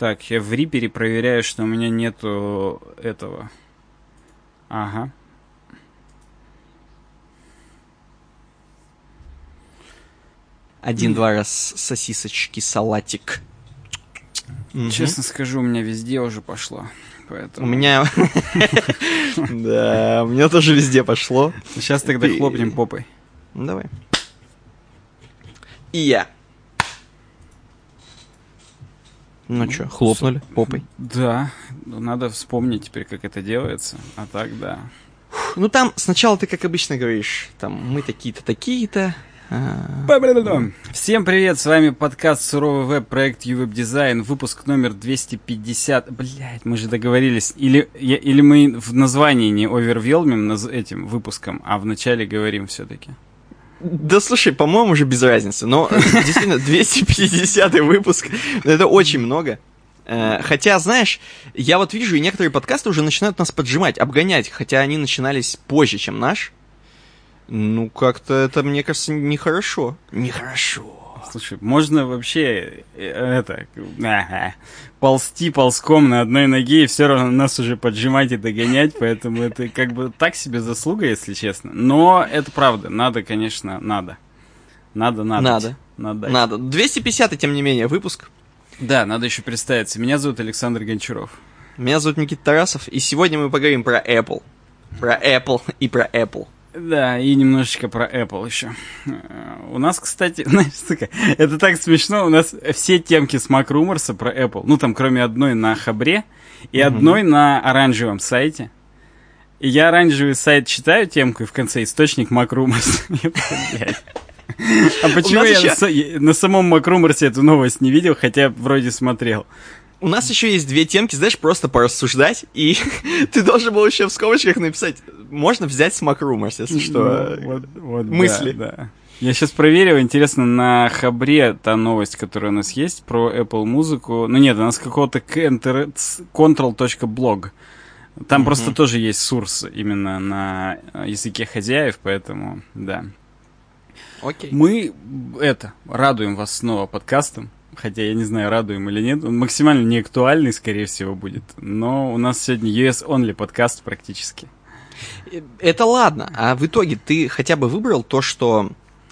Так, я в Рипере проверяю, что у меня нету этого. Ага. Один-два раз сосисочки, салатик. Честно скажу, у меня везде уже пошло. Поэтому... У меня... Да, у меня тоже везде пошло. Сейчас тогда хлопнем попой. Давай. И я. Ну что, хлопнули попой? Да, надо вспомнить теперь, как это делается. А так, да. Ну там сначала ты, как обычно, говоришь, там, мы такие-то, такие-то, Всем привет, с вами подкаст Суровый веб, проект UWeb Design, выпуск номер 250. Блять, мы же договорились. Или, я, или мы в названии не овервелмим этим выпуском, а в начале говорим все-таки. Да слушай, по-моему, уже без разницы. Но действительно, 250 выпуск, это очень много. Э, хотя, знаешь, я вот вижу, и некоторые подкасты уже начинают нас поджимать, обгонять, хотя они начинались позже, чем наш. Ну, как-то это, мне кажется, нехорошо. Нехорошо. Слушай, можно вообще э, это ползти ползком на одной ноге и все равно нас уже поджимать и догонять, поэтому это как бы так себе заслуга, если честно. Но это правда, надо, конечно, надо. Надо, надо. Надо. Надо. Надо. 250, тем не менее, выпуск. Да, надо еще представиться. Меня зовут Александр Гончаров. Меня зовут Никита Тарасов, и сегодня мы поговорим про Apple. Про Apple и про Apple. Да, и немножечко про Apple еще. У нас, кстати, знаешь, сука, это так смешно, у нас все темки с Mac Rumors про Apple, ну там кроме одной на Хабре и mm-hmm. одной на оранжевом сайте. И я оранжевый сайт читаю темку, и в конце источник Mac Rumors. А почему я на самом Mac Rumors эту новость не видел, хотя вроде смотрел? у нас еще есть две темки, знаешь, просто порассуждать, и ты должен был еще в скобочках написать, можно взять с Rumors, если что, ну, вот, вот, мысли. Да, да. Я сейчас проверил, интересно, на Хабре та новость, которая у нас есть про Apple музыку. Ну нет, у нас какого-то control.blog. Там mm-hmm. просто тоже есть сурс именно на языке хозяев, поэтому да. Окей. Мы это радуем вас снова подкастом хотя я не знаю, радуем или нет. Он максимально неактуальный, скорее всего, будет. Но у нас сегодня US-only подкаст практически. Это ладно, а в итоге ты хотя бы выбрал то, что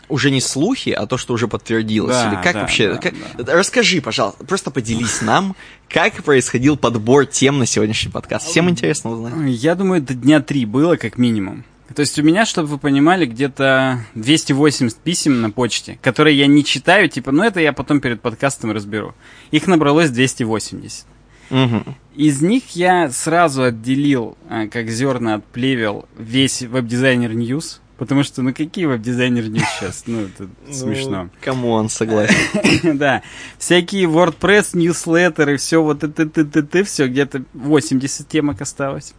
уже не слухи, а то, что уже подтвердилось? Да, Или как да, вообще? Да, как... да. Расскажи, пожалуйста, просто поделись нам, как происходил подбор тем на сегодняшний подкаст. Всем интересно узнать. Я думаю, до дня три было, как минимум. То есть у меня, чтобы вы понимали, где-то 280 писем на почте, которые я не читаю, типа, ну это я потом перед подкастом разберу. Их набралось 280. Угу. Из них я сразу отделил, э, как зерна от плевел, весь Webdesigner News. Потому что, ну какие Webdesigner News сейчас? Ну, это ну, смешно. Come on, согласен. Да. Всякие WordPress, newsletter ы, все вот это, это, это, все, где-то 80 темок осталось.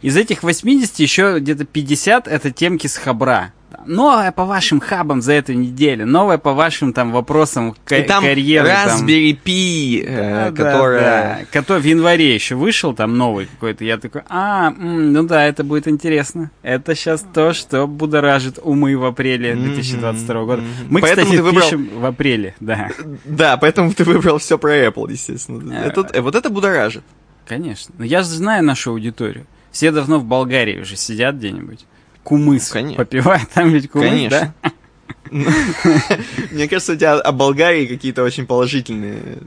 Из этих 80 еще где-то 50 это темки с хабра. Новое по вашим хабам за эту неделю, новое по вашим там вопросам ка- там карьеры. Raspberry там... Pi, э, да, которая... Да, да. Который в январе еще вышел, там новый какой-то. Я такой, а, м, ну да, это будет интересно. Это сейчас то, что будоражит умы в апреле 2022 года. Мы, поэтому кстати, ты выбрал... пишем в апреле, да. Да, поэтому ты выбрал все про Apple, естественно. А... Это, э, вот это будоражит. Конечно. Но я же знаю нашу аудиторию. Все давно в Болгарии уже сидят где-нибудь. Кумыс ну, попивают, там ведь кумыс, Конечно. да? Мне кажется, у тебя о Болгарии какие-то очень положительные.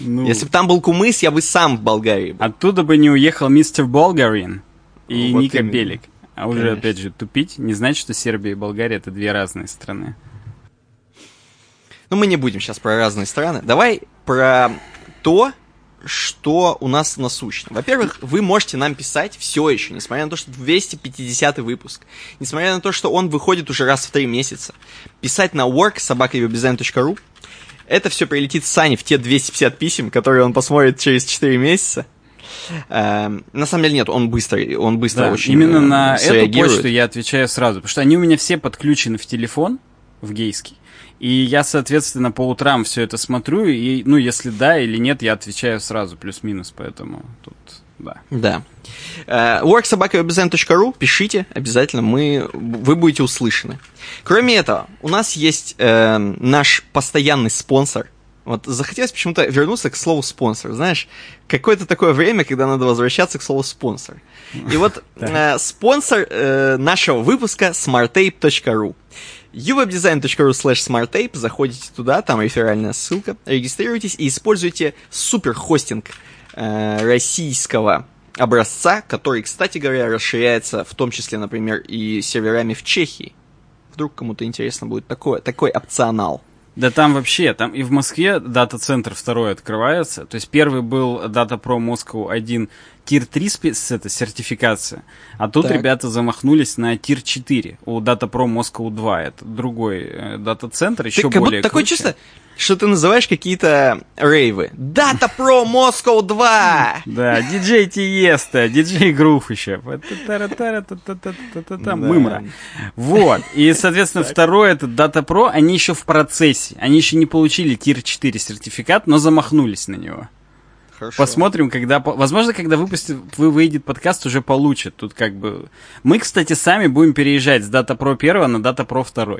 Ну, Если бы там был кумыс, я бы сам в Болгарии был. Оттуда бы не уехал мистер Болгарин и вот Ника именно. Белик. А уже, Конечно. опять же, тупить не значит, что Сербия и Болгария это две разные страны. Ну, мы не будем сейчас про разные страны. Давай про то, что у нас насущно. Во-первых, вы можете нам писать все еще, несмотря на то, что 250 выпуск, несмотря на то, что он выходит уже раз в три месяца, писать на work Это все прилетит Сане в те 250 писем, которые он посмотрит через 4 месяца. Эм, на самом деле нет, он быстро, он быстро да, очень Именно на эту почту я отвечаю сразу, потому что они у меня все подключены в телефон, в гейский. И я, соответственно, по утрам все это смотрю, и, ну, если да или нет, я отвечаю сразу, плюс-минус, поэтому тут, да. Да. Uh, worksobakaobdesign.ru, пишите обязательно, мы, вы будете услышаны. Кроме этого, у нас есть uh, наш постоянный спонсор, Вот захотелось почему-то вернуться к слову спонсор. Знаешь, какое-то такое время, когда надо возвращаться к слову спонсор. И вот э, спонсор э, нашего выпуска smartape.ru uwebdesign.ru slash smarttape, заходите туда, там реферальная ссылка, регистрируйтесь и используйте суперхостинг э, российского образца, который, кстати говоря, расширяется в том числе, например, и серверами в Чехии. Вдруг кому-то интересно будет такое, такой опционал. Да там вообще, там и в Москве дата-центр второй открывается. То есть первый был Data Pro Moscow 1 Тир 3 спец, это сертификация, а тут так. ребята замахнулись на Тир 4 у Data Pro Moscow 2. Это другой э, дата-центр, еще ты, более Такое чувство, что ты называешь какие-то рейвы. Data Pro Moscow 2! Да, диджей Тиеста, диджей Грув еще. Мымра. Вот. И, соответственно, второй это Data Pro, они еще в процессе. Они еще не получили Тир 4 сертификат, но замахнулись на него. Хорошо. Посмотрим, когда... Возможно, когда выпустит, вы выйдет подкаст, уже получит. Тут как бы... Мы, кстати, сами будем переезжать с Data Pro 1 на Data Pro 2.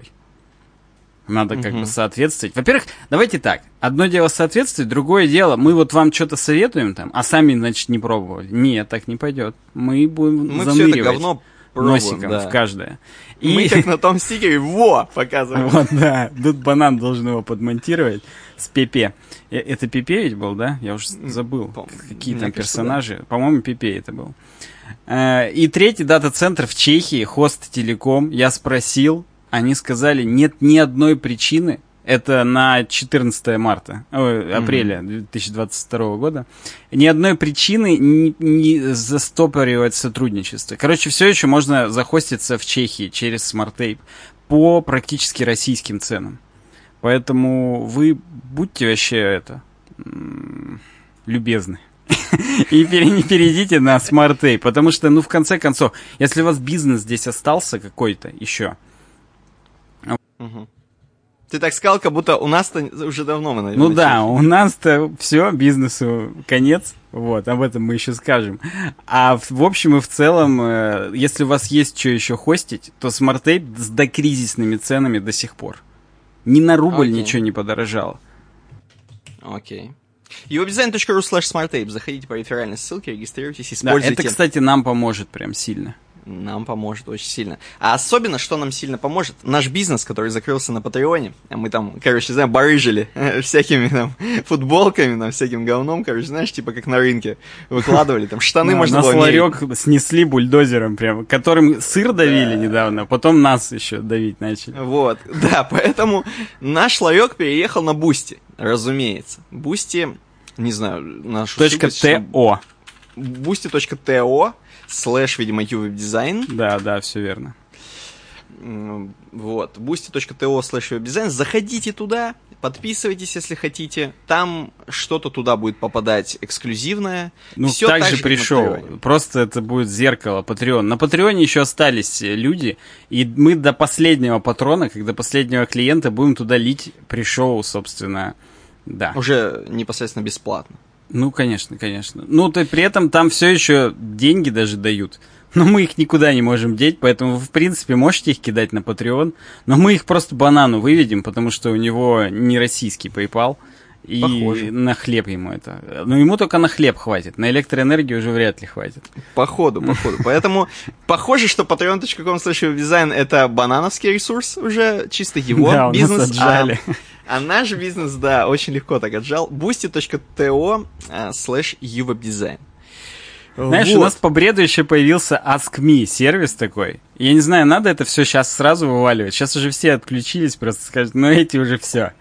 Надо как угу. бы соответствовать. Во-первых, давайте так. Одно дело соответствовать, другое дело, мы вот вам что-то советуем там, а сами, значит, не пробовали. Нет, так не пойдет. Мы будем мы заныривать все это говно пробуем, носиком да. в каждое. И... Мы как на том стикере, во, показываем. Вот, да. Тут банан должен его подмонтировать с Пепе. Э, это Пепе ведь был, да? Я уже забыл. Какие там персонажи. Да. По-моему, Пепе это был. Э, и третий дата-центр в Чехии, Хост Телеком. Я спросил, они сказали, нет ни одной причины, это на 14 марта, ой, апреля mm-hmm. 2022 года, ни одной причины не, не застопоривать сотрудничество. Короче, все еще можно захоститься в Чехии через SmartTape по практически российским ценам. Поэтому вы будьте вообще это любезны. И перейдите на Tape, потому что, ну, в конце концов, если у вас бизнес здесь остался какой-то еще. Ты так сказал, как будто у нас-то уже давно мы, наверное. Ну да, у нас-то все, бизнесу конец. Вот, об этом мы еще скажем. А в, в общем и в целом, э, если у вас есть что еще хостить, то Smart Tape с докризисными ценами до сих пор. Ни на рубль okay. ничего не подорожало. Окей. Uwebdesign.ru slash smarttape. Заходите по реферальной ссылке, регистрируйтесь, используйте. Да, это, кстати, нам поможет прям сильно. Нам поможет очень сильно. А особенно, что нам сильно поможет, наш бизнес, который закрылся на Патреоне. Мы там, короче, знаем, барыжили всякими там футболками, там, всяким говном, короче, знаешь, типа как на рынке выкладывали, там штаны можно было... Нас ларек снесли бульдозером прям, которым сыр давили недавно, а потом нас еще давить начали. Вот, да, поэтому наш ларек переехал на Boosty, разумеется. Boosty, не знаю, наш... Точка ТО. Boosty.to слэш, видимо, uwebdesign. Да, да, все верно. Вот, boosty.to слэш uwebdesign. Заходите туда, подписывайтесь, если хотите. Там что-то туда будет попадать эксклюзивное. Ну, Все так, так же пришел. Просто это будет зеркало, Patreon. На Patreon е еще остались люди, и мы до последнего патрона, как до последнего клиента, будем туда лить пришел, собственно. Да. Уже непосредственно бесплатно. Ну, конечно, конечно. Ну, то при этом там все еще деньги даже дают. Но мы их никуда не можем деть, поэтому вы, в принципе, можете их кидать на Patreon. Но мы их просто банану выведем, потому что у него не российский PayPal. И Похоже. на хлеб ему это. Но ему только на хлеб хватит. На электроэнергию уже вряд ли хватит. Походу, походу. Поэтому похоже, что patreon.com дизайн это банановский ресурс уже, чисто его да, бизнес. отжали. А, а наш бизнес, да, очень легко так отжал. boosty.to slash uwebdesign. Знаешь, вот. у нас по бреду еще появился Ask Me сервис такой. Я не знаю, надо это все сейчас сразу вываливать. Сейчас уже все отключились, просто скажут, ну эти уже все.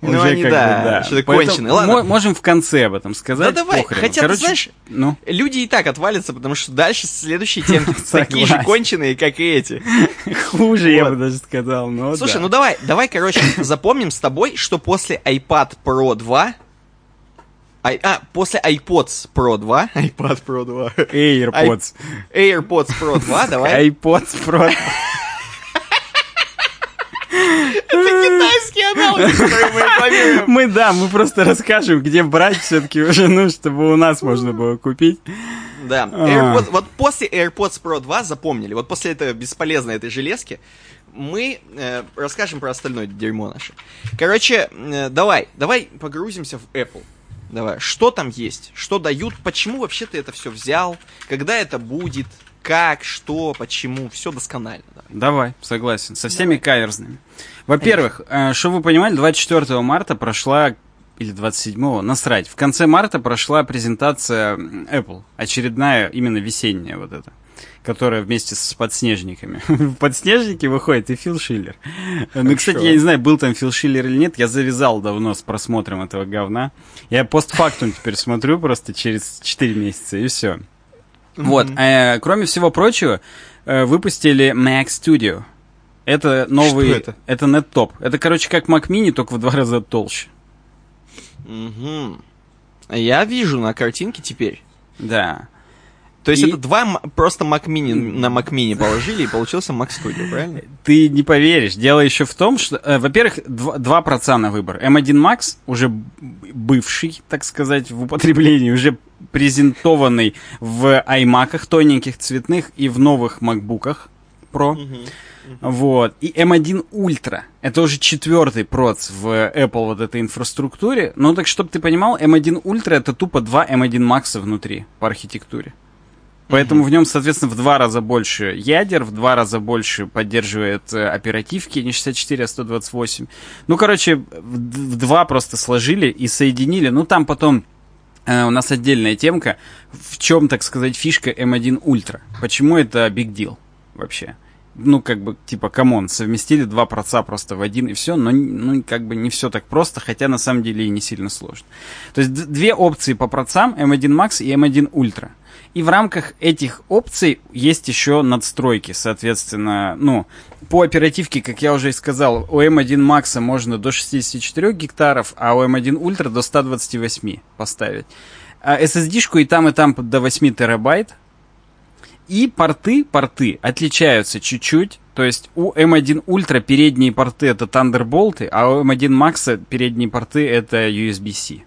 Ну, уже они, как да, бы, да. что-то конченое. Ладно. Можем в конце об этом сказать. Да давай, похрен. хотя, Короче, знаешь, ну? люди и так отвалятся, потому что дальше следующие темы такие же конченые, как и эти. Хуже, я бы даже сказал, но Слушай, ну давай, давай, короче, запомним с тобой, что после iPad Pro 2 I, а, после iPods Pro 2. iPad Pro 2. AirPods. I, AirPods Pro 2, давай. iPods Pro. Это китайский аналог, который мы рекламируем. Мы, да, мы просто расскажем, где брать все-таки уже, ну, чтобы у нас можно было купить. Да. А. Вот после AirPods Pro 2 запомнили, вот после этой бесполезной этой железки, мы э, расскажем про остальное дерьмо наше. Короче, э, давай, давай погрузимся в Apple. Давай, что там есть, что дают, почему вообще ты это все взял, когда это будет, как, что, почему, все досконально. Давай, давай согласен, со всеми давай. каверзными. Во-первых, э, чтобы вы понимали, 24 марта прошла или 27-го, насрать. В конце марта прошла презентация Apple, очередная, именно весенняя вот эта которая вместе с подснежниками. В подснежнике выходит и Фил Шиллер. Ну, кстати, я не знаю, был там Фил Шиллер или нет, я завязал давно с просмотром этого говна. Я постфактум теперь смотрю просто через 4 месяца, и все. Вот, э, кроме всего прочего, э, выпустили Mac Studio. Это новый... Что это? Это NetTop. Это, короче, как Mac Mini, только в два раза толще. Угу. Я вижу на картинке теперь. Да. То есть и... это два просто Mac Mini на Mac Mini положили, и получился Mac Studio, правильно? Ты не поверишь. Дело еще в том, что, э, во-первых, два, два проца на выбор. M1 Max, уже бывший, так сказать, в употреблении, уже презентованный в iMac тоненьких, цветных и в новых MacBook Pro. Вот. И M1 Ultra. Это уже четвертый проц в Apple вот этой инфраструктуре. Ну так, чтобы ты понимал, M1 Ultra это тупо два M1 Max внутри по архитектуре. Поэтому в нем, соответственно, в два раза больше ядер, в два раза больше поддерживает э, оперативки, не 64, а 128. Ну, короче, в два просто сложили и соединили. Ну, там потом э, у нас отдельная темка, в чем, так сказать, фишка M1 Ultra. Почему это big deal вообще? ну, как бы, типа, камон, совместили два проца просто в один и все, но, ну, как бы не все так просто, хотя на самом деле и не сильно сложно. То есть две опции по процам, M1 Max и M1 Ultra. И в рамках этих опций есть еще надстройки, соответственно, ну, по оперативке, как я уже и сказал, у M1 Max можно до 64 гектаров, а у M1 Ultra до 128 поставить. А SSD-шку и там, и там до 8 терабайт. И порты, порты отличаются чуть-чуть. То есть у M1 Ultra передние порты это Thunderbolt, а у M1 Max передние порты это USB-C.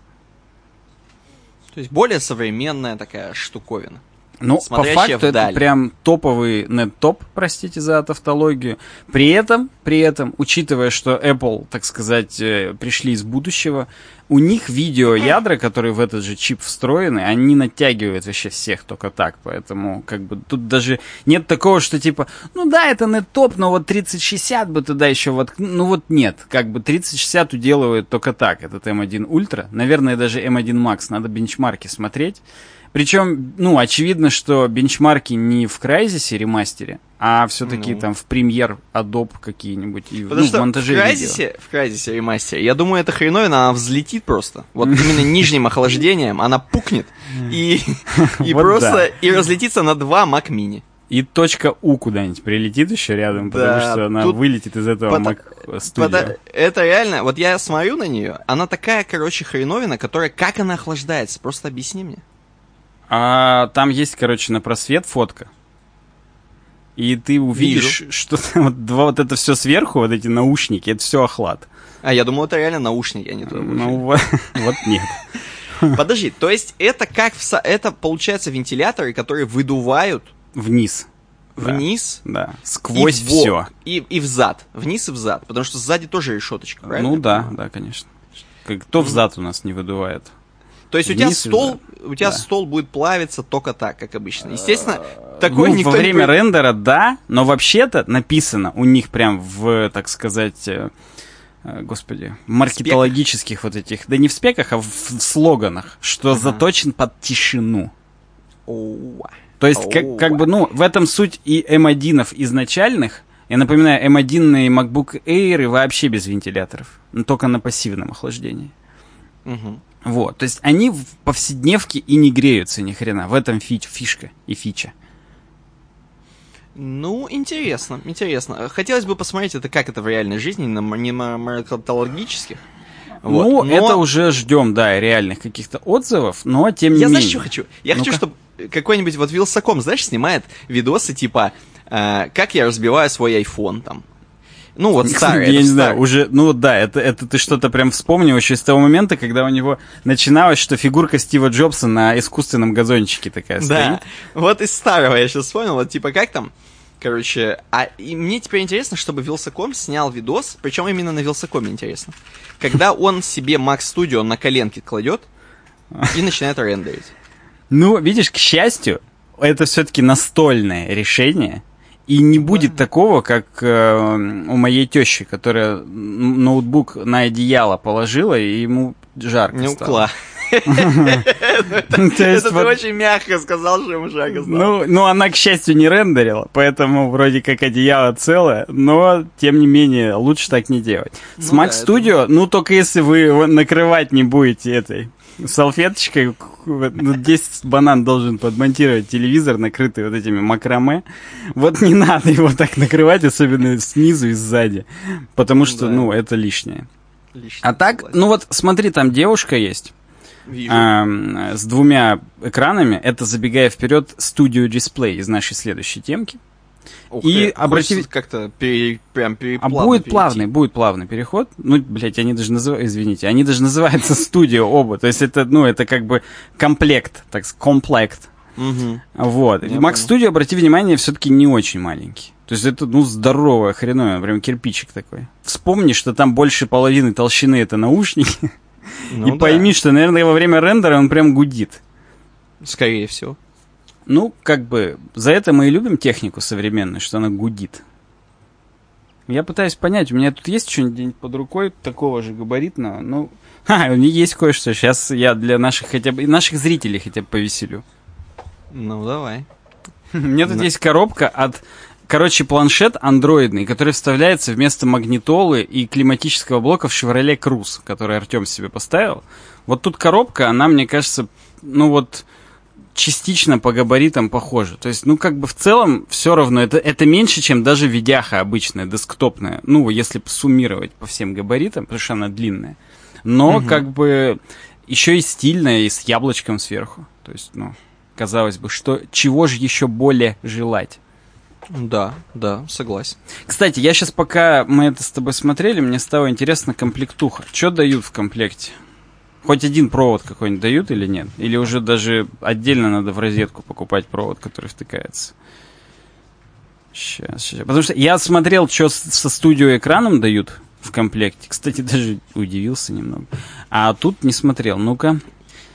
То есть более современная такая штуковина. Ну, по факту вдаль. это прям топовый нет-топ, простите за тавтологию. При этом, при этом, учитывая, что Apple, так сказать, э, пришли из будущего, у них видеоядра, которые в этот же чип встроены, они натягивают вообще всех только так. Поэтому, как бы, тут даже нет такого, что типа, ну да, это нет-топ, но вот 3060 бы туда еще вот... Ну вот нет, как бы 3060 уделывает только так, этот M1 Ultra. Наверное, даже M1 Max, надо бенчмарки смотреть. Причем, ну, очевидно, что бенчмарки не в Crysis ремастере, а все-таки ну. там в премьер Adobe какие-нибудь и Потому ну, что в монтаже в Crysis, видео. в Crysis ремастере, я думаю, эта хреновина, она взлетит просто. Вот именно нижним охлаждением она пукнет и, и просто и разлетится на два Mac Mini. И точка У куда-нибудь прилетит еще рядом, да, потому что она вылетит из этого под... Mac. Это реально, вот я смотрю на нее, она такая, короче, хреновина, которая, как она охлаждается, просто объясни мне. А там есть, короче, на просвет фотка. И ты увидишь, Вижу. что там вот, два, вот это все сверху, вот эти наушники, это все охлад. А я думал, это реально наушники, а не то. Ну вот, вот нет. Подожди, то есть это как в, это получается вентиляторы, которые выдувают вниз. Вниз? Да. да. Сквозь и все. И, и взад. Вниз и взад. Потому что сзади тоже решеточка, правильно? Ну да, да, конечно. Кто взад у нас не выдувает? То есть у тебя стол, у тебя да. стол будет плавиться только так, как обычно. Естественно, такое ну, никто во время не... рендера, да, но вообще-то написано у них прям в, так сказать, э, э, господи, маркетологических спеках. вот этих, да не в спеках, а в, в слоганах, что ага. заточен под тишину. Оу. То есть, как, как бы, ну, в этом суть и M1 изначальных. Я напоминаю, M1 и MacBook Air и вообще без вентиляторов, но только на пассивном охлаждении. Угу. Вот, то есть они в повседневке и не греются ни хрена. В этом фич, фишка и фича. Ну, интересно, интересно. Хотелось бы посмотреть это как это в реальной жизни, на, не на маркетологических. Вот. Ну, но... это уже ждем, да, реальных каких-то отзывов, но тем не я, менее. Я знаешь, что хочу? Я ну хочу, чтобы какой-нибудь вот Вилсаком, знаешь, снимает видосы типа э, «Как я разбиваю свой iPhone», там, ну вот старый. Я не знаю, уже, ну да, это, это ты что-то прям вспомнил еще с того момента, когда у него начиналось, что фигурка Стива Джобса на искусственном газончике такая да. стоит. вот из старого я сейчас вспомнил, вот типа как там, Короче, а и мне теперь интересно, чтобы Вилсаком снял видос, причем именно на Вилсакоме интересно. Когда он себе Max Studio на коленке кладет и начинает рендерить. Ну, видишь, к счастью, это все-таки настольное решение. И не будет такого, как э, у моей тещи, которая ноутбук на одеяло положила, и ему жарко Не стало. укла. Это ты очень мягко сказал, что ему жарко стало. Ну, ну, она, к счастью, не рендерила, поэтому вроде как одеяло целое, но, тем не менее, лучше так не делать. С Ну Mac Studio, ну, только если вы его накрывать не будете этой салфеточкой, ну, здесь банан должен подмонтировать телевизор, накрытый вот этими макраме. Вот не надо его так накрывать, особенно снизу и сзади, потому что, Да. ну, это лишнее. А так, ну вот, смотри, там девушка есть. Эм, с двумя экранами. Это забегая вперед Studio Display из нашей следующей темки. Ух и обрати- как-то пере- прям пере- А плавно будет перейти. плавный, будет плавный переход. Ну, блядь, они даже называют, извините, они даже называются Studio оба. То есть это, ну, это как бы комплект, так сказать, комплект. Мгм. Вот. Понял. Studio, обрати внимание, все-таки не очень маленький. То есть это, ну, здоровая хреновая, прям кирпичик такой. Вспомни, что там больше половины толщины это наушники. Ну и да, пойми, что, наверное, во время рендера он прям гудит. Скорее всего. Ну, как бы, за это мы и любим технику современную, что она гудит. Я пытаюсь понять, у меня тут есть что-нибудь под рукой такого же габаритного, ну... Ха, у меня есть кое-что, сейчас я для наших хотя бы, и наших зрителей хотя бы повеселю. Ну, давай. У меня тут есть коробка от, короче, планшет андроидный, который вставляется вместо магнитолы и климатического блока в Chevrolet Cruze, который Артем себе поставил. Вот тут коробка, она, мне кажется, ну вот частично по габаритам похожа. То есть, ну как бы в целом все равно, это, это меньше, чем даже видяха обычная, десктопная. Ну, если суммировать по всем габаритам, потому что она длинная. Но Мгм. как бы еще и стильная, и с яблочком сверху. То есть, ну, казалось бы, что чего же еще более желать? Да, да, согласен. Кстати, я сейчас пока мы это с тобой смотрели, мне стало интересно комплектуха. Что дают в комплекте? Хоть один провод какой-нибудь дают или нет? Или уже даже отдельно надо в розетку покупать провод, который втыкается? Сейчас, сейчас. Потому что я смотрел, что со студиоэкраном дают в комплекте. Кстати, даже удивился немного. А тут не смотрел. Ну-ка.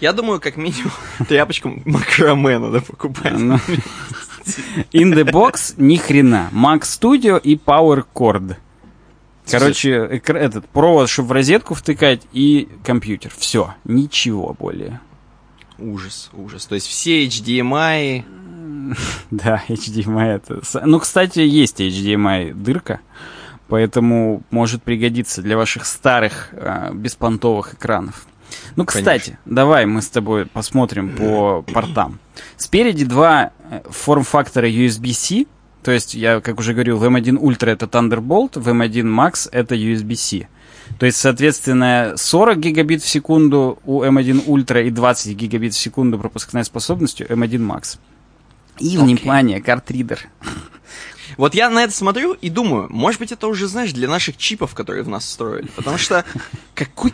Я думаю, как минимум тряпочку макраме надо покупать. Ну. In the box ни хрена. Mac Studio и Power Cord. Короче, экр- этот провод, чтобы в розетку втыкать, и компьютер. Все, ничего более. Ужас, ужас. То есть все HDMI... Да, HDMI это... Ну, кстати, есть HDMI дырка, поэтому может пригодиться для ваших старых а, беспонтовых экранов. Ну, кстати, давай мы с тобой посмотрим по портам. Спереди два э, форм-фактора USB-C, то есть, я, как уже говорил, в M1 Ultra это Thunderbolt, в M1 Max это USB-C. То есть, соответственно, 40 гигабит в секунду у M1 Ultra и 20 гигабит в секунду пропускной способностью M1 Max. И, Окей. внимание, картридер. Вот я на это смотрю и думаю, может быть, это уже, знаешь, для наших чипов, которые в нас встроили. Потому что какой...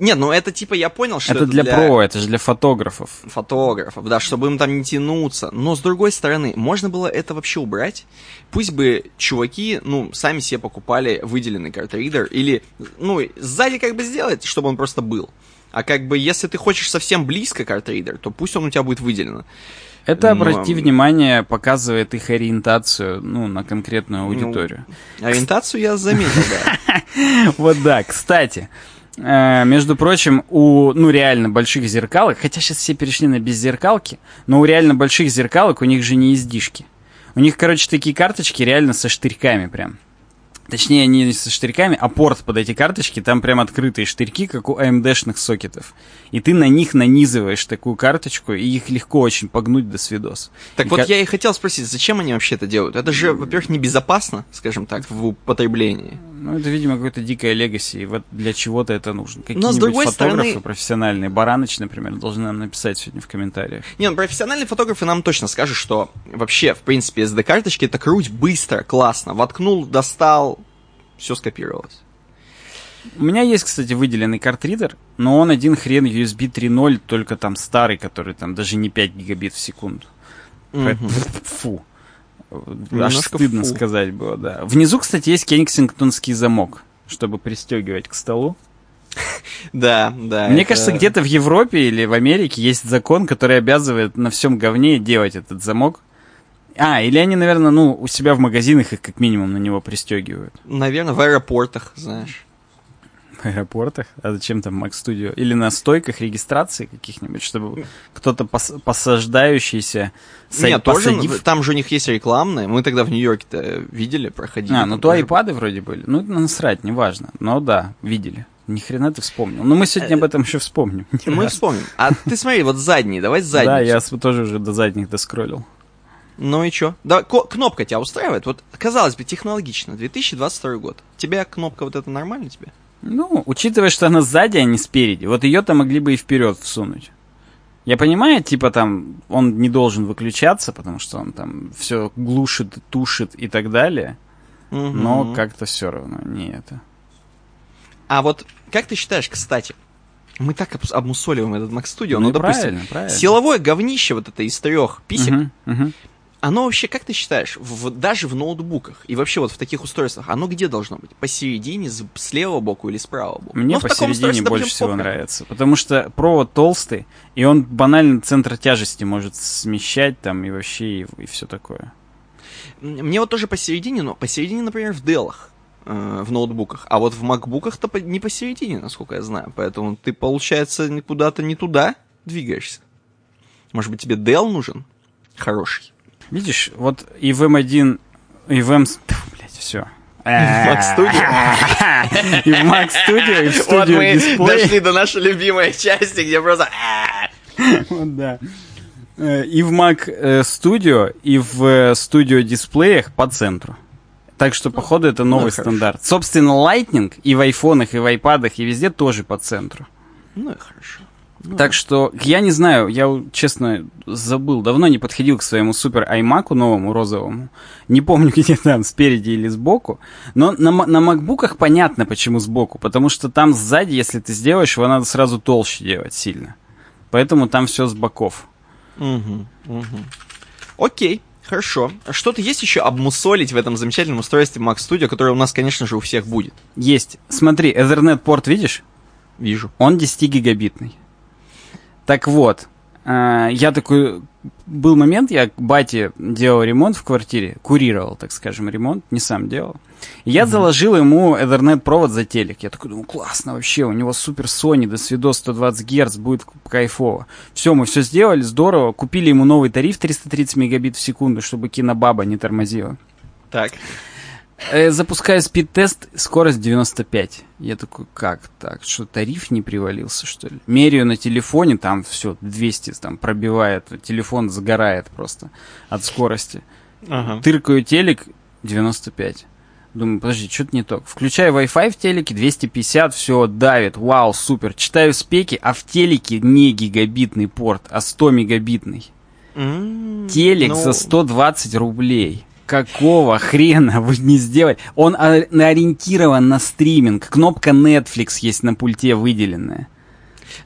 Нет, ну это типа я понял, что Это для про, это же для фотографов. фотографов, да, чтобы им там не тянуться. Но с другой стороны, можно было это вообще убрать. Пусть бы чуваки, ну, сами себе покупали выделенный картридер. Или, ну, сзади как бы сделать, чтобы он просто был. А как бы, если ты хочешь совсем близко картридер, то пусть он у тебя будет выделен. Это, Но- обрати внимание, показывает их ориентацию, ну, на конкретную аудиторию. Ориентацию я заметил, да. Вот да, кстати, э, между прочим, у, ну, реально больших зеркалок, хотя сейчас все перешли на беззеркалки, но у реально больших зеркалок у них же не издишки. У них, короче, такие карточки реально со штырьками прям. Точнее, не со штырьками, а порт под эти карточки, там прям открытые штырьки, как у AMD-шных сокетов. И ты на них нанизываешь такую карточку, и их легко очень погнуть до свидос. Так И вот ка- я и хотел спросить, зачем они вообще это делают? Это же, во-первых, небезопасно, скажем так, в употреблении. Ну, это, видимо, какое-то дикое легаси, и вот для чего-то это нужно. Какие-нибудь фотографы стороны- профессиональные, Бараныч, например, должны нам написать сегодня в комментариях. Не, ну профессиональные фотографы нам точно скажут, что вообще, в принципе, SD-карточки это круть быстро, классно. Воткнул, достал, все скопировалось. У меня есть, кстати, выделенный картридер, но он один хрен USB 3.0, только там старый, который там даже не 5 гигабит в секунду. Мгм. Фу. Аж стыдно фу. сказать было, да. Внизу, кстати, есть кенсингтонский замок, чтобы пристегивать к столу. Да, да. Мне это- кажется, где-то в Европе или в Америке есть закон, который обязывает на всем говне делать этот замок. А, или они, наверное, ну, у себя в магазинах их как минимум на него пристегивают. Наверное, в аэропортах, знаешь. Аэропортах? А зачем там Mac Studio? Или на стойках регистрации каких-нибудь, чтобы кто-то пос- посаждающийся са- Нет, тоже, там же у них есть рекламные. Мы тогда в Нью-Йорке-то видели, проходили. А, ну то тоже- айпады вроде были. Ну, это насрать, неважно. Но да, видели. Ни хрена ты вспомнил. Но мы сегодня об этом еще вспомним. Мы вспомним. А ты смотри, вот задний, давай задний. Да, я тоже уже до задних доскроллил. Ну и чё? Да, кнопка тебя устраивает? Вот, казалось бы, технологично. 2022 год. Тебя кнопка вот эта нормально тебе? Ну, учитывая, что она сзади, а не спереди, вот ее-то могли бы и вперед всунуть. Я понимаю, типа там он не должен выключаться, потому что он там все глушит, тушит и так далее, но Мгм. как-то все равно не это. А вот как ты считаешь, кстати, мы так обмусоливаем этот Mac Studio, Ну ну, допустим, правильно, правильно. силовое говнище вот это из трех писем, Мгм, мгм. Оно вообще, как ты считаешь, в- даже в ноутбуках и вообще вот в таких устройствах, оно где должно быть? Посередине, с, левого боку или с правого бока? Мне Ну, в таком посередине больше всего похер. нравится, потому что провод толстый, и он банально центр тяжести может смещать там и вообще и, все такое. Мне вот тоже посередине, но посередине, например, в Делах, э, в ноутбуках, а вот в макбуках-то по- не посередине, насколько я знаю, поэтому ты, получается, куда-то не туда двигаешься. Может быть, тебе Dell нужен? Хороший. Видишь, вот и в M1, и в M... Блять, все. Mac И в Mac Studio, и в Studio Display. до нашей любимой части, где просто... Вот да. Э, И в Mac э, Studio, и в э, Studio дисплеях по центру. Так что, походу, это новый хорошо. стандарт. Собственно, Lightning и в айфонах, и в айпадах, и везде тоже по центру. Ну и хорошо. Ну, Так что, я не знаю, я, честно, забыл. Давно не подходил к своему супер iMac новому, розовому. Не помню, где там, спереди или сбоку. Но на, на макбуках понятно, почему сбоку. Потому что там сзади, если ты сделаешь, его надо сразу толще делать сильно. Поэтому там все с боков. Мгм, мгм. Окей, хорошо. Что-то есть еще обмусолить в этом замечательном устройстве Mac Studio, которое у нас, конечно же, у всех будет? Есть. Смотри, Ethernet порт, видишь? Вижу. Он 10-гигабитный. Так вот, э, я такой... Был момент, я к бате делал ремонт в квартире, курировал, так скажем, ремонт, не сам делал. И я заложил ему Ethernet провод за телек. Я такой думаю, классно вообще, у него супер Sony, до свидос 120 Гц, будет кайфово. Все, мы все сделали, здорово. Купили ему новый тариф 330 мегабит в секунду, чтобы кинобаба не тормозила. Так. Э, запускаю спид-тест, скорость 95. Я такой, как так? Что, тариф не привалился, что ли? Меряю на телефоне, там все, 200 там пробивает, телефон загорает просто от скорости. Ага. Тыркаю телек, 95. Думаю, подожди, что-то не то. Включаю Wi-Fi в телеке, 250, все, давит, вау, супер. Читаю спеки, а в телеке не гигабитный порт, а 100 мегабитный. М, Телек ну, за 120 рублей. Какого хрена вы не сделали? Он ори- ориентирован на стриминг. Кнопка Netflix есть на пульте выделенная.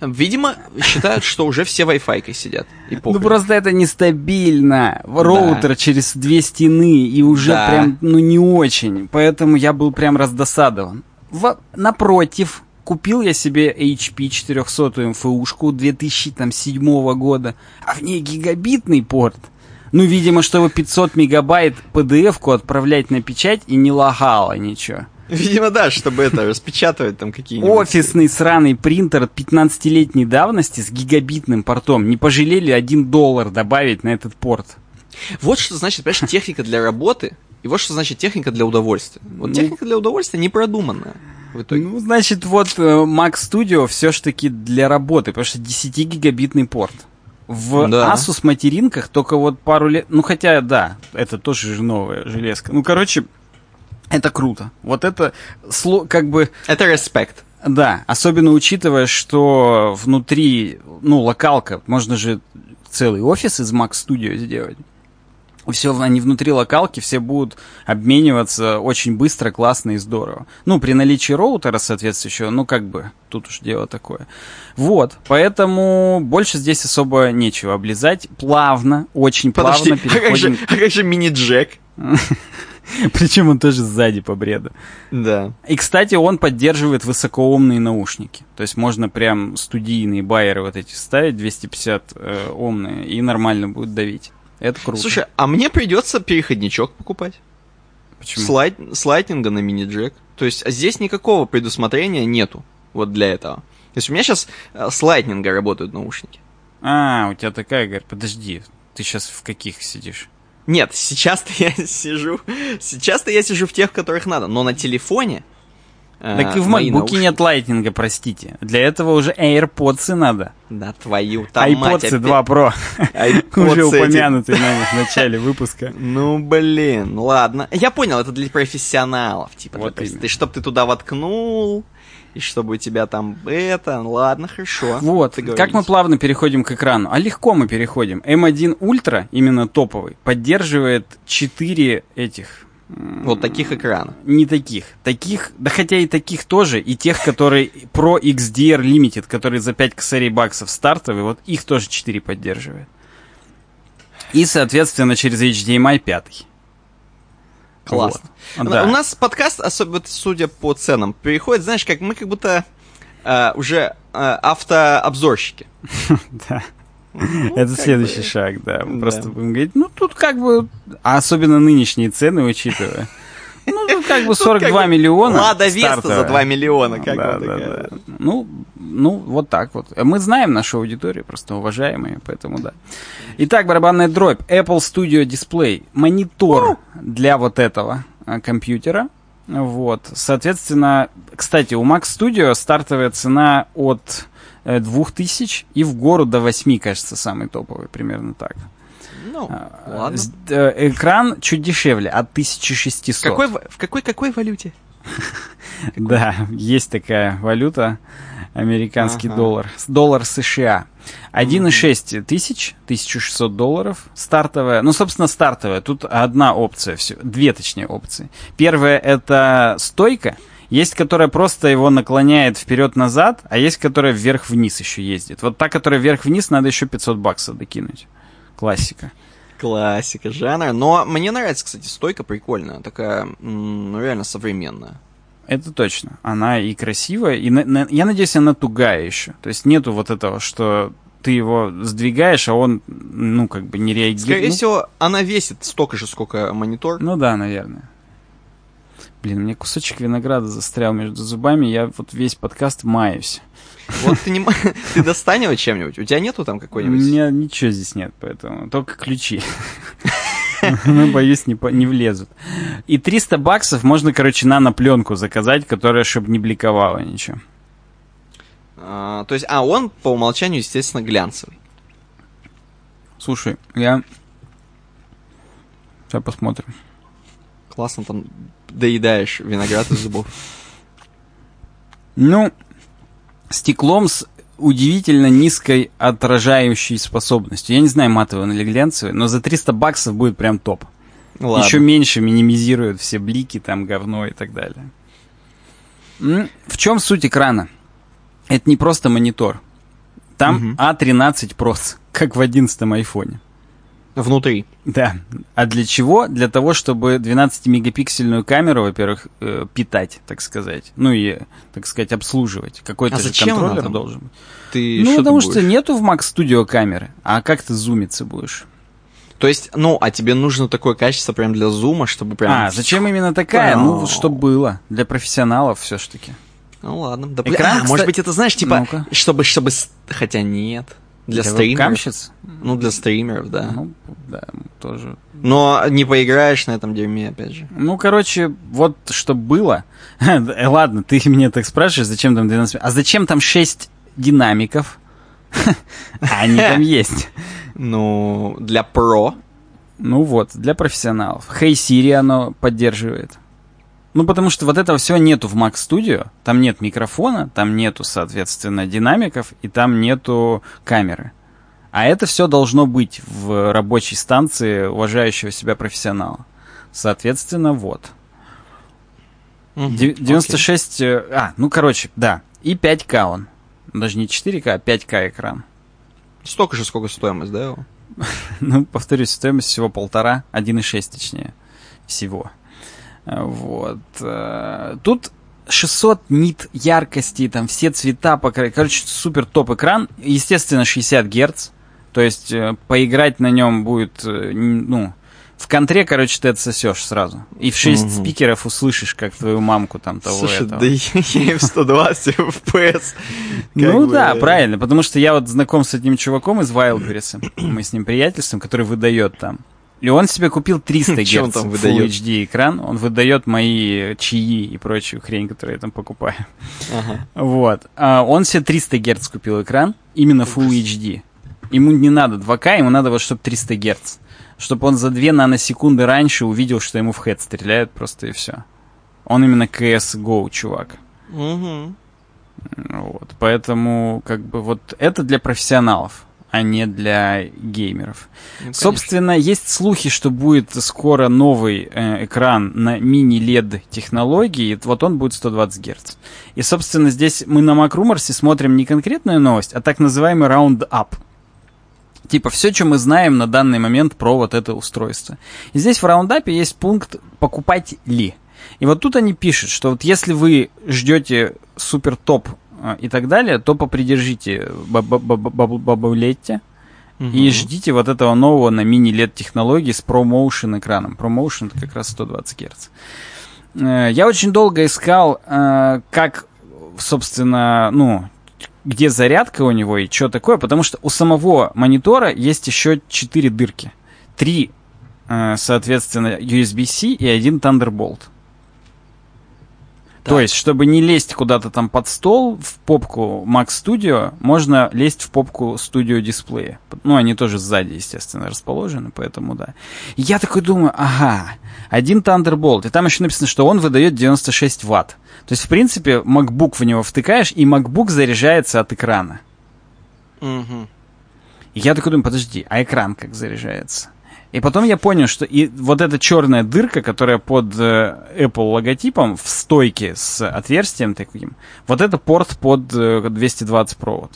Видимо, считают, что уже все Wi-Fi сидят. И Ну просто это нестабильно. Роутер через две стены и уже Да. прям, ну не очень. Поэтому я был прям раздосадован. В- напротив, купил я себе HP 400 МФУшку 2007 года, а в ней гигабитный порт. Ну, видимо, чтобы 500 мегабайт PDF-ку отправлять на печать и не лагало ничего. Видимо, да, чтобы это, распечатывать там какие-нибудь... Офисный сраный принтер 15-летней давности с гигабитным портом. Не пожалели 1 доллар добавить на этот порт. Вот что значит, понимаешь, техника для работы, и вот что значит техника для удовольствия. Вот Ну. техника для удовольствия не продуманная в итоге. Ну, значит, вот э, Mac Studio все ж таки для работы, потому что 10-гигабитный порт. В Да. Asus материнках только вот пару лет... Ну, хотя, да, это тоже же новая железка. Ну, короче, это круто. Вот это сло- как бы... Это респект. Да, особенно учитывая, что внутри, ну, локалка, можно же целый офис из Mac Studio сделать. Все они внутри локалки, все будут обмениваться очень быстро, классно и здорово. Ну, при наличии роутера соответствующего, ну, как бы, тут уж дело такое. Вот, поэтому больше здесь особо нечего облизать. Плавно, очень Подожди, плавно переходим... а как же, а как же мини-джек? Причем он тоже сзади по бреду. Да. И, кстати, он поддерживает высокоомные наушники. То есть можно прям студийные байеры вот эти ставить, 250 э, омные, и нормально будет давить. Это круто. Слушай, а мне придется переходничок покупать. Почему? С, лайт... с лайтнинга на мини-джек. То есть а здесь никакого предусмотрения нету вот для этого. То есть у меня сейчас с лайтнинга работают наушники. А, у тебя такая, говорит, подожди, ты сейчас в каких сидишь? Нет, сейчас-то я сижу. Сейчас-то я сижу в тех, в которых надо. Но на телефоне. Э, Так и в наушники- нет лайтнинга, простите. Для этого уже AirPods надо. Да твою, там iPods опять. 2 Pro. Уже упомянутый нами в начале выпуска. Ну, блин, ладно. Я понял, это для профессионалов. Типа, Вот ты, чтоб ты туда воткнул, и чтобы у тебя там это... Ладно, хорошо. Вот, как мы плавно переходим к экрану. А легко мы переходим. M1 Ultra, именно топовый, поддерживает 4 этих... Вот таких экранов. Не таких. Таких, да хотя и таких тоже, и тех, которые Pro XDR Limited, которые за 5 косарей баксов стартовые, вот их тоже 4 поддерживает. И, соответственно, через HDMI 5. Классно. Вот. У- Да. У нас подкаст, особенно судя по ценам, переходит, знаешь, как мы как будто э, уже э, автообзорщики. Да. Ну, Это следующий бы. шаг, да. Мы Да. просто будем говорить, ну тут как бы, а особенно нынешние цены учитывая. Ну, тут как бы 42 как миллиона. Лада Веста за стартовая. 2 миллиона, как да, да, да. Ну, ну, вот так вот. Мы знаем нашу аудиторию, просто уважаемые, поэтому да. Итак, барабанная дробь. Apple Studio Display. Монитор для вот этого а, компьютера. Вот. Соответственно, кстати, у Mac Studio стартовая цена от 2000 и в гору до 8, кажется, самый топовый, примерно так. Ну, А, ладно. э, Экран чуть дешевле, от 1600. В какой, в какой, какой валюте? Да, есть такая валюта, американский доллар. Доллар США. 1,6 тысяч, 1600 долларов, стартовая. Ну, собственно, стартовая. Тут одна опция, все, две, точнее, опции. Первая это стойка. Есть, которая просто его наклоняет вперед-назад, а есть, которая вверх-вниз еще ездит. Вот та, которая вверх-вниз, надо еще 500 баксов докинуть. Классика. Классика жанра. Но мне нравится, кстати, стойка прикольная. Такая, ну, реально современная. Это точно. Она и красивая, и на- на- я надеюсь, она тугая еще. То есть нету вот этого, что ты его сдвигаешь, а он, ну, как бы не реагирует. Скорее ну, всего, она весит столько же, сколько монитор. ну да, наверное. Блин, у меня кусочек винограда застрял между зубами, я вот весь подкаст маюсь. Вот ты не ты достань его чем-нибудь. У тебя нету там У какой-нибудь? меня ничего здесь нет, поэтому только ключи. Ну, боюсь, не, по- не влезут. И 300 баксов можно, короче, нано-пленку заказать, которая, чтобы не бликовала ничего. А, то есть, а он по умолчанию, естественно, глянцевый. Слушай, я... Сейчас посмотрим. Классно там доедаешь виноград из зубов. Ну, стеклом с удивительно низкой отражающей способностью. Я не знаю, матовый он или глянцевый, но за 300 баксов будет прям топ. Ладно. Еще меньше минимизирует все блики, там говно и так далее. В чем суть экрана? Это не просто монитор. Там Мгм. А13 прос, как в 11 айфоне. Внутри. Да. А для чего? Для того, чтобы 12-мегапиксельную камеру, во-первых, э, питать, так сказать. Ну и, так сказать, обслуживать. Какой-то А же контроллер должен быть. Ты ну, что потому ты что нету в Mac Studio камеры. А как ты зумиться будешь? То есть, ну, а тебе нужно такое качество прям для зума, чтобы прям... А, зачем именно такая? Ну, Вау. что было. Для профессионалов все-таки. Ну ладно. Да, Экран, а, кстати- может быть, это, знаешь, типа, Ну-ка. чтобы, чтобы... Хотя нет. Для, стримеров. вебкамщиц? Ну, для стримеров, да. Ну, да, тоже. Но не поиграешь на этом дерьме, опять же. Ну, короче, вот что было. Ладно, ты меня так спрашиваешь, зачем там 12... А зачем там 6 динамиков? А они там есть. Ну, для про. Ну вот, для профессионалов. Hey Siri оно поддерживает. Ну, потому что вот этого всего нету в Mac Studio. Там нет микрофона, там нету, соответственно, динамиков, и там нету камеры. А это все должно быть в рабочей станции уважающего себя профессионала. Соответственно, вот. Мгм, 96... э, А, ну, короче, да. И 5К он. Даже не 4К, а 5К экран. окей. Столько же, сколько стоимость, да? его? Ну, повторюсь, стоимость всего полтора, 1,6 точнее, всего. Вот. э, Тут 600 нит яркости, там все цвета, покра- короче, супер топ экран. Естественно, 60 герц. То есть э, поиграть на нем будет, э, ну, в контре, короче, ты отсосешь сразу. И в 6 Мгм. спикеров услышишь, как твою мамку там того Слушай, этого. да я в 120 FPS. Ну бы, да, правильно, потому что я вот знаком с одним чуваком из Wildberries, мы с ним приятельствуем, который выдает там. И он себе купил 300 Чё он Гц там Full? HD экран, он выдает мои чаи и прочую хрень, которую я там покупаю. Ага. Вот. А он себе 300 Гц купил экран, именно Full HD. Ему не надо 2К, ему надо вот чтобы 300 Гц. Чтобы он за 2 наносекунды раньше увидел, что ему в хед стреляют просто и все. Он именно CSGO чувак. Мгм. Вот, поэтому, как бы, вот это для профессионалов, а не для геймеров. Ну, конечно. Собственно, есть слухи, что будет скоро новый э, экран на мини-LED технологии, вот он будет 120 Гц. И, собственно, здесь мы на MacRumors смотрим не конкретную новость, а так называемый Roundup. Типа, все, что мы знаем на данный момент про вот это устройство. И здесь в раундапе есть пункт «покупать ли». И вот тут они пишут, что вот если вы ждете супер топ и так далее, то попридержите бабулетте и ждите вот этого нового на мини-LED технологии с ProMotion экраном. ProMotion это как раз 120 Гц. Э, Я очень долго искал, э, как, собственно, ну, где зарядка у него и что такое, потому что у самого монитора есть еще четыре дырки. Три, э, соответственно, USB-C и один Thunderbolt. То есть, чтобы не лезть куда-то там под стол, в попку Mac Studio, можно лезть в попку Studio дисплея. Ну, они тоже сзади, естественно, расположены, поэтому да. И я такой думаю, ага, один Thunderbolt, и там еще написано, что он выдает 96 ватт. То есть, в принципе, MacBook в него втыкаешь, и MacBook заряжается от экрана. И я такой думаю, подожди, а экран как заряжается? И потом я понял, что и вот эта черная дырка, которая под э, Apple логотипом в стойке с отверстием таким, вот это порт под э, 220 провод.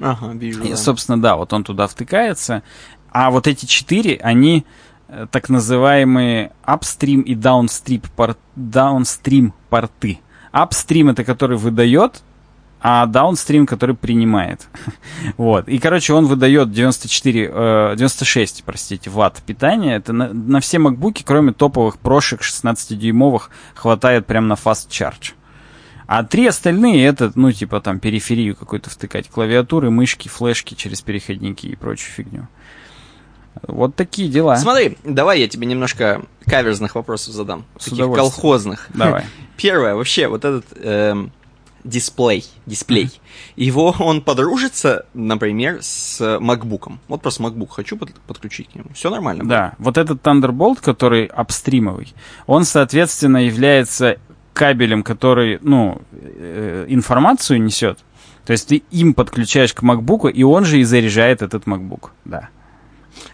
Ага, вижу. И, да. собственно, да, вот он туда втыкается. А вот эти четыре, они э, так называемые upstream и downstream, пор- downstream порты. Upstream это который выдает, а downstream, который принимает. вот. И, короче, он выдает 94, э, 96, простите, ватт питания. Это на, на все макбуки, кроме топовых прошек 16-дюймовых, хватает прям на fast charge. А три остальные это, ну, типа там периферию какую-то втыкать. Клавиатуры, мышки, флешки через переходники и прочую фигню. Вот такие дела. Смотри, давай я тебе немножко каверзных вопросов задам. С Таких колхозных. Давай. Первое, вообще, вот этот эм, дисплей, дисплей, его он подружится, например, с MacBook. Вот просто MacBook хочу под- подключить к нему. Все нормально. Да, вот этот Thunderbolt, который апстримовый, он, соответственно, является кабелем, который, ну, э, информацию несет. То есть ты им подключаешь к MacBook, и он же и заряжает этот MacBook, да.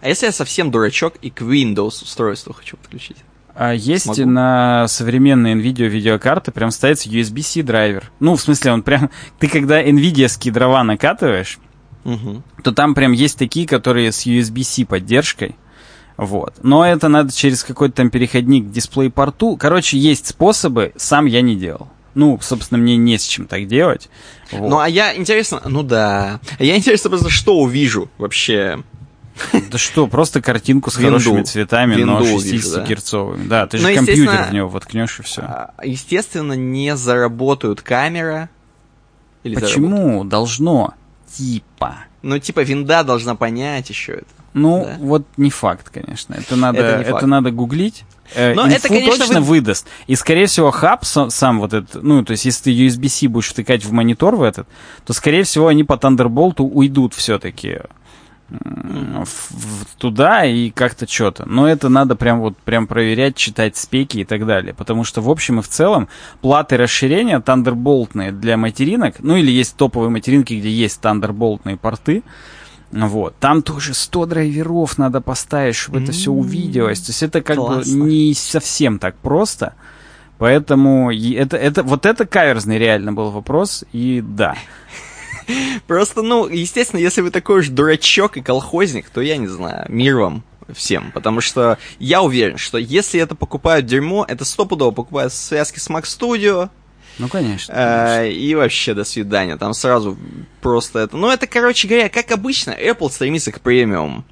А если я совсем дурачок и к Windows устройству хочу подключить? А есть Смогу. на современные NVIDIA видеокарты прям ставится USB-C драйвер. Ну, в смысле, он прям... Ты когда NVIDIA дрова накатываешь, Мгм. то там прям есть такие, которые с USB-C поддержкой. Вот. Но это надо через какой-то там переходник к дисплей-порту. Короче, есть способы, сам я не делал. Ну, собственно, мне не с чем так делать. Вот. Ну, а я, интересно, ну да. Я интересно просто, что увижу вообще. Да что, просто картинку с хорошими цветами, но Винду увижу, 60-герцовыми. Да, ты же Ну, компьютер в него воткнешь и все. А, Естественно, не заработают камера. Почему? Должно. Типа. Ну, типа, винда должна понять еще это. Ну, Да. вот не факт, конечно. Это надо, Это это надо гуглить. Э, Но инфу это, конечно, точно вы- выдаст. И, скорее всего, хаб са- сам вот этот, ну, то есть, если ты USB-C будешь втыкать в монитор в этот, то, скорее всего, они по Thunderbolt уйдут все-таки туда и как-то что-то. Но это надо прям вот прям проверять, читать спеки и так далее. Потому что, в общем и в целом, платы расширения Thunderboltные для материнок, ну или есть топовые материнки, где есть Thunderboltные порты, Вот. Там тоже 100 драйверов надо поставить, чтобы это все увиделось. То есть это как Классно. бы не совсем так просто. Поэтому это, это, вот это каверзный реально был вопрос, и да. Просто, ну, естественно, если вы такой уж дурачок и колхозник, то я не знаю, мир вам всем. Потому что я уверен, что если это покупают дерьмо, это стопудово покупают в связке с Mac Studio, Ну, конечно. э, и вообще до свидания. Там сразу просто это... Ну, это, короче говоря, как обычно, Apple стремится к премиум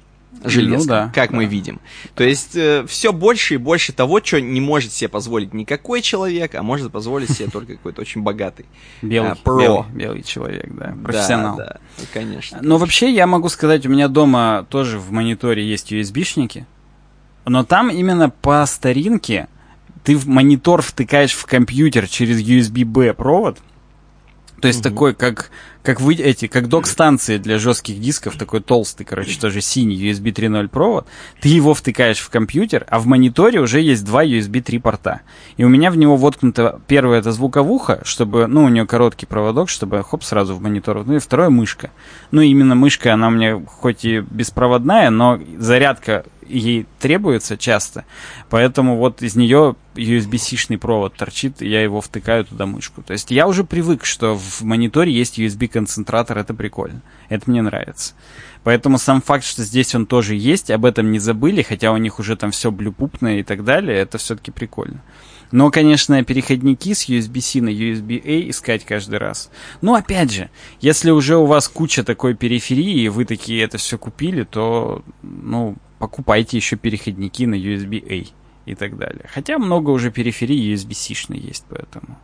железкам, Ну да, как мы да. видим. То есть все больше и больше того, что не может себе позволить никакой человек, а может позволить себе только какой-то очень богатый. Белый, а, про. белый, белый человек, да, профессионал. Да, да, ну, конечно. Но вообще я могу сказать, у меня дома тоже в мониторе есть USB-шники, но там именно по старинке ты в монитор втыкаешь в компьютер через USB-B провод, то есть Мгм. такой, как, как вы эти, как док-станции для жестких дисков, такой толстый, короче, тоже синий USB 3.0 провод. Ты его втыкаешь в компьютер, а в мониторе уже есть два USB 3 порта. И у меня в него воткнуто первое это звуковуха, чтобы, ну, у нее короткий проводок, чтобы хоп сразу в монитор. Ну и второе мышка. Ну, именно мышка, она у меня хоть и беспроводная, но зарядка ей требуется часто. Поэтому вот из нее USB-C-шный провод торчит, и я его втыкаю туда мышку. То есть я уже привык, что в мониторе есть USB-концентратор, это прикольно. Это мне нравится. Поэтому сам факт, что здесь он тоже есть, об этом не забыли, хотя у них уже там все блюпупное и так далее, это все-таки прикольно. Но, конечно, переходники с USB-C на USB-A искать каждый раз. Но, опять же, если уже у вас куча такой периферии, и вы такие это все купили, то, ну, покупайте еще переходники на USB-A и так далее. Хотя много уже периферии USB-C-шной есть, поэтому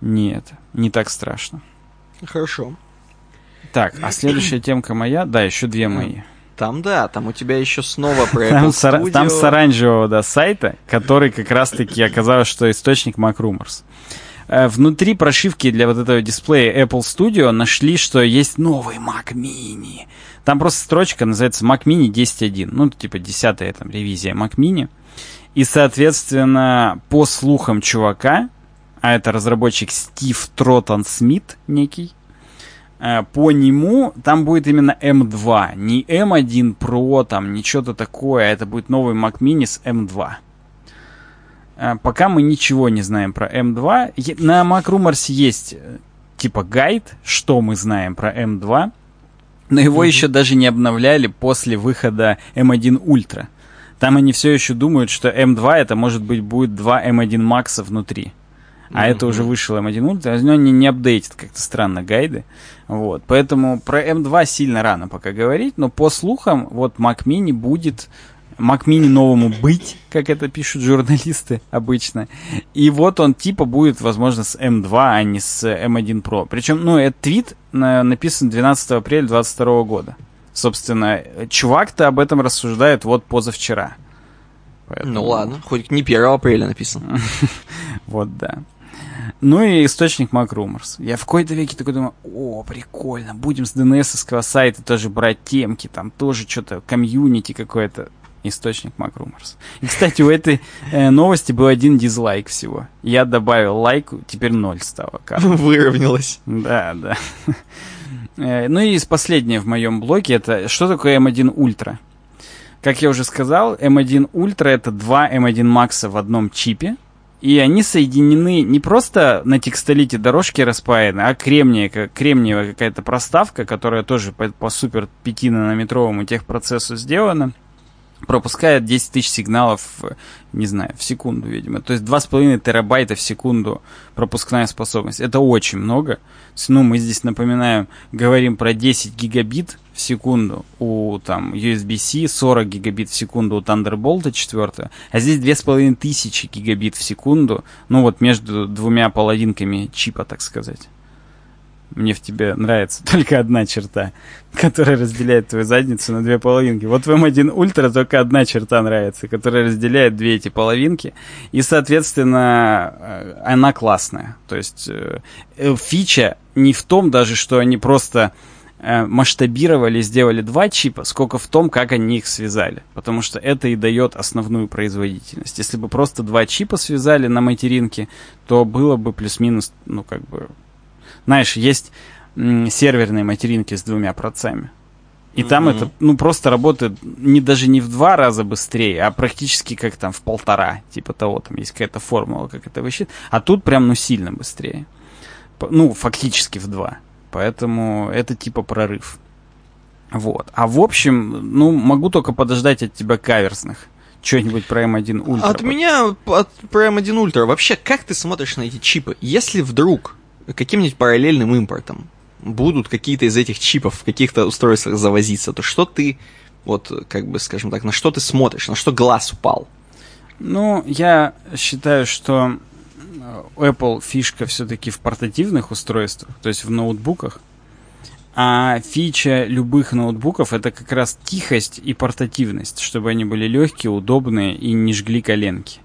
нет, не так страшно. Хорошо. Так, а следующая темка моя, да, еще две мои. Там, да, там у тебя еще снова про Там, Apple с, ора- Studio. там с оранжевого да, сайта, который как раз-таки оказалось, что источник Mac Rumors. Э, Внутри прошивки для вот этого дисплея Apple Studio нашли, что есть новый Mac Mini. Там просто строчка называется Mac Mini 10.1. Ну, типа 10 там ревизия Mac Mini. И, соответственно, по слухам чувака, а это разработчик Стив Тротон Смит некий, э, по нему там будет именно M2, не M1 Pro, там, не что-то такое, а это будет новый Mac Mini с M2. Э, Пока мы ничего не знаем про M2. Е- На Mac Rumors есть э, типа гайд, что мы знаем про M2, но его еще даже не обновляли после выхода M1 Ultra. Там они все еще думают, что M2 это может быть будет два M1 Max внутри. А это уже вышел M1 Ultra, но они не апдейтят как-то странно гайды. Вот. Поэтому про M2 сильно рано пока говорить, но по слухам, вот Mac Mini будет Mac Mini новому быть, как это пишут журналисты обычно. И вот он типа будет, возможно, с M2, а не с M1 Pro. Причем, ну, этот твит на- написан 12 апреля 2022 года. Собственно, чувак-то об этом рассуждает вот позавчера. Поэтому- Ну ладно, хоть не 1 апреля написано. Вот, да. Ну и источник Mac Rumors. Я в какой-то веке такой думаю, о, прикольно, будем с DNS сайта тоже брать темки, там тоже что-то, комьюнити какое-то. Источник Mac Rumors. И, кстати, у этой э, новости был один дизлайк всего. Я добавил лайк, теперь ноль стало. карта. Выровнялось. Да, да. Э, Ну и последнее в моем блоке это что такое M1 Ultra? Как я уже сказал, M1 Ultra это два M1 Max в одном чипе. И они соединены не просто на текстолите дорожки распаяны, а кремния, кремниевая какая-то проставка, которая тоже по, по супер 5-нанометровому техпроцессу сделана пропускает 10 тысяч сигналов, э, не знаю, в секунду, видимо. То есть 2,5 терабайта в секунду пропускная способность. Это очень много. Ну, мы здесь, напоминаем, говорим про 10 гигабит в секунду у там USB-C, 40 гигабит в секунду у Thunderbolt 4, а здесь 2500 гигабит в секунду, ну вот между двумя половинками чипа, так сказать. Мне в тебе нравится только одна черта, которая разделяет твою задницу на две половинки. Вот в M1 Ultra только одна черта нравится, которая разделяет две эти половинки. И, соответственно, э, она классная. То есть э, э, фича не в том даже, что они просто масштабировали, сделали два чипа, сколько в том, как они их связали. Потому что это и дает основную производительность. Если бы просто два чипа связали на материнке, то было бы плюс-минус, ну, как бы, знаешь, есть серверные материнки с двумя процами. И mm-hmm. там это, ну, просто работает не даже не в два раза быстрее, а практически как там в полтора, типа того, там есть какая-то формула, как это высчитать. А тут прям, ну, сильно быстрее. Ну, фактически в два. Поэтому это типа прорыв. Вот. А в общем, ну, могу только подождать от тебя каверсных. Что-нибудь про M1 Ultra. От меня, от, про M1 Ultra. Вообще, как ты смотришь на эти чипы? Если вдруг каким-нибудь параллельным импортом будут какие-то из этих чипов в каких-то устройствах завозиться, то что ты, вот, как бы, скажем так, на что ты смотришь, на что глаз упал? Ну, я считаю, что Apple фишка все-таки в портативных устройствах, то есть в ноутбуках. А фича любых ноутбуков это как раз тихость и портативность, чтобы они были легкие, удобные и не жгли коленки.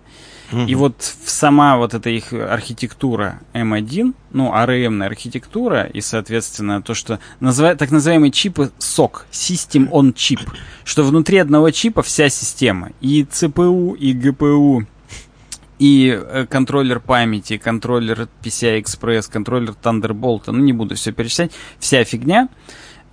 Mm-hmm. И вот сама вот эта их архитектура M1, ну, ARM архитектура, и, соответственно, то, что называют, так называемые чипы SOC, System on Chip, что внутри одного чипа вся система, и CPU, и GPU, и э, контроллер памяти, контроллер PCI Express, контроллер Thunderbolt, ну не буду все перечислять, вся фигня.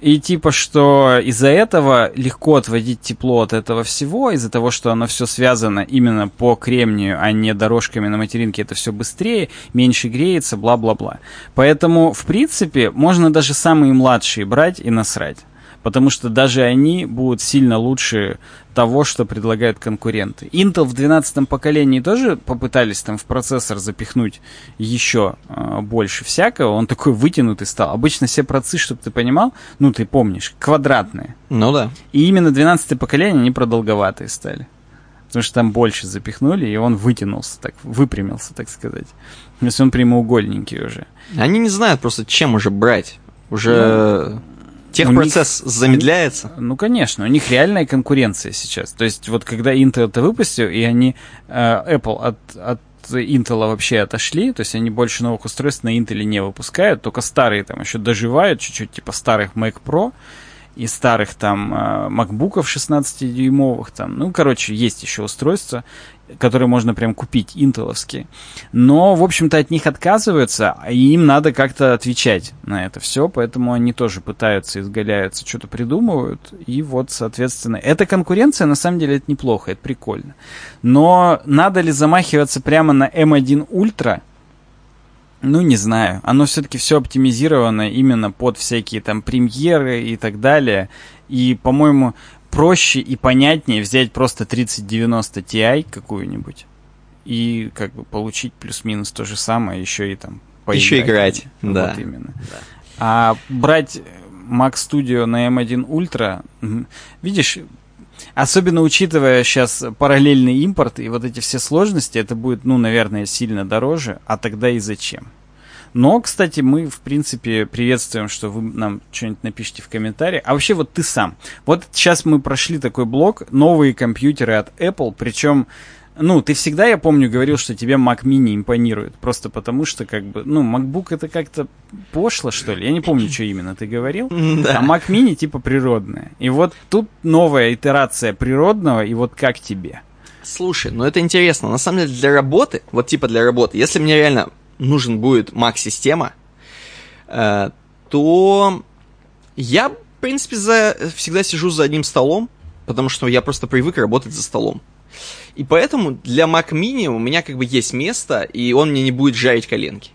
И типа, что из-за этого легко отводить тепло от этого всего, из-за того, что оно все связано именно по кремнию, а не дорожками на материнке, это все быстрее, меньше греется, бла-бла-бла. Поэтому, в принципе, можно даже самые младшие брать и насрать потому что даже они будут сильно лучше того, что предлагают конкуренты. Intel в 12 поколении тоже попытались там в процессор запихнуть еще э, больше всякого, он такой вытянутый стал. Обычно все процессы, чтобы ты понимал, ну ты помнишь, квадратные. Ну да. И именно 12 поколение они продолговатые стали. Потому что там больше запихнули, и он вытянулся, так, выпрямился, так сказать. То есть он прямоугольненький уже. Они не знают просто, чем уже брать. Уже... Ну, Техпроцесс них, замедляется? Ну, конечно, у них реальная конкуренция сейчас. То есть, вот когда Intel это выпустил, и они э, Apple от, от Intel вообще отошли, то есть они больше новых устройств на Intel не выпускают, только старые там еще доживают, чуть-чуть типа старых Mac Pro и старых там э, MacBook'ов 16-дюймовых там. Ну, короче, есть еще устройства, которые можно прям купить, интеловские. Но, в общем-то, от них отказываются, и им надо как-то отвечать на это все, поэтому они тоже пытаются, изгаляются, что-то придумывают, и вот, соответственно, эта конкуренция, на самом деле, это неплохо, это прикольно. Но надо ли замахиваться прямо на M1 Ultra? Ну, не знаю. Оно все-таки все оптимизировано именно под всякие там премьеры и так далее. И, по-моему, проще и понятнее взять просто 3090 Ti какую-нибудь и как бы получить плюс-минус то же самое, еще и там поиграть. Еще играть, вот да. именно. Да. А брать Mac Studio на M1 Ultra, видишь, особенно учитывая сейчас параллельный импорт и вот эти все сложности, это будет, ну, наверное, сильно дороже, а тогда и зачем? Но, кстати, мы, в принципе, приветствуем, что вы нам что-нибудь напишите в комментариях. А вообще, вот ты сам. Вот сейчас мы прошли такой блок, новые компьютеры от Apple, причем ну, ты всегда, я помню, говорил, что тебе Mac Mini импонирует. Просто потому что, как бы, ну, MacBook это как-то пошло, что ли. Я не помню, что именно ты говорил. Да. А Mac Mini типа природная. И вот тут новая итерация природного, и вот как тебе? Слушай, ну это интересно. На самом деле для работы, вот типа для работы, если мне реально нужен будет Mac-система, э, то я, в принципе, за, всегда сижу за одним столом, потому что я просто привык работать за столом. И поэтому для Mac Mini у меня как бы есть место, и он мне не будет жарить коленки.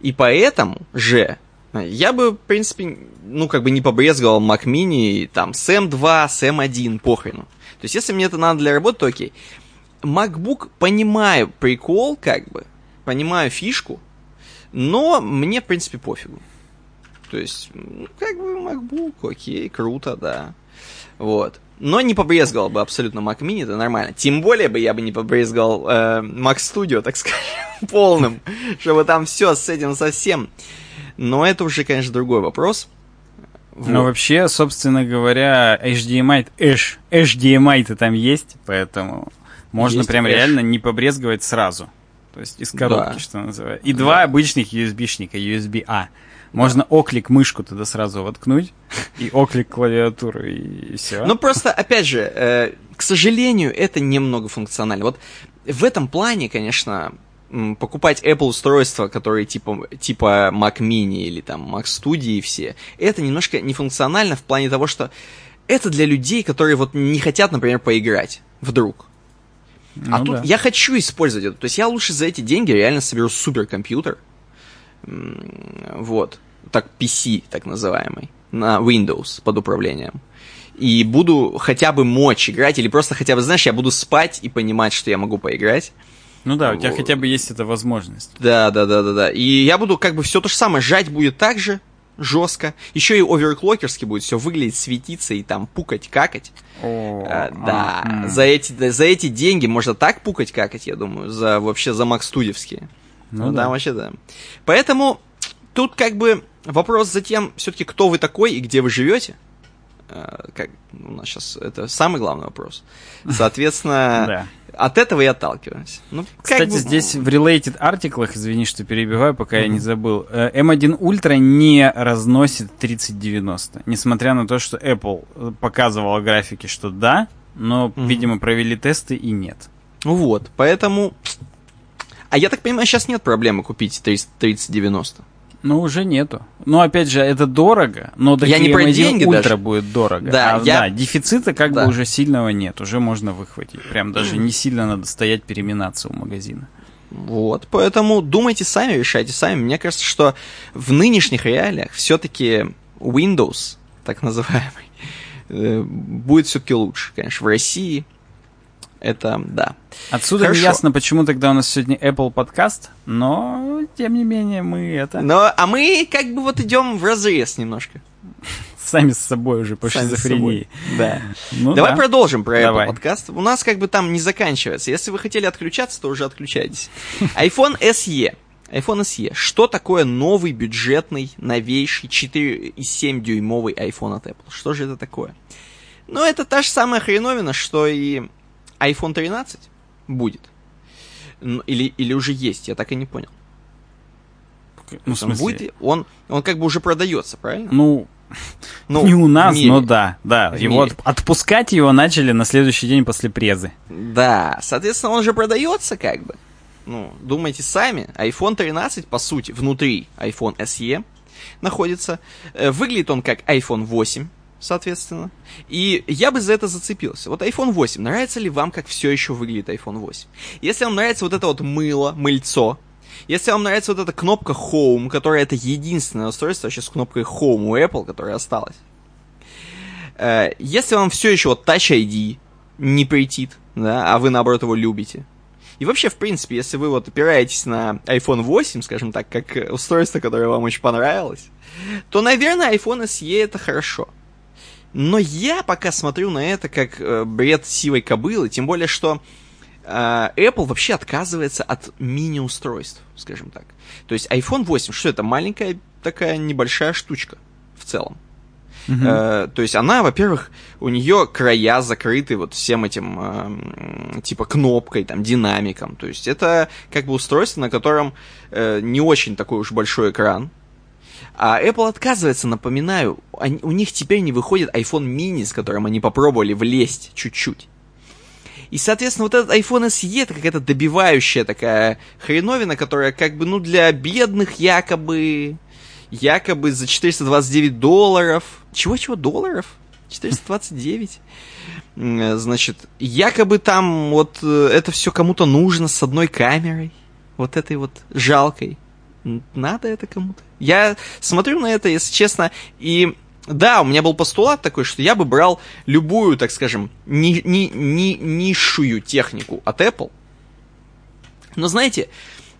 И поэтому же я бы, в принципе, ну, как бы не побрезговал Mac Mini там с M2, с M1, похрену. То есть, если мне это надо для работы, то окей. MacBook, понимаю прикол, как бы, понимаю фишку, но мне, в принципе, пофигу. То есть, ну, как бы MacBook, окей, круто, да. Вот. Но не побрезговал бы абсолютно Mac Mini, это нормально. Тем более бы я бы не побрезговал э, Mac Studio, так скажем, полным, чтобы там все с этим совсем. Но это уже, конечно, другой вопрос. Вот. Но вообще, собственно говоря, HDMI, HDMI-то там есть, поэтому можно есть прям H. реально не побрезговать сразу. То есть из коробки, да. что называется. И да. два обычных USB-шника, USB-A. Можно оклик мышку туда сразу воткнуть, и оклик клавиатуру, и все. Ну просто, опять же, э, к сожалению, это немного функционально. Вот в этом плане, конечно, покупать Apple устройства, которые типа, типа Mac Mini или там Mac Studio и все, это немножко нефункционально в плане того, что это для людей, которые вот не хотят, например, поиграть вдруг. А Ну тут да. я хочу использовать это. То есть я лучше за эти деньги реально соберу суперкомпьютер. Вот. Так, PC, так называемый. На Windows под управлением. И буду хотя бы мочь играть, или просто хотя бы, знаешь, я буду спать и понимать, что я могу поиграть. Ну да, у тебя Вот. хотя бы есть эта возможность. Да, да, да, да, да. И я буду как бы все то же самое, жать будет так же жестко. Еще и оверклокерски будет все выглядеть, светиться и там пукать, какать. О, А, да, а, за эти, да, за эти деньги можно так пукать, какать, я думаю, за вообще за Mac студевские. Ну Ну, да, да. вообще да. Поэтому тут как бы вопрос за тем, все-таки кто вы такой и где вы живете. Э, Как, у нас сейчас это самый главный вопрос. Соответственно, от этого и отталкиваемся. Ну, Кстати, бы- здесь в related артиклах, извини, что перебиваю, пока я не забыл, э, M1 Ultra не разносит 3090, несмотря на то, что Apple э, показывала графики, что да, но, Мгм. видимо, провели тесты и нет. Ну Вот, поэтому... А я так понимаю, сейчас нет проблемы купить 30 3090. Но уже нету. Но опять же, это дорого, но Я не про M1 деньги Ultra даже. будет дорого. Да, А, я- да, дефицита как Да. бы уже сильного нет, уже можно выхватить. Прям даже не сильно надо стоять переминаться у магазина. Вот, поэтому думайте сами, решайте сами. Мне кажется, что в нынешних реалиях все-таки Windows, так называемый, э, будет все-таки лучше, конечно, в России. Это, да. Отсюда Хорошо. не ясно, почему тогда у нас сегодня Apple подкаст, но тем не менее мы это Но, а мы как бы вот идем в разрез немножко. сами с собой уже по Сами шизофрении. Да. Ну Давай да. продолжим про Apple Давай. подкаст. У нас как бы там не заканчивается. Если вы хотели отключаться, то уже отключайтесь. iPhone SE. iPhone SE. Что такое новый бюджетный, новейший 4,7 дюймовый iPhone от Apple? Что же это такое? Ну, это та же самая хреновина, что и iPhone 13 будет. Ну, Или, или уже есть, я так и не понял. Ну, в смысле, будет, он, он как бы уже продается, правильно? ну, Ну, не у нас, мире. но да, да. В Его мире. от- отпускать его начали на следующий день после презы. Да, соответственно, он же продается как бы. Ну, думайте сами, iPhone 13, по сути, внутри iPhone SE находится. Э, Выглядит он как iPhone 8, соответственно. И я бы за это зацепился. Вот iPhone 8, нравится ли вам, как все еще выглядит iPhone 8? Если вам нравится вот это вот мыло, мыльцо, если вам нравится вот эта кнопка Home, которая это единственное устройство вообще с кнопкой Home у Apple, которая осталась. Э, Если вам все еще вот Touch ID не претит, да, а вы наоборот его любите. И вообще, в принципе, если вы вот опираетесь на iPhone 8, скажем так, как устройство, которое вам очень понравилось, то, наверное, iPhone SE это хорошо. Но я пока смотрю на это как э, бред сивой кобылы, тем более, что э, Apple вообще отказывается от мини-устройств, скажем так. То есть iPhone 8, что это? Маленькая такая небольшая штучка в целом. Э, то есть она, во-первых, у нее края закрыты вот всем этим э, типа кнопкой, там, динамиком. То есть это как бы устройство, на котором э, не очень такой уж большой экран. А Apple отказывается, напоминаю, они- у них теперь не выходит iPhone mini, с которым они попробовали влезть чуть-чуть. И, соответственно, вот этот iPhone SE это какая-то добивающая такая хреновина, которая как бы, ну, для бедных якобы, якобы за 429 долларов. Чего-чего долларов? 429? М, э, Значит, якобы там вот э, это все кому-то нужно с одной камерой. Вот этой вот жалкой. Надо это кому-то? Я смотрю на это, если честно, и да, у меня был постулат такой, что я бы брал любую, так скажем, ни, ни, ни, низшую технику от Apple. Но знаете,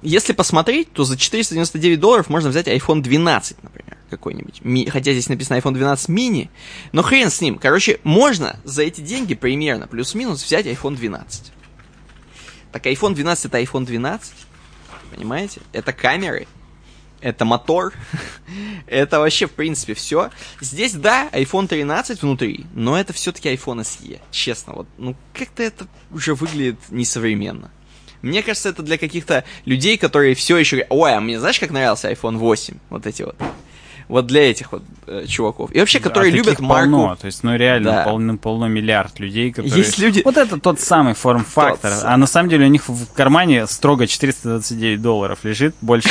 если посмотреть, то за 499 долларов можно взять iPhone 12, например, какой-нибудь. Хотя здесь написано iPhone 12 mini, но хрен с ним. Короче, можно за эти деньги примерно плюс-минус взять iPhone 12. Так iPhone 12 это iPhone 12, понимаете? Это камеры, это мотор, это вообще, в принципе, все. Здесь, да, iPhone 13 внутри, но это все-таки iPhone SE. Честно, вот, ну, как-то это уже выглядит несовременно. Мне кажется, это для каких-то людей, которые все еще... Ой, а мне знаешь, как нравился iPhone 8? Вот эти вот. Вот для этих вот э, чуваков. И вообще, которые а любят марку. полно, то есть, ну реально, Да. полно, полно миллиард людей, которые... Есть люди- Вот это тот самый форм-фактор. Тот А на самом деле у них в кармане строго 429 долларов лежит, больше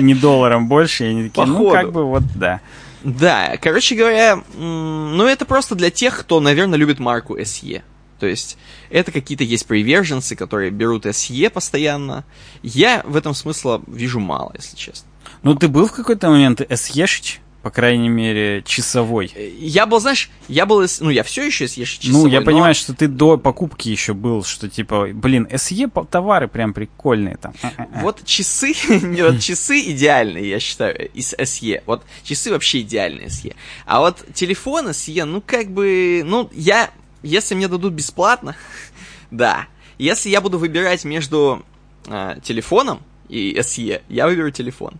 не, долларом больше, и они такие, ну как бы вот да. Да, короче говоря, ну это просто для тех, кто, наверное, любит марку SE. То есть это какие-то есть приверженцы, которые берут SE постоянно. Я в этом смысла вижу мало, если честно. Ну ты был в какой-то момент SE-шич? По крайней мере, часовой. Э, Я был, знаешь, я был, ну я все еще SE часовой, ну, я но- понимаю, что ты до покупки еще был, что типа, блин, SE по- товары прям прикольные там. Вот часы, вот часы идеальные, я считаю, из SE. Вот часы вообще идеальные SE. А вот телефон SE, ну как бы, ну я, если мне дадут бесплатно, да. Если я буду выбирать между а, телефоном и SE, я выберу телефон.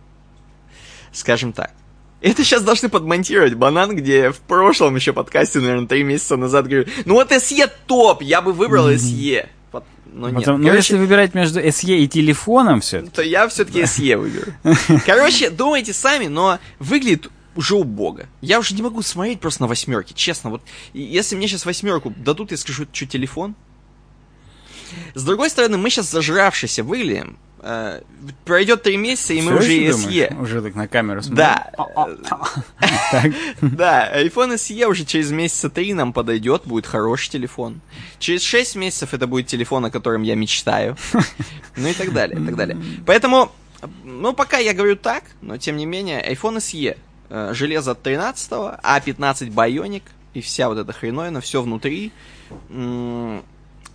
Скажем так. Это сейчас должны подмонтировать банан, где в прошлом еще подкасте, наверное, три месяца назад говорю, ну вот SE топ, я бы выбрал SE. Вот, Но нет. Потом- ну, Короче, если выбирать между SE и телефоном все то я все-таки SE выберу. Короче, думайте сами, но выглядит уже убого. Я уже не могу смотреть просто на восьмерки, честно. Вот если мне сейчас восьмерку дадут, я скажу, что телефон. С другой стороны, мы сейчас зажравшиеся выглядим. Э, пройдет три месяца, и мы уже и SE. Уже так на камеру смотрим. Да. Так. Да, iPhone SE уже через месяца три нам подойдет, будет хороший телефон. Через 6 месяцев это будет телефон, о котором я мечтаю. Ну и так далее, и так далее. Поэтому, ну пока я говорю так, но тем не менее, iPhone SE, э, железо от 13 А15 Bionic и вся вот эта хреновина, все внутри,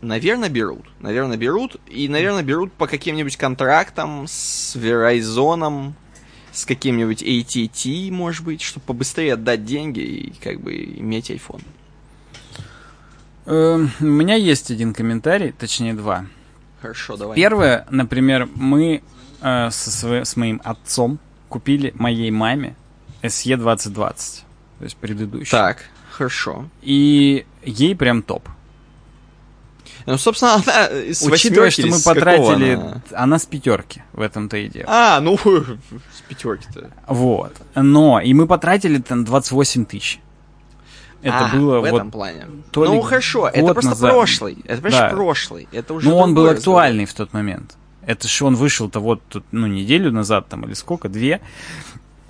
наверное, берут. Наверное, берут. И, наверное, берут по каким-нибудь контрактам с Verizon, с каким-нибудь AT&T, может быть, чтобы побыстрее отдать деньги и как бы иметь iPhone. Эм, У меня есть один комментарий, точнее два. Хорошо, давай. Первое, например, мы э, со сво- с моим отцом купили моей маме SE 2020, то есть предыдущий. Так, хорошо. И ей прям топ. Ну, собственно, она с Учитывая, что мы потратили, она? она с пятерки в этом-то и дело. А, ну, с пятерки-то. Вот. Но, и мы потратили там 28 тысяч. Это А, было в вот... этом плане. то ну, хорошо, это просто назад. прошлый. Это, понимаешь, Да. прошлый. Это уже Ну, он был другой актуальный в тот момент. Это же он вышел-то вот тут, ну, неделю назад там или сколько, две.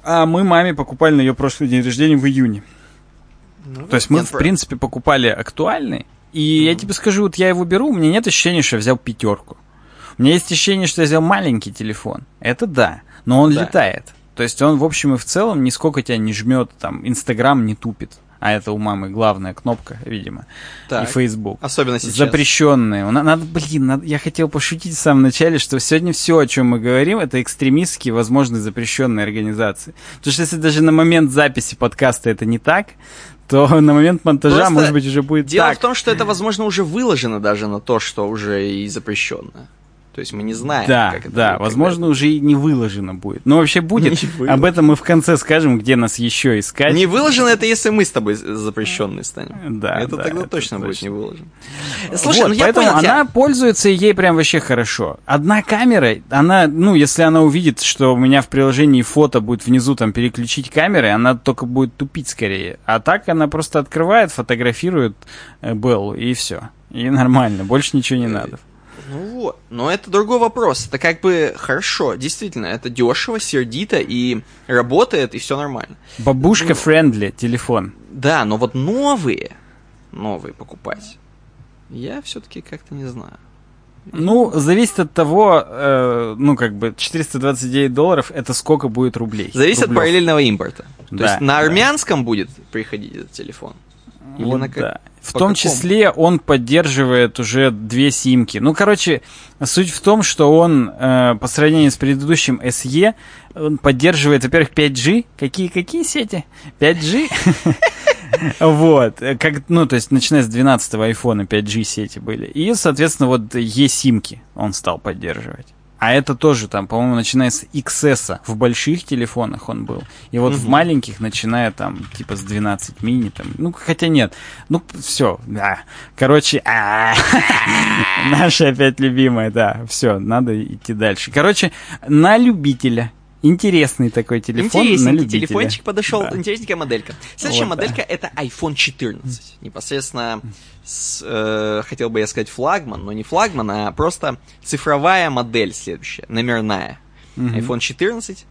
А мы маме покупали на ее прошлый день рождения в июне. разговор. Ну, То есть мы, в принципе, покупали актуальный. И я тебе скажу, вот я его беру, у меня нет ощущения, что я взял пятерку. У меня есть ощущение, что я взял маленький телефон. Это да, но он Да. летает. То есть он, в общем и в целом, нисколько тебя не жмет, там, Инстаграм не тупит. А это у мамы главная кнопка, видимо. Так. И Фейсбук. Особенно сейчас. Запрещенные. Надо, блин, надо- я хотел пошутить в самом начале, что сегодня все, о чем мы говорим, это экстремистские, возможно, запрещенные организации. Потому что если даже на момент записи подкаста это не так, то на момент монтажа, Просто может быть, уже будет Дело так. в том, что это, возможно, уже выложено даже на то, что уже и запрещено. То есть мы не знаем, Да, как это да, будет возможно, уже и не выложено будет. Но вообще будет. Об этом мы в конце скажем, где нас еще искать. Не выложено это, если мы с тобой запрещенные станем. Да, это да, тогда это точно будет точно. не выложено. Слушай, Вот, ну я поэтому понял тебя. она пользуется, и ей прям вообще хорошо. Одна камера, она, ну, если она увидит, что у меня в приложении фото будет внизу там переключить камеры, она только будет тупить скорее. А так она просто открывает, фотографирует э, Беллу, и все. И нормально, больше ничего не надо. Ну вот, но это другой вопрос. Это как бы хорошо, действительно, это дешево, сердито и работает, и все нормально. Бабушка-френдли телефон. Да, но вот новые, новые покупать, я все-таки как-то не знаю. Ну, зависит от того, э, ну, как бы, 429 долларов, это сколько будет рублей? Зависит от Рублёв. параллельного импорта. То Да, есть на да. армянском будет приходить этот телефон. Вот на да. В по том какому? числе он поддерживает уже две симки. Ну, короче, суть в том, что он э, по сравнению с предыдущим SE он поддерживает, во-первых, 5G. Какие какие сети? 5G. Вот, как, ну, то есть, начиная с 12-го айфона 5G сети были. И, соответственно, вот E-симки он стал поддерживать. А это тоже там, по-моему, начиная с XS в больших телефонах он был. И вот в Мгм. маленьких, начиная там, типа с 12 мини, там, ну, хотя нет. Ну, все, да. Короче, а, наша опять любимая, да. Все, надо идти дальше. Короче, на любителя Интересный такой телефон на Интересненький любителя. телефончик подошел, Да. интересненькая моделька. Следующая Вот, да. моделька это iPhone 14. Непосредственно, с, э, хотел бы я сказать флагман, но не флагман, а просто цифровая модель следующая, номерная. iPhone 14.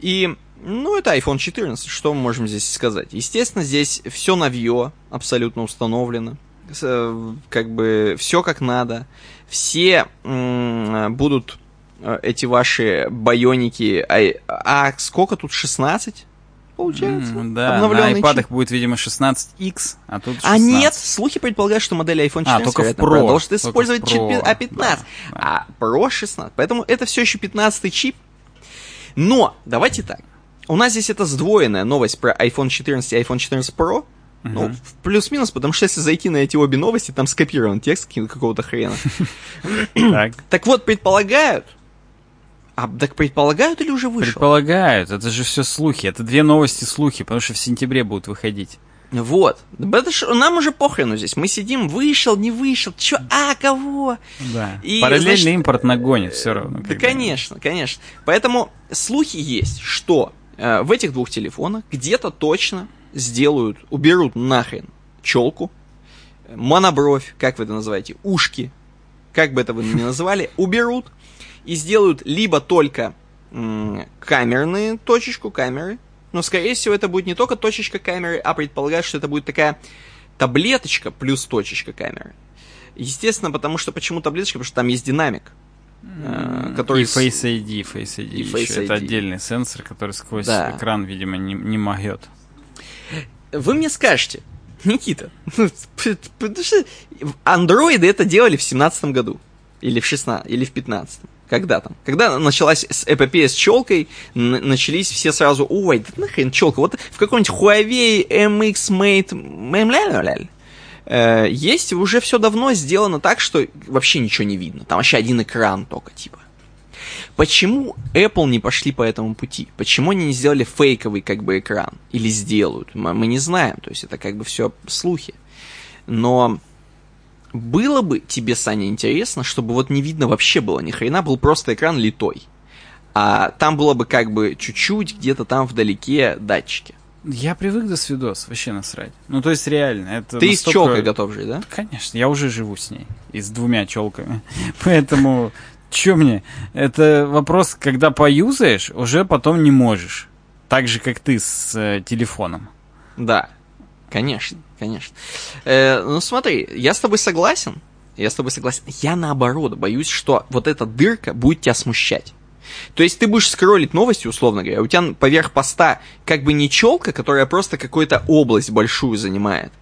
И, ну, это iPhone 14, что мы можем здесь сказать? Естественно, здесь все новье абсолютно установлено. Э, Как бы все как надо. Все будут эти ваши байоники. А, а сколько тут? 16? Получается? М, Да, на iPad чип. будет, видимо, 16X, а тут 16. А нет, слухи предполагают, что модель iPhone 14 А, только в Pro, продолжит использовать чип Pro, A15, да, да. а Pro 16. Поэтому это все еще 15 чип. Но, давайте так. У нас здесь это сдвоенная новость про iPhone 14 и iPhone 14 Pro. Ну, в плюс-минус, потому что если зайти на эти обе новости, там скопирован текст какого-то хрена. Так вот, предполагают. А так предполагают или уже вышел? Предполагают, это же все слухи. Это две новости слухи, потому что в сентябре будут выходить. Вот. Это ж, нам уже похрену здесь. Мы сидим, вышел, не вышел, чё, а, кого? Да. И, Параллельный значит, импорт нагонит все равно. Да, конечно, конечно. Поэтому слухи есть, что э, в этих двух телефонах где-то точно сделают, уберут нахрен челку, монобровь, как вы это называете, ушки, как бы это вы ни называли, уберут и сделают либо только камерные точечку, камеры, но, скорее всего, это будет не только точечка камеры, а предполагаю, что это будет такая таблеточка плюс точечка камеры. Естественно, потому что почему таблеточка? Потому что там есть динамик, э, который И Face ID, Face ID И еще. Face Это ID. отдельный сенсор, который сквозь Да. экран, видимо, не, не могет. Вы мне скажете, Никита, андроиды это делали в семнадцатом году. Или в 16, или в 15 Когда там? Когда началась эпопея с челкой, начались все сразу, ой, да нахрен челка, вот в каком-нибудь Huawei MX Mate. Э, есть уже все давно сделано так, что вообще ничего не видно. Там вообще один экран только, типа. Почему Apple не пошли по этому пути? Почему они не сделали фейковый как бы экран? Или сделают? Мы, мы не знаем. То есть это как бы все слухи. Но было бы тебе, Саня, интересно, чтобы вот не видно вообще было ни хрена, был просто экран литой. А там было бы как бы чуть-чуть где-то там вдалеке датчики. Я привык до свидос, вообще насрать. Ну, то есть реально, это Ты и с настолько- челкой готов жить, да? Конечно, я уже живу с ней. И с двумя челками. Поэтому, чё мне? Это вопрос, когда поюзаешь, уже потом не можешь. Так же, как ты с э, телефоном. Да, конечно, конечно. Э, ну смотри, я с тобой согласен. Я с тобой согласен. Я наоборот боюсь, что вот эта дырка будет тебя смущать. То есть ты будешь скроллить новости, условно говоря, у тебя поверх поста как бы не челка, которая просто какую-то область большую занимает,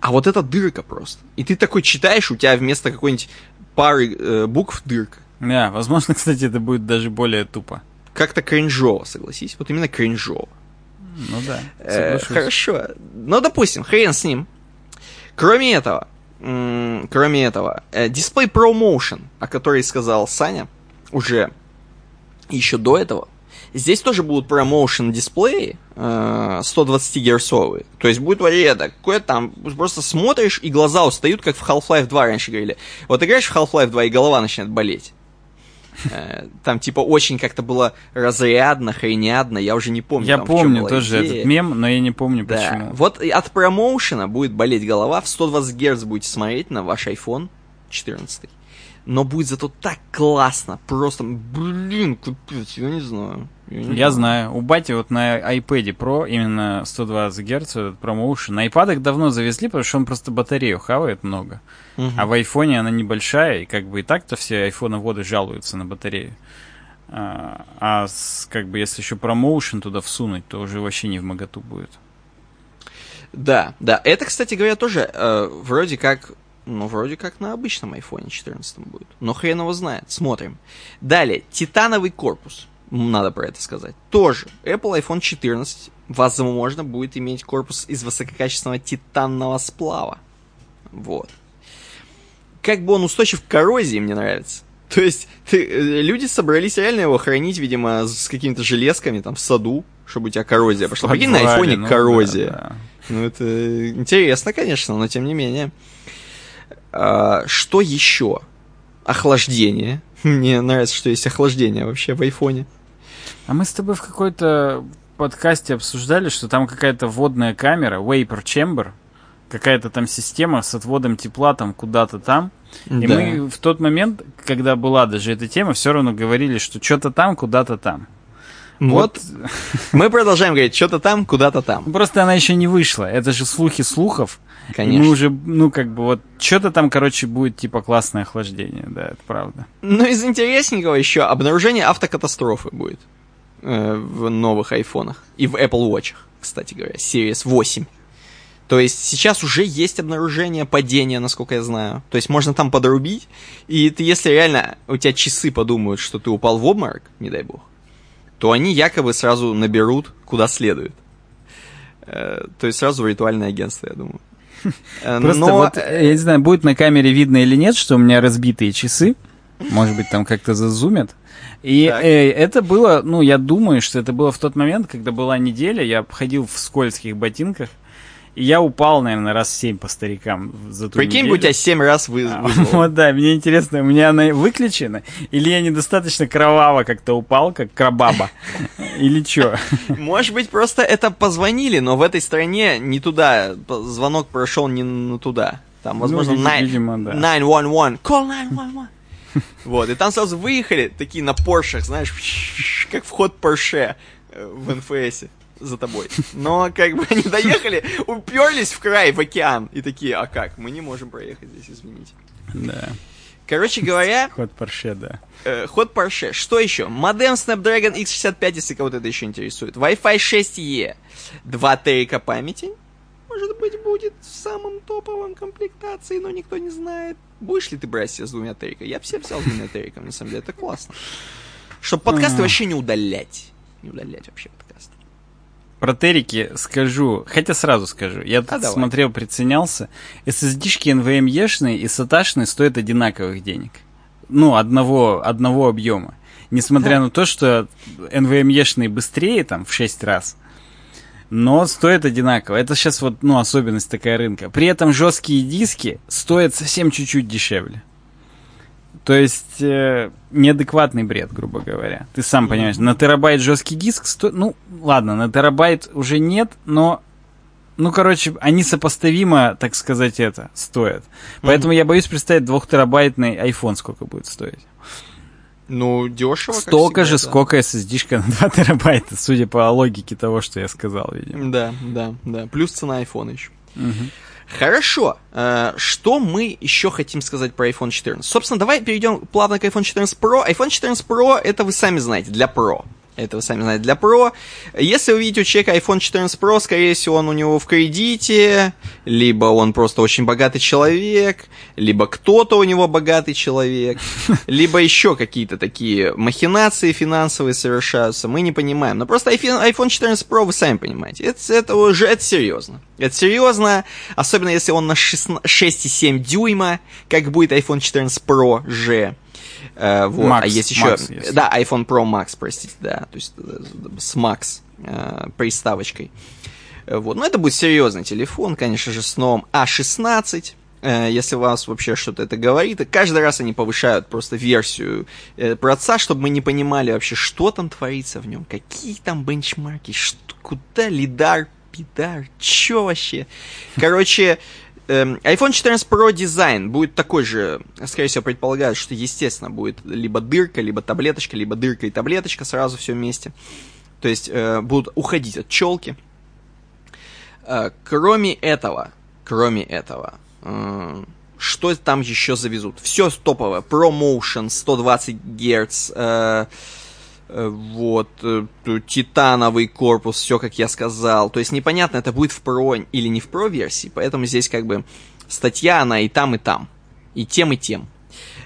а вот эта дырка просто. И ты такой читаешь, у тебя вместо какой-нибудь пары э, букв дырка. Да, возможно, кстати, это будет даже более тупо. Как-то кринжово, согласись. Вот именно кринжово. Ну да, Э, хорошо. Ну, допустим, хрен с ним. Кроме этого, м, кроме этого, э, дисплей Pro Motion, о которой сказал Саня уже еще до этого, здесь тоже будут Motion дисплеи э, 120 герцовые. То есть будет вариант такой, там просто смотришь, и глаза устают, как в Half-Life 2 раньше говорили. Вот играешь в Half-Life 2, и голова начинает болеть. Э, Там, типа, очень как-то было разрядно, хренядно, я уже не помню. Я там, помню тоже идея. этот мем, но я не помню Да. почему. Вот от промоушена будет болеть голова, в 120 Гц будете смотреть на ваш iPhone 14. Но будет зато так классно, просто, блин, капец, я не знаю. не Я знаю, у Бати вот на iPad Pro именно 120 Гц этот промоушен. На iPad давно завезли, потому что он просто батарею хавает много. Мгм. А в айфоне она небольшая, и как бы и так-то все айфоноводы жалуются на батарею. А, а с- как бы если еще промоушен туда всунуть, то уже вообще не в моготу будет. Да, да. Это, кстати говоря, тоже э, вроде как, ну, вроде как на обычном iPhone 14 будет. Но хрен его знает. Смотрим. Далее, титановый корпус. Надо про это сказать. Тоже. Apple iPhone 14, возможно, будет иметь корпус из высококачественного титанного сплава. Вот. Как бы он устойчив к коррозии, мне нравится. То есть, ты- э, люди собрались реально его хранить, видимо, с какими-то железками там в саду, чтобы у тебя коррозия пошла. Прикинь, на айфоне ну коррозия. да, да. Ну, это интересно, конечно, но тем не менее. А, что еще? Охлаждение. Мне нравится, что есть охлаждение вообще в айфоне. А мы с тобой в какой-то подкасте обсуждали, что там какая-то водная камера, Vapor Chamber, какая-то там система с отводом тепла там куда-то там. И Да. мы в тот момент, когда была даже эта тема, все равно говорили, что что-то там, куда-то там. Вот. Мы продолжаем говорить, что-то там, куда-то там. Просто она еще не вышла. Это же слухи слухов. И Конечно. мы уже, ну, как бы вот, что-то там, короче, будет типа классное охлаждение, да, это правда. Ну, из интересненького еще обнаружение автокатастрофы будет э, в новых айфонах. И в Apple Watch, кстати говоря, Series 8. То есть сейчас уже есть обнаружение падения, насколько я знаю. То есть можно там подрубить, и ты, если реально у тебя часы подумают, что ты упал в обморок, не дай бог, то они якобы сразу наберут куда следует. Э, то есть сразу в ритуальное агентство, я думаю. Э, Просто но, вот, э, я не знаю, будет на камере видно или нет, что у меня разбитые часы. Может быть, там как-то зазумят. И Так. э, это было, ну, я думаю, что это было в тот момент, когда была неделя, я ходил в скользких ботинках, и я упал, наверное, раз семь по старикам за ту Прикинь, бы у неделю. тебя 7 раз вы, А. Вот да, мне интересно, у меня она выключена, или я недостаточно кроваво как-то упал, как крабаба, или что? Может быть, просто это позвонили, но в этой стране не туда. Звонок прошел не на туда. Там, возможно, Ну, видимо, да. 911. Call 911. Вот, и там сразу выехали, такие на Поршах, знаешь, как вход Порше э, в НФС за тобой. Но как бы они доехали, уперлись в край, в океан, и такие, а как, мы не можем проехать здесь, извините. Да, Короче говоря, ход Порше, да. Э, ход Porsche. Что еще? Модем Snapdragon X65, если кого-то это еще интересует. Wi-Fi 6E. 2 терика памяти. Может быть, будет в самом топовом комплектации, но никто не знает. Будешь ли ты брать себе с двумя териками? Я бы себе взял с двумя териками, на самом деле, это классно. Чтобы подкасты вообще не удалять. Не удалять вообще подкасты. Про терики скажу, хотя сразу скажу. Я тут А, давай. смотрел, приценялся. SSD-шки NVMe-шные и SATA-шные стоят одинаковых денег. Ну, одного, одного объема. Несмотря на то, что NVMe-шные быстрее там в 6 раз, но стоят одинаково. Это сейчас вот, ну, особенность такая рынка. При этом жесткие диски стоят совсем чуть-чуть дешевле. То есть э, неадекватный бред, грубо говоря. Ты сам понимаешь, на терабайт жесткий диск стоит... Ну, ладно, на терабайт уже нет, но... Ну, короче, они сопоставимо, так сказать, это, стоят. Поэтому я боюсь представить двухтерабайтный iPhone сколько будет стоить. Ну, дешево, Столько всегда, же, да. сколько SSD-шка на 2 терабайта, судя по логике того, что я сказал, видимо. Да, да, да. Плюс цена iPhone еще. Мгм. Хорошо. Э, Что мы еще хотим сказать про iPhone 14? Собственно, давай перейдем плавно к iPhone 14 Pro. iPhone 14 Pro это вы сами знаете, для Pro. Это вы сами знаете, для Pro. Если вы видите у человека iPhone 14 Pro, скорее всего, он у него в кредите, либо он просто очень богатый человек, либо кто-то у него богатый человек, либо еще какие-то такие махинации финансовые совершаются, мы не понимаем. Но просто iPhone, iPhone 14 Pro вы сами понимаете, это, это уже это серьезно. Это серьезно, особенно если он на 16 6,7 дюйма, как будет iPhone 14 Pro G. Э, вот. Max, а есть еще... Max есть. Да, iPhone Pro Max, простите, да, то есть э, с Max э, приставочкой. Вот. Но это будет серьезный телефон, конечно же, с новым А16. Э, Если вас вообще что-то это говорит, и каждый раз они повышают просто версию проца, чтобы мы не понимали вообще, что там творится в нем, какие там бенчмарки, что, куда лидар, пидар, чё вообще. Короче, iPhone 14 Pro дизайн будет такой же, скорее всего, предполагают, что, естественно, будет либо дырка, либо таблеточка, либо дырка и таблеточка, сразу все вместе. То есть э, будут уходить от челки. Э, кроме этого, кроме этого, э, что там еще завезут? Все топовое. ProMotion 120 Гц, э, вот, э, титановый корпус, все как я сказал. То есть непонятно, это будет в Pro или не в Pro версии, поэтому здесь как бы статья, она и там, и там. И тем, и тем.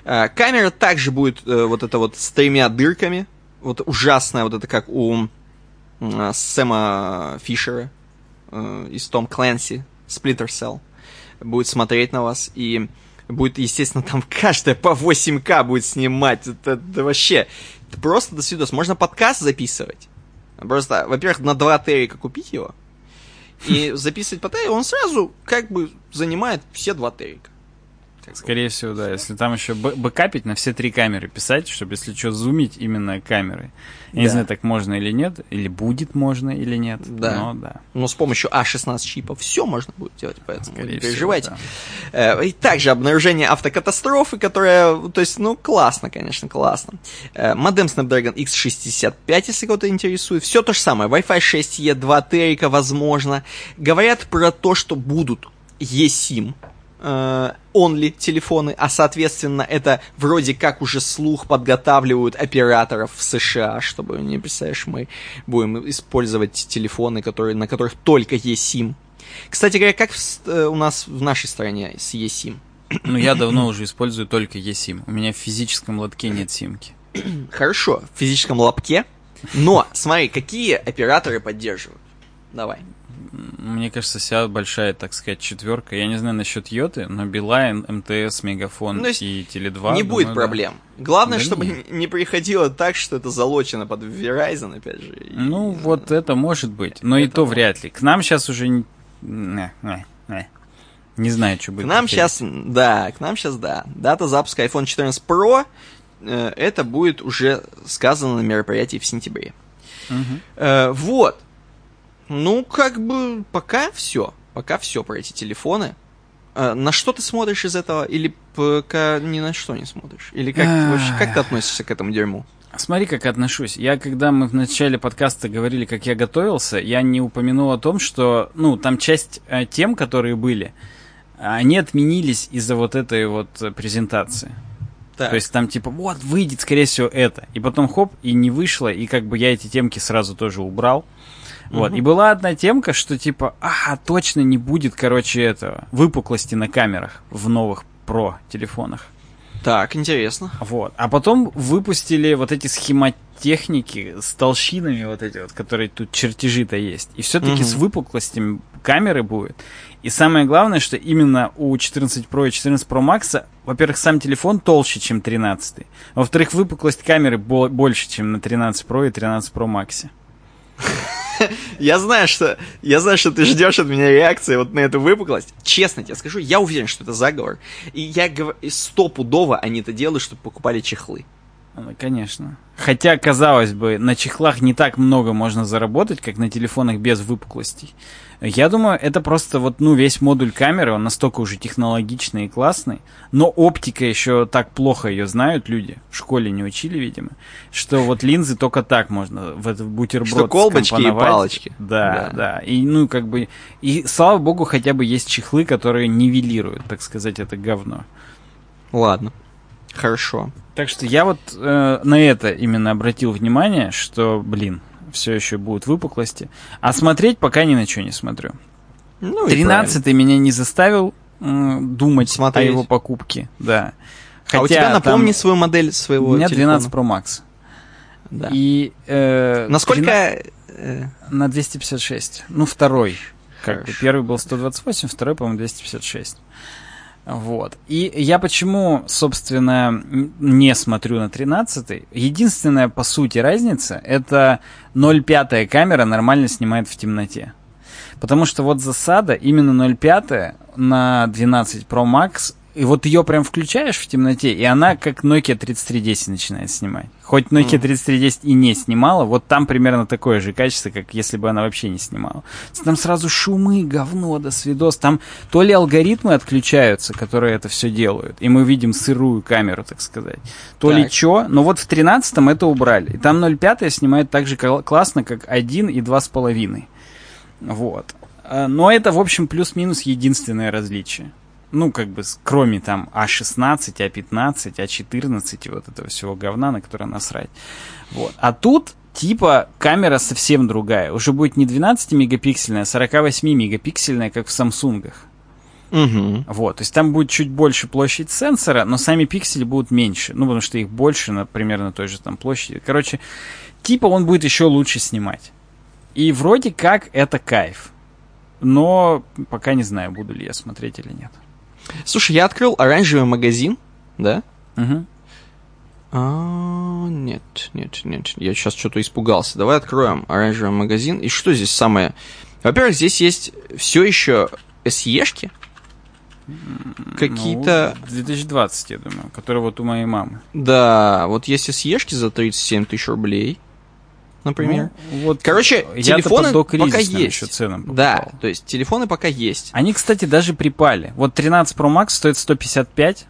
Э, камера также будет э, вот это вот с тремя дырками. Вот ужасная, вот это как у э, Сэма Фишера э, из Том Клэнси, Splinter Cell, будет смотреть на вас и будет, естественно, там каждая по 8К будет снимать. Это, это вообще просто до свидос. Можно подкаст записывать. Просто, во-первых, на 2 терика купить его и записывать по террику, он сразу как бы занимает все 2 терика. Скорее всего, да. Если там еще бэкапить на все три камеры писать, чтобы, если что, зумить именно камеры. Я да. не знаю, так можно или нет, или будет можно или нет. Да. Но, да. но с помощью А16 чипов все можно будет делать, поэтому Скорее не переживайте. Всего, да. Э, и также обнаружение автокатастрофы, которая, то есть, ну, классно, конечно, классно. Э, модем Snapdragon X65, если кого-то интересует. Все то же самое. Wi-Fi 6E, 2 терика, возможно. Говорят про то, что будут eSIM Э, only телефоны, а соответственно это вроде как уже слух подготавливают операторов в США, чтобы, не представляешь, мы будем использовать телефоны, которые, на которых только есть SIM. Кстати говоря, как в, э, у нас в нашей стране с eSIM? Ну, я давно уже использую только eSIM. У меня в физическом лотке нет симки. Хорошо, в физическом лотке. Но, смотри, какие операторы поддерживают? Давай мне кажется, вся большая, так сказать, четверка. Я не знаю насчет Йоты, но Билайн, МТС, Мегафон ну, и Теле2. Не думаю, будет проблем. Да. Главное, да чтобы нет. не приходило так, что это залочено под Verizon, опять же. Ну, и... вот это может быть, но это и то вряд ли. К нам сейчас уже не... Не, не, не. не знаю, что будет. К нам сейчас, да, к нам сейчас, да. Дата запуска iPhone 14 Pro, э, это будет уже сказано на мероприятии в сентябре. Угу. Э, вот. Ну, как бы пока все. Пока все про эти телефоны. А, на что ты смотришь из этого? Или пока ни на что не смотришь? Или как, вообще, как ты относишься к этому дерьму? Смотри, как отношусь. Я, когда мы в начале подкаста говорили, как я готовился, я не упомянул о том, что, ну, там часть э, тем, которые были, они отменились из-за вот этой вот презентации. Так. То есть там типа, вот, выйдет, скорее всего, это. И потом хоп, и не вышло, и как бы я эти темки сразу тоже убрал. Вот. Угу. И была одна темка, что типа, а, точно не будет, короче, этого, выпуклости на камерах в новых Pro телефонах. Так, интересно. Вот. А потом выпустили вот эти схемотехники с толщинами вот эти вот, которые тут чертежи-то есть. И все-таки угу. с выпуклостями камеры будет. И самое главное, что именно у 14 Pro и 14 Pro Max, во-первых, сам телефон толще, чем 13. Во-вторых, выпуклость камеры больше, чем на 13 Pro и 13 Pro Max. Я знаю, что я знаю, что ты ждешь от меня реакции вот на эту выпуклость. Честно тебе скажу, я уверен, что это заговор. И я говорю, стопудово они это делают, чтобы покупали чехлы. Ну, конечно. Хотя, казалось бы, на чехлах не так много можно заработать, как на телефонах без выпуклостей. Я думаю, это просто вот, ну, весь модуль камеры, он настолько уже технологичный и классный, но оптика еще так плохо ее знают люди, в школе не учили, видимо, что вот линзы только так можно в этот бутерброд Что колбочки и палочки. Да, да, да. И, ну, как бы, и слава богу, хотя бы есть чехлы, которые нивелируют, так сказать, это говно. Ладно, хорошо. Так что я вот э, на это именно обратил внимание, что, блин, все еще будут выпуклости. А смотреть пока ни на что не смотрю. Ну, 13 меня не заставил э, думать смотреть. о его покупке. Да. Хотя, а у тебя напомни там... свою модель своего У меня телефона. 12 Pro Max. Да. И, э, Насколько... 13... Э, на 256. Ну, второй. Как бы первый был 128, второй, по-моему, 256. Вот. И я почему, собственно, не смотрю на 13 Единственная, по сути, разница, это 0,5 камера нормально снимает в темноте. Потому что вот засада именно 0,5 на 12 Pro Max и вот ее прям включаешь в темноте, и она как Nokia 3310 начинает снимать. Хоть Nokia 3310 и не снимала, вот там примерно такое же качество, как если бы она вообще не снимала. Там сразу шумы, говно, до свидос. Там то ли алгоритмы отключаются, которые это все делают, и мы видим сырую камеру, так сказать, то так. ли что. Но вот в 13 это убрали. И там 0,5 снимает так же классно, как 1 и 2,5. Вот. А, но это, в общем, плюс-минус единственное различие ну, как бы, кроме там А16, А15, А14 и вот этого всего говна, на которое насрать. Вот. А тут, типа, камера совсем другая. Уже будет не 12-мегапиксельная, а 48-мегапиксельная, как в Самсунгах. Угу. Вот, то есть там будет чуть больше площадь сенсора, но сами пиксели будут меньше. Ну, потому что их больше, на, примерно той же там площади. Короче, типа он будет еще лучше снимать. И вроде как это кайф. Но пока не знаю, буду ли я смотреть или нет. Слушай, я открыл оранжевый магазин, да? Угу. А, нет, нет, нет, я сейчас что-то испугался. Давай откроем оранжевый магазин. И что здесь самое? Во-первых, здесь есть все еще SE-шки. какие-то... Ну, 2020, я думаю, который вот у моей мамы. Да, вот если съешки за 37 тысяч рублей, например. Ну, вот Короче, телефоны пока есть. Еще ценам да, то есть телефоны пока есть. Они, кстати, даже припали. Вот 13 Pro Max стоит 155,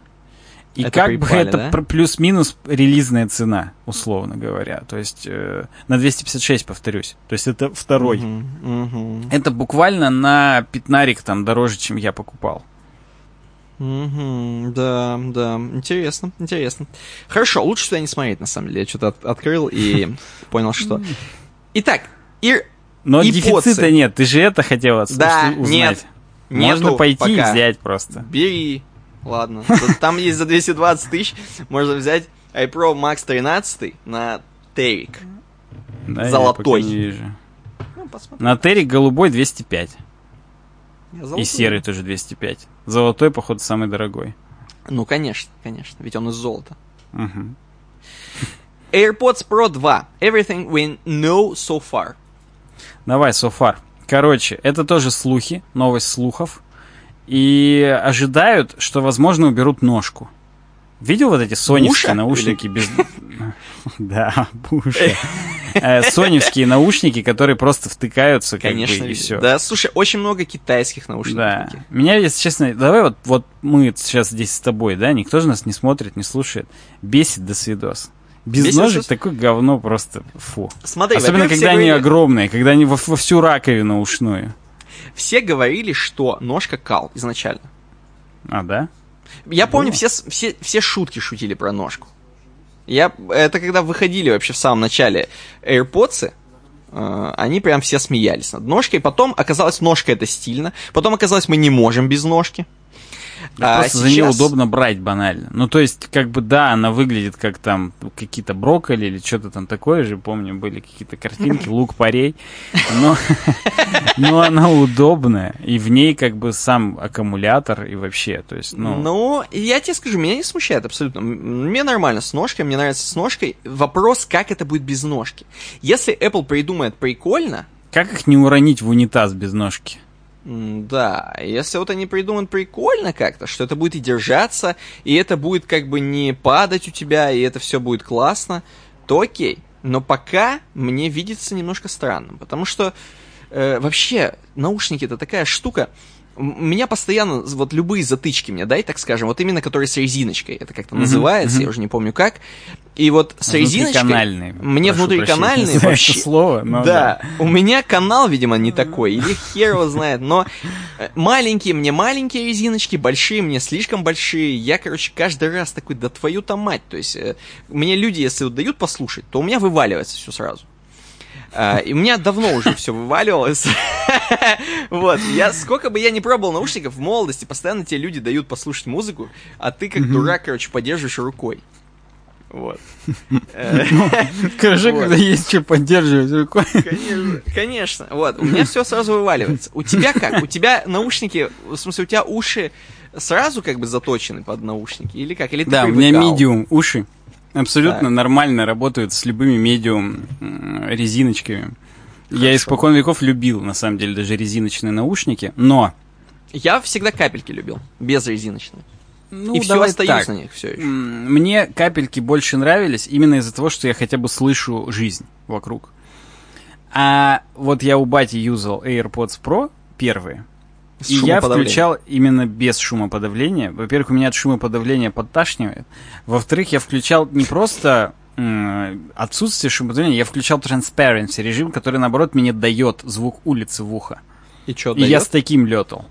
и Это как припали, бы это да? плюс-минус релизная цена, условно говоря. То есть э, на 256, повторюсь. То есть это второй. Мгм, мгм, Это буквально на пятнарик там дороже, чем я покупал. Мгм, Да, да, интересно, интересно. Хорошо, лучше сюда не смотреть, на самом деле. Я что-то от- открыл и понял, что... Итак, Ир... Но И дефицита поцы. нет. Ты же это хотел отс- Да, узнать. нет, Можно нету пойти и пока. взять просто. Бери. Ладно. Там есть за 220 тысяч. Можно взять iPro Max 13 на Терик. Да, Золотой. не вижу. Ну. На Терик голубой 205. Я И серый тоже 205. Золотой, походу, самый дорогой. Ну, конечно, конечно. Ведь он из золота. Мгм. AirPods Pro 2. Everything we know so far. Давай, so far. Короче, это тоже слухи, новость слухов. И ожидают, что, возможно, уберут ножку. Видел вот эти соневские наушники без... Да, Буша. Э, Соневские наушники, которые просто втыкаются, как Конечно. бы, и все. Да, слушай, очень много китайских наушников. Да. Меня, если честно, давай вот, вот мы сейчас здесь с тобой, да, никто же нас не смотрит, не слушает. Бесит до свидос. Без Бесит ножек такое говно просто фу. Смотри, Особенно, когда они говорили- огромные, когда они во, во всю раковину ушную. Все говорили, что ножка кал изначально. А, да? Я помню, все, все, все шутки шутили про ножку. Я, это когда выходили вообще в самом начале AirPods, э, они прям все смеялись над ножкой. Потом оказалось, ножка это стильно. Потом оказалось, мы не можем без ножки. Да А просто за нее сейчас- удобно брать банально. Ну, то есть, как бы, да, она выглядит как там какие-то брокколи или что-то там такое же. Помню, были какие-то картинки, лук-порей. Но, но она удобная. И в ней как бы сам аккумулятор и вообще. То есть, ну... Ну, я тебе скажу, меня не смущает абсолютно. Мне нормально с ножкой, мне нравится с ножкой. Вопрос, как это будет без ножки. Если Apple придумает прикольно, Как их не уронить в унитаз без ножки? Да, если вот они придумают прикольно как-то, что это будет и держаться, и это будет как бы не падать у тебя, и это все будет классно, то окей. Но пока мне видится немножко странным, потому что э, вообще наушники это такая штука. Меня постоянно, вот любые затычки мне дай, так скажем, вот именно которые с резиночкой, это как-то Мгм, называется, мгм. я уже не помню как. И вот с резиночкой... Внутриканальные. Мне внутриканальные прощения, вообще... слово, но да, у меня канал, видимо, не такой, или хер его знает, но э, маленькие мне маленькие резиночки, большие мне слишком большие, я, короче, каждый раз такой, да твою-то мать, то есть, э, мне люди, если вот дают послушать, то у меня вываливается все сразу. А, и у меня давно уже все вываливалось. Вот, я сколько бы я не пробовал наушников в молодости, постоянно тебе люди дают послушать музыку, а ты как дурак, короче, поддерживаешь рукой. Вот. Хорошо, Вот. когда есть что поддерживать рукой. Конечно. Вот, у меня все сразу вываливается. У тебя как? У тебя наушники, в смысле, у тебя уши сразу как бы заточены под наушники? Или как? Или Да, у меня медиум уши. Абсолютно Так. нормально работают с любыми медиум резиночками. Я Хорошо. испокон веков любил, на самом деле, даже резиночные наушники, но... Я всегда капельки любил, без резиночных. Ну, И все остаюсь так. на них все еще. Мне капельки больше нравились именно из-за того, что я хотя бы слышу жизнь вокруг. А вот я у бати юзал AirPods Pro первые, и я включал именно без шумоподавления. Во-первых, у меня от шумоподавления подташнивает. Во-вторых, я включал не просто отсутствие шумоподавления, я включал transparency режим, который, наоборот, мне дает звук улицы в ухо. И что, И я с таким летал.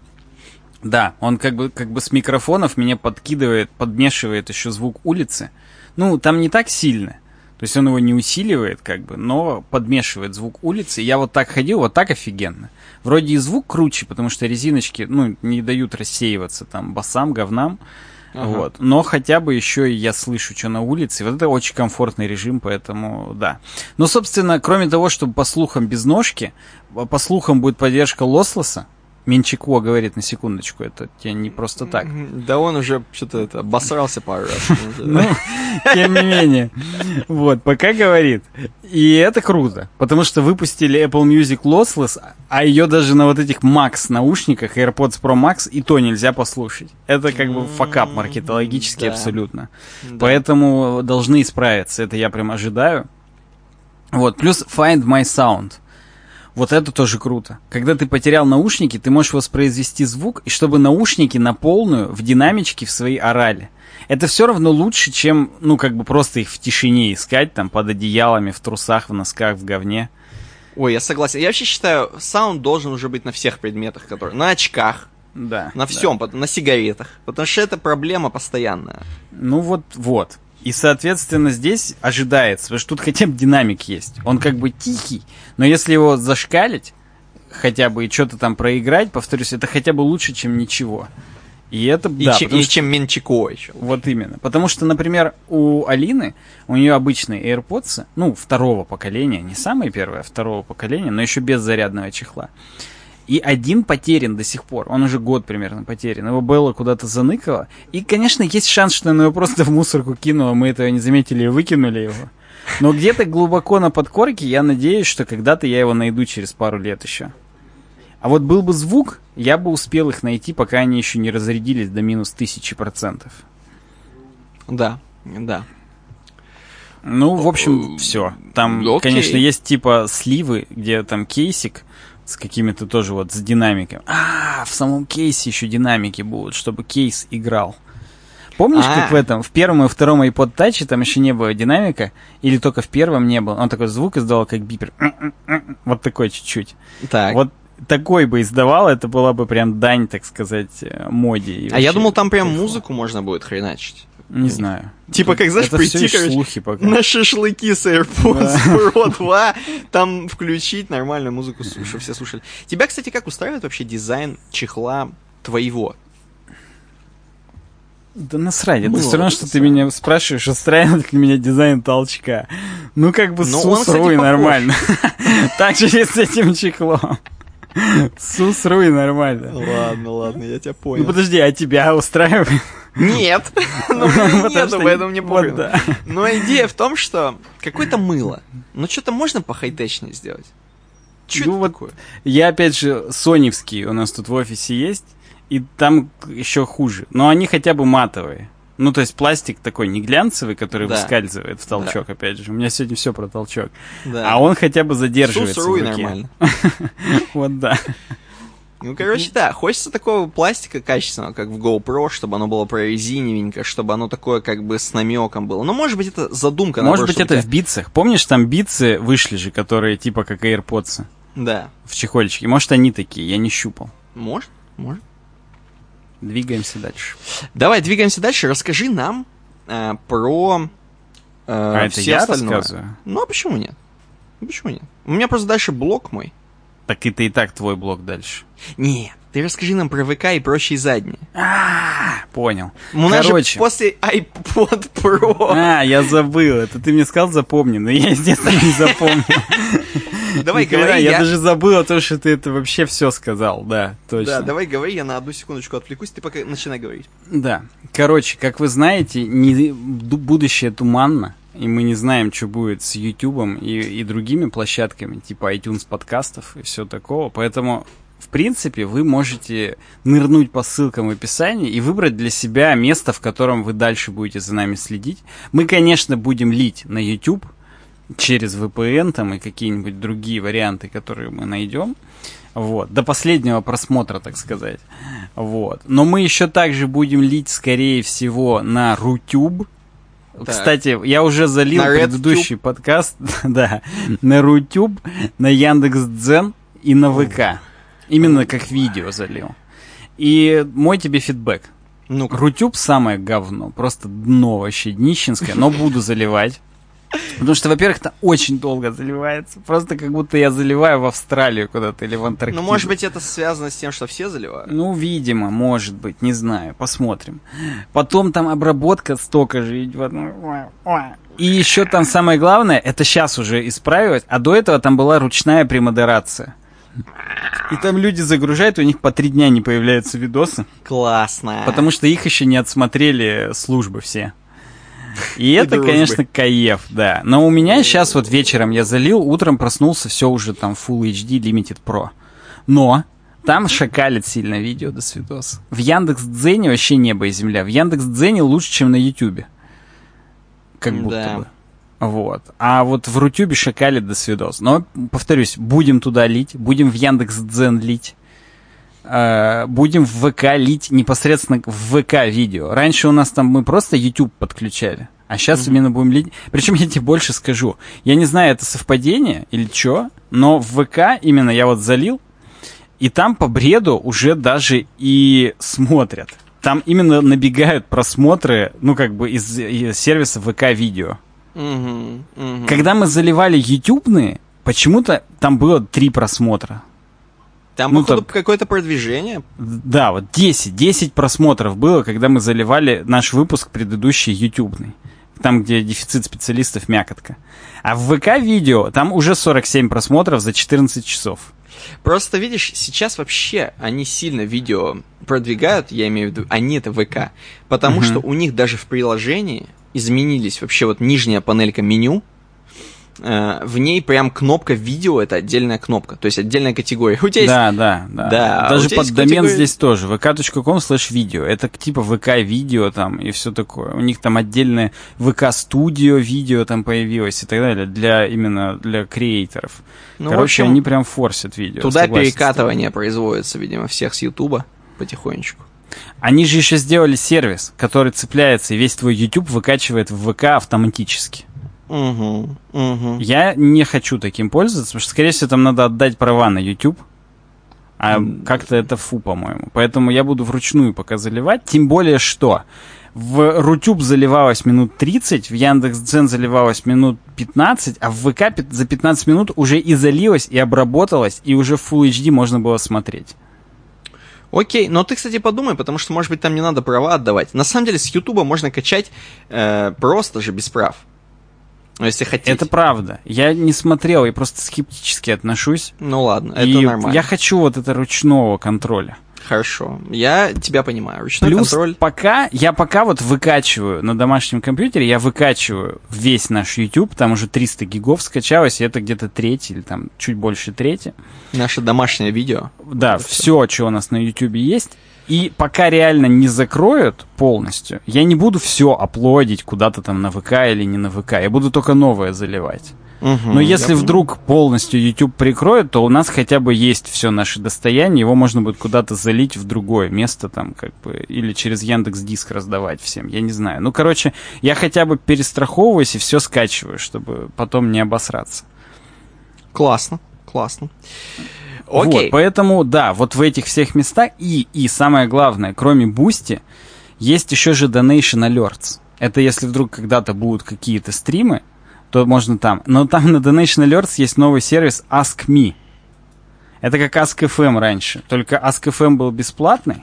Да, он как бы, как бы с микрофонов меня подкидывает, подмешивает еще звук улицы. Ну, там не так сильно. То есть он его не усиливает, как бы, но подмешивает звук улицы. Я вот так ходил, вот так офигенно. Вроде и звук круче, потому что резиночки, ну, не дают рассеиваться там басам, говнам. Ага. Вот. Но хотя бы еще и я слышу, что на улице. Вот это очень комфортный режим, поэтому да. Но, собственно, кроме того, чтобы по слухам без ножки, по слухам будет поддержка лослоса. Менчико говорит на секундочку, это тебе не просто так. Да он уже что-то это обосрался пару раз. Ну, тем не менее. Вот, пока говорит. И это круто, потому что выпустили Apple Music Lossless, а ее даже на вот этих Max наушниках, AirPods Pro Max, и то нельзя послушать. Это как бы факап маркетологический абсолютно. Поэтому должны исправиться, это я прям ожидаю. Вот, плюс Find My Sound. Вот это тоже круто. Когда ты потерял наушники, ты можешь воспроизвести звук, и чтобы наушники на полную в динамичке в свои орали. Это все равно лучше, чем, ну, как бы просто их в тишине искать, там, под одеялами, в трусах, в носках, в говне. Ой, я согласен. Я вообще считаю, саунд должен уже быть на всех предметах, которые... На очках, Да. на всем, на сигаретах. Потому что это проблема постоянная. Ну вот, вот. И, соответственно, здесь ожидается, потому что тут хотя бы динамик есть. Он как бы тихий, но если его зашкалить, хотя бы и что-то там проиграть, повторюсь, это хотя бы лучше, чем ничего. И это, И, да, потому и что- чем Менчико еще. Вот именно. Потому что, например, у Алины, у нее обычные AirPods, ну, второго поколения, не самые первые, а второго поколения, но еще без зарядного чехла. И один потерян до сих пор. Он уже год примерно потерян. Его Белла куда-то заныкала. И, конечно, есть шанс, что она его просто в мусорку кинула. Мы этого не заметили и выкинули его. Но где-то глубоко на подкорке я надеюсь, что когда-то я его найду через пару лет еще. А вот был бы звук, я бы успел их найти, пока они еще не разрядились до минус тысячи процентов. Да, да. Ну, в общем, все. Там, окей. конечно, есть типа сливы, где там кейсик с какими-то тоже вот с динамиками. А, в самом кейсе еще динамики будут, чтобы кейс играл. Помнишь, как А. в этом, в первом и втором iPod Touch там еще не было динамика, или только в первом не было? Он такой звук издавал, как бипер. Вот такой чуть-чуть. Так. Вот такой бы издавал, это была бы прям дань, так сказать, моде. а я думал, там прям музыку можно будет хреначить. Не знаю. Типа, как, знаешь, это прийти, короче, слухи пока. На шашлыки с AirPods Pro 2, там включить нормальную музыку, чтобы все слушали. Тебя, кстати, как устраивает вообще дизайн чехла твоего? Да насрать, это Ну, все равно, что ты меня спрашиваешь, устраивает ли меня дизайн толчка. Ну, как бы Ну, похож. нормально. Так же и с этим чехлом. Сус-руй нормально. Ладно, ладно, я тебя Ну, понял. подожди, а тебя устраивает? Нет, ну, нету, поэтому не да. Но идея в том, что какое-то мыло. Ну, что-то можно по хай-течнее сделать? Что Ну, вот такое? Я, опять же, соневский у нас тут в офисе есть, и там еще хуже. Но они хотя бы матовые. Ну, то есть пластик такой не глянцевый, который Да. выскальзывает в толчок, опять же. У меня сегодня все про толчок. Да. А он хотя бы задерживается Сус-руй нормально. Вот да. Ну, короче, да, хочется такого пластика качественного, как в GoPro, чтобы оно было прорезиневенько, чтобы оно такое как бы с намеком было. Но может быть это задумка. Может быть, это в битсах. Помнишь, там битсы вышли же, которые типа как AirPods Да. в чехольчике. Может, они такие, я не щупал. Может, может. Двигаемся дальше. Давай, двигаемся дальше. Расскажи нам э, про э, А это все я остальное. рассказываю? Ну, а почему нет? Ну, Почему нет? У меня просто дальше блок мой. Так это и так твой блок дальше. Нет, ты расскажи нам про ВК и прочие задние. А, понял. У нас Короче. же после iPod Pro. А, я забыл. Это ты мне сказал запомни, но я, естественно, не запомнил. Давай, говори, Я я... даже забыл о том, что ты это вообще все сказал. Да, Да, точно. давай говори, я на одну секундочку отвлекусь, ты пока начинай говорить. Да. Короче, как вы знаете, не, ду- будущее туманно, и мы не знаем, что будет с YouTube и, и другими площадками, типа iTunes подкастов и все такого. Поэтому, в принципе, вы можете нырнуть по ссылкам в описании и выбрать для себя место, в котором вы дальше будете за нами следить. Мы, конечно, будем лить на YouTube через VPN там и какие-нибудь другие варианты, которые мы найдем. Вот, до последнего просмотра, так сказать. Вот. Но мы еще также будем лить, скорее всего, на Рутюб. Так. Кстати, я уже залил На предыдущий подкаст, да, на Рутюб, на Яндекс.Дзен и на ВК. Именно как видео залил. И мой тебе фидбэк. ну Рутюб самое говно, просто дно вообще днищенское, но буду заливать. Потому что, во-первых, это очень долго заливается. Просто как будто я заливаю в Австралию куда-то или в Антарктиду. Ну, может быть, это связано с тем, что все заливают? Ну, видимо, может быть, не знаю, посмотрим. Потом там обработка столько же идет. И еще там самое главное, это сейчас уже исправилось, а до этого там была ручная премодерация. И там люди загружают, у них по три дня не появляются видосы. Классно. Потому что их еще не отсмотрели службы все. И это, дружбы. конечно, кайф, да. Но у меня сейчас вот вечером я залил, утром проснулся, все уже там Full HD Limited Pro. Но там шакалит сильно видео до свидос. В Яндекс Дзене вообще небо и земля. В Яндекс Дзене лучше, чем на Ютубе. Как будто Да. бы. Вот. А вот в Рутюбе шакалит до свидос. Но, повторюсь, будем туда лить, будем в Яндекс Дзен лить. Э, будем в ВК лить непосредственно в ВК видео. Раньше у нас там мы просто YouTube подключали. А сейчас именно будем лить. Причем я тебе больше скажу. Я не знаю, это совпадение или что, но в ВК именно я вот залил, и там по бреду уже даже и смотрят. Там именно набегают просмотры, ну, как бы из, из сервиса ВК видео. Мгм, мгм. Когда мы заливали ютубные, почему-то там было три просмотра. Там, ну, походу, так- какое-то продвижение. Да, вот 10, 10 просмотров было, когда мы заливали наш выпуск предыдущий ютубный. Там, где дефицит специалистов мякотка. А в ВК-видео там уже 47 просмотров за 14 часов. Просто, видишь, сейчас вообще они сильно видео продвигают, я имею в виду, они это ВК, потому Мгм. что у них даже в приложении изменились вообще вот нижняя панелька меню, в ней прям кнопка видео, это отдельная кнопка, то есть отдельная категория. У тебя есть Да, да, да. Да, Даже под домен категория- здесь тоже. vk.com slash видео. Это типа ВК-видео там и все такое. У них там отдельное ВК-студио видео там появилось и так далее. Для именно для креаторов. Ну, Короче, общем, они прям форсят видео. туда перекатывание производится, видимо, всех с Ютуба потихонечку. Они же еще сделали сервис, который цепляется, и весь твой YouTube выкачивает в ВК автоматически. Угу, угу. Я не хочу таким пользоваться, потому что, скорее всего, там надо отдать права на YouTube. А как-то это фу, по-моему. Поэтому я буду вручную пока заливать. Тем более, что в Рутюб заливалось минут 30, в Яндекс.Дзен заливалось минут 15, а в ВК за 15 минут уже и залилось, и обработалось, и уже в Full HD можно было смотреть. Окей, но ты, кстати, подумай, потому что, может быть, там не надо права отдавать. На самом деле, с Ютуба можно качать э, просто же без прав. Ну, если хотите. Это правда. Я не смотрел, я просто скептически отношусь. Ну ладно, это и нормально. я хочу вот это ручного контроля. Хорошо. Я тебя понимаю. Ручной Плюс контроль. пока, я пока вот выкачиваю на домашнем компьютере, я выкачиваю весь наш YouTube, там уже 300 гигов скачалось, и это где-то треть или там чуть больше трети. Наше домашнее видео. Да, Это все, что у нас на YouTube есть. И пока реально не закроют полностью, я не буду все оплодить куда-то там на ВК или не на ВК. Я буду только новое заливать. Мгм, Но если вдруг полностью YouTube прикроет, то у нас хотя бы есть все наше достояние, его можно будет куда-то залить в другое место, там, как бы, или через Яндекс Диск раздавать всем, я не знаю. Ну, короче, я хотя бы перестраховываюсь и все скачиваю, чтобы потом не обосраться. понял. Классно, классно. Вот, Окей. поэтому, да, вот в этих всех местах, и, и самое главное, кроме Бусти, есть еще же Donation Alerts. Это если вдруг когда-то будут какие-то стримы, то можно там. Но там на Donation Alerts есть новый сервис Ask Me. Это как Ask.fm раньше. Только Ask.fm был бесплатный,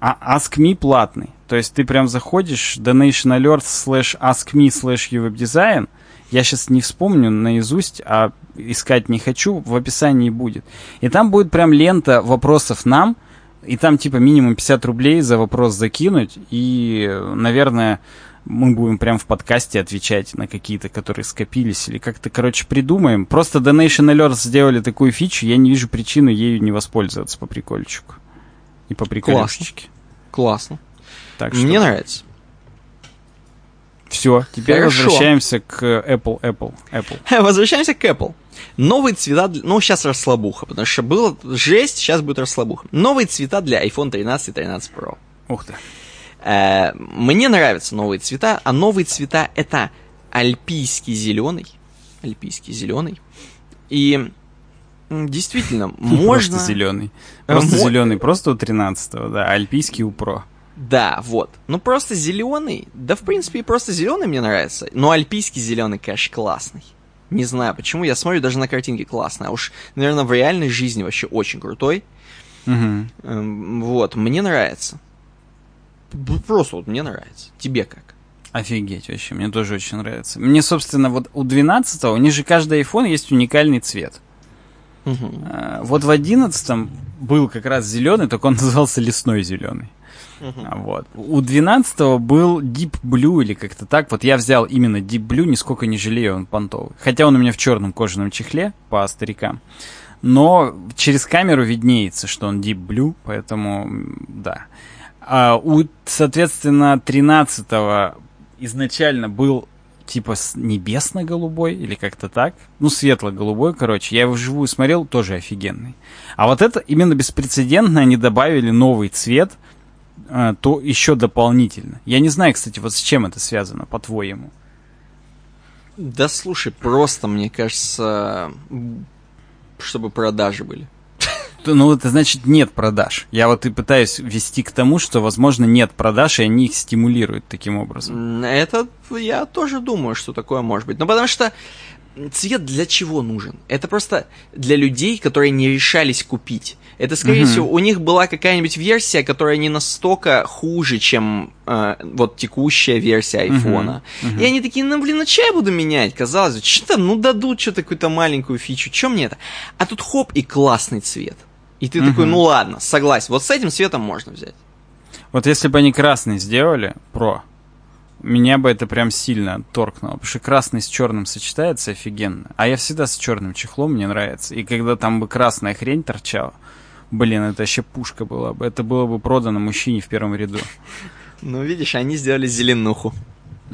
а Ask Me платный. То есть ты прям заходишь, Donation Alerts slash Ask Me slash uwebdesign. Я сейчас не вспомню наизусть, а искать не хочу, в описании будет. И там будет прям лента вопросов нам, и там типа минимум 50 рублей за вопрос закинуть, и, наверное, мы будем прям в подкасте отвечать на какие-то, которые скопились, или как-то, короче, придумаем. Просто Donation Alerts сделали такую фичу, я не вижу причины ею не воспользоваться по прикольчику. И по прикольчике. Классно. Так что Мне нравится. Все, теперь Хорошо. возвращаемся к Apple, Apple, Apple. Возвращаемся к Apple. Новые цвета, для- ну сейчас расслабуха, потому что было жесть, сейчас будет расслабуха. Новые цвета для iPhone 13 и 13 Pro. Ух ты. Э, мне нравятся новые цвета, а новые цвета это альпийский зеленый, альпийский зеленый. И действительно, можно... Просто зеленый. Просто зеленый, просто у 13-го, да, альпийский у Pro. Да, вот. Ну просто зеленый, да в принципе и просто зеленый мне нравится. Но альпийский зеленый, конечно, классный. Не знаю почему, я смотрю даже на картинке классно. А уж, наверное, в реальной жизни вообще очень крутой. Эм, Вот, мне нравится. Просто вот мне нравится. Тебе как? Офигеть вообще, мне тоже очень нравится. Мне, собственно, вот у 12 у них же каждый iPhone есть уникальный цвет. А, Вот в одиннадцатом был как раз зеленый, только он назывался лесной зеленый. А, Вот. У 12 был Deep Blue или как-то так. Вот я взял именно Deep Blue, нисколько не жалею, он понтовый. Хотя он у меня в черном кожаном чехле по старикам. Но через камеру виднеется, что он Deep Blue, поэтому да. А у, соответственно, 13 изначально был типа небесно-голубой или как-то так. Ну, светло-голубой, короче. Я его вживую смотрел, тоже офигенный. А вот это именно беспрецедентно они добавили новый цвет, то еще дополнительно. Я не знаю, кстати, вот с чем это связано, по-твоему. Да слушай, просто, мне кажется, чтобы продажи были. Ну, это значит нет продаж. Я вот и пытаюсь вести к тому, что, возможно, нет продаж, и они их стимулируют таким образом. Это я тоже думаю, что такое может быть. Ну, потому что цвет для чего нужен? Это просто для людей, которые не решались купить. Это, скорее Мгм. всего, у них была какая-нибудь версия, которая не настолько хуже, чем э, вот текущая версия айфона. Мгм. И они такие, ну, блин, ну, что я буду менять? Казалось бы, что там, ну, дадут что-то, какую-то маленькую фичу, что мне это? А тут хоп, и классный цвет. И ты такой, Мгм. ну, ладно, согласен, вот с этим цветом можно взять. Вот если бы они красный сделали, про, меня бы это прям сильно торкнуло, потому что красный с черным сочетается офигенно. А я всегда с черным чехлом, мне нравится. И когда там бы красная хрень торчала, блин, это вообще пушка была бы. Это было бы продано мужчине в первом ряду. Ну, видишь, они сделали зеленуху.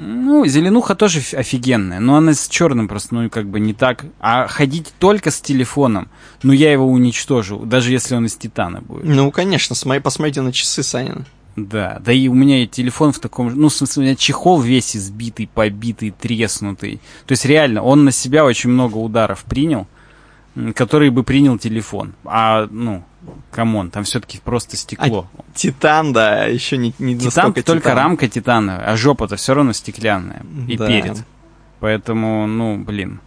Ну, зеленуха тоже офигенная, но она с черным просто, ну, как бы не так. А ходить только с телефоном, ну, я его уничтожу, даже если он из титана будет. Ну, конечно, смотри, посмотрите на часы Санина. Да, да и у меня и телефон в таком же, ну, в смысле, у меня чехол весь избитый, побитый, треснутый. То есть реально, он на себя очень много ударов принял, которые бы принял телефон. А, ну, come on, там все-таки просто стекло. Титан, да, еще не, не Титан только титан. рамка титановая, а жопа-то все равно стеклянная. И Да. перед. Поэтому, ну, блин,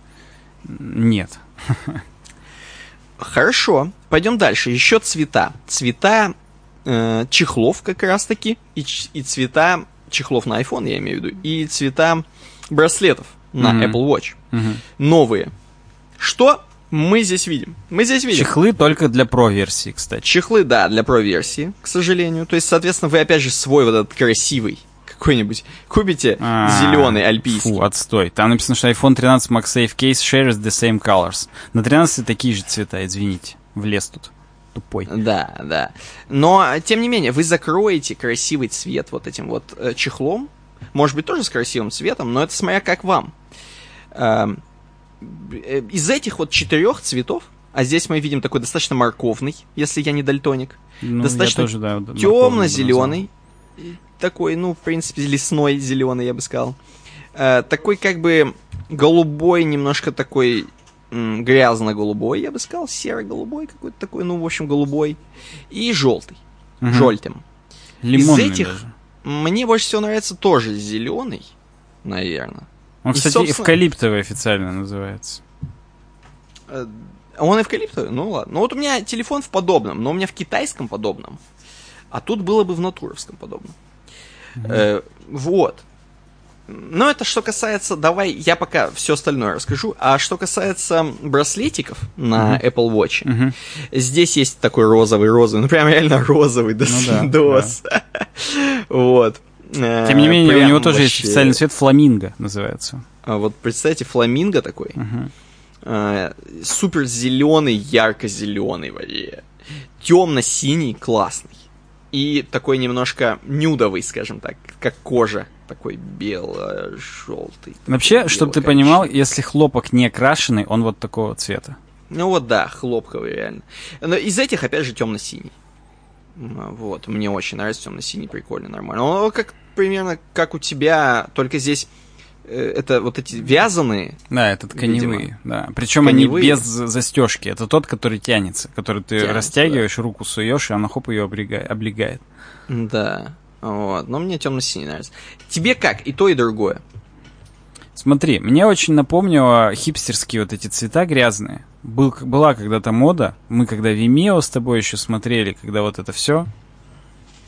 нет. Хорошо, пойдем дальше. Еще цвета. Цвета э, чехлов как раз-таки, и, и цвета чехлов на iPhone, я имею в виду, и цвета браслетов на Мгм. Apple Watch. Мгм. Новые. Что мы здесь видим? Мы здесь видим Чехлы только для про-версии, кстати. Чехлы, да, для Pro-версии, к сожалению. То есть, соответственно, вы опять же свой вот этот красивый какой-нибудь купите А, зеленый альпийский. Фу, отстой. Там написано, что iPhone 13 MagSafe Case shares the same colors. На 13 такие же цвета, извините. Влез тут. Тупой. Да, да. Но, тем не менее, вы закроете красивый цвет вот этим вот э, чехлом. Может быть, тоже с красивым цветом, но это смотря как вам. Эм, э, из этих вот четырех цветов, а здесь мы видим такой достаточно морковный, если я не дальтоник, Ну, достаточно тоже, да, темно-зеленый, такой, ну, в принципе, лесной зеленый, я бы сказал. Э, такой как бы голубой, немножко такой грязно-голубой, я бы сказал, серо-голубой какой-то такой, ну, в общем, голубой. И желтый, Мгм. желтым. Лимонный из этих- даже. Мне больше всего нравится тоже зеленый, наверное. Он, и, кстати, собственно- эвкалиптовый официально называется. Э, Он эвкалиптовый? Ну ладно. Ну вот у меня телефон в подобном, но у меня в китайском подобном. А тут было бы в натуровском подобном. Э, вот. Но это что касается, давай я пока все остальное расскажу. А что касается браслетиков на Apple Watch, Мгм. здесь есть такой розовый, розовый, ну прям реально розовый до Ну да, свидос. Вот. Э, Тем не менее, у прям него тоже есть вообще- официальный цвет фламинго называется. А вот представьте, фламинго такой. Мгм. супер зеленый, ярко-зеленый вообще. Темно-синий, классный. И такой немножко нюдовый, скажем так, как кожа. Такой бело-желтый. Вообще, чтобы ты понимал, если хлопок не крашеный, он вот такого цвета. Ну вот да, хлопковый реально. Но из этих, опять же, темно-синий. М, Вот, мне очень нравится темно-синий, прикольно, нормально. Он как примерно как у тебя, только здесь э, это вот эти вязаные. Да, это тканевые, Видимо. да. Причем они без застежки. Это тот, который тянется, который ты Тянется, растягиваешь, руку суешь, и она хоп ее облегает. Да. Вот, но мне темно-синий нравится. Тебе как? И то, и другое. Смотри, мне очень напомнило хипстерские вот эти цвета грязные. Был, была когда-то мода. Мы когда Vimeo с тобой еще смотрели, когда вот это все.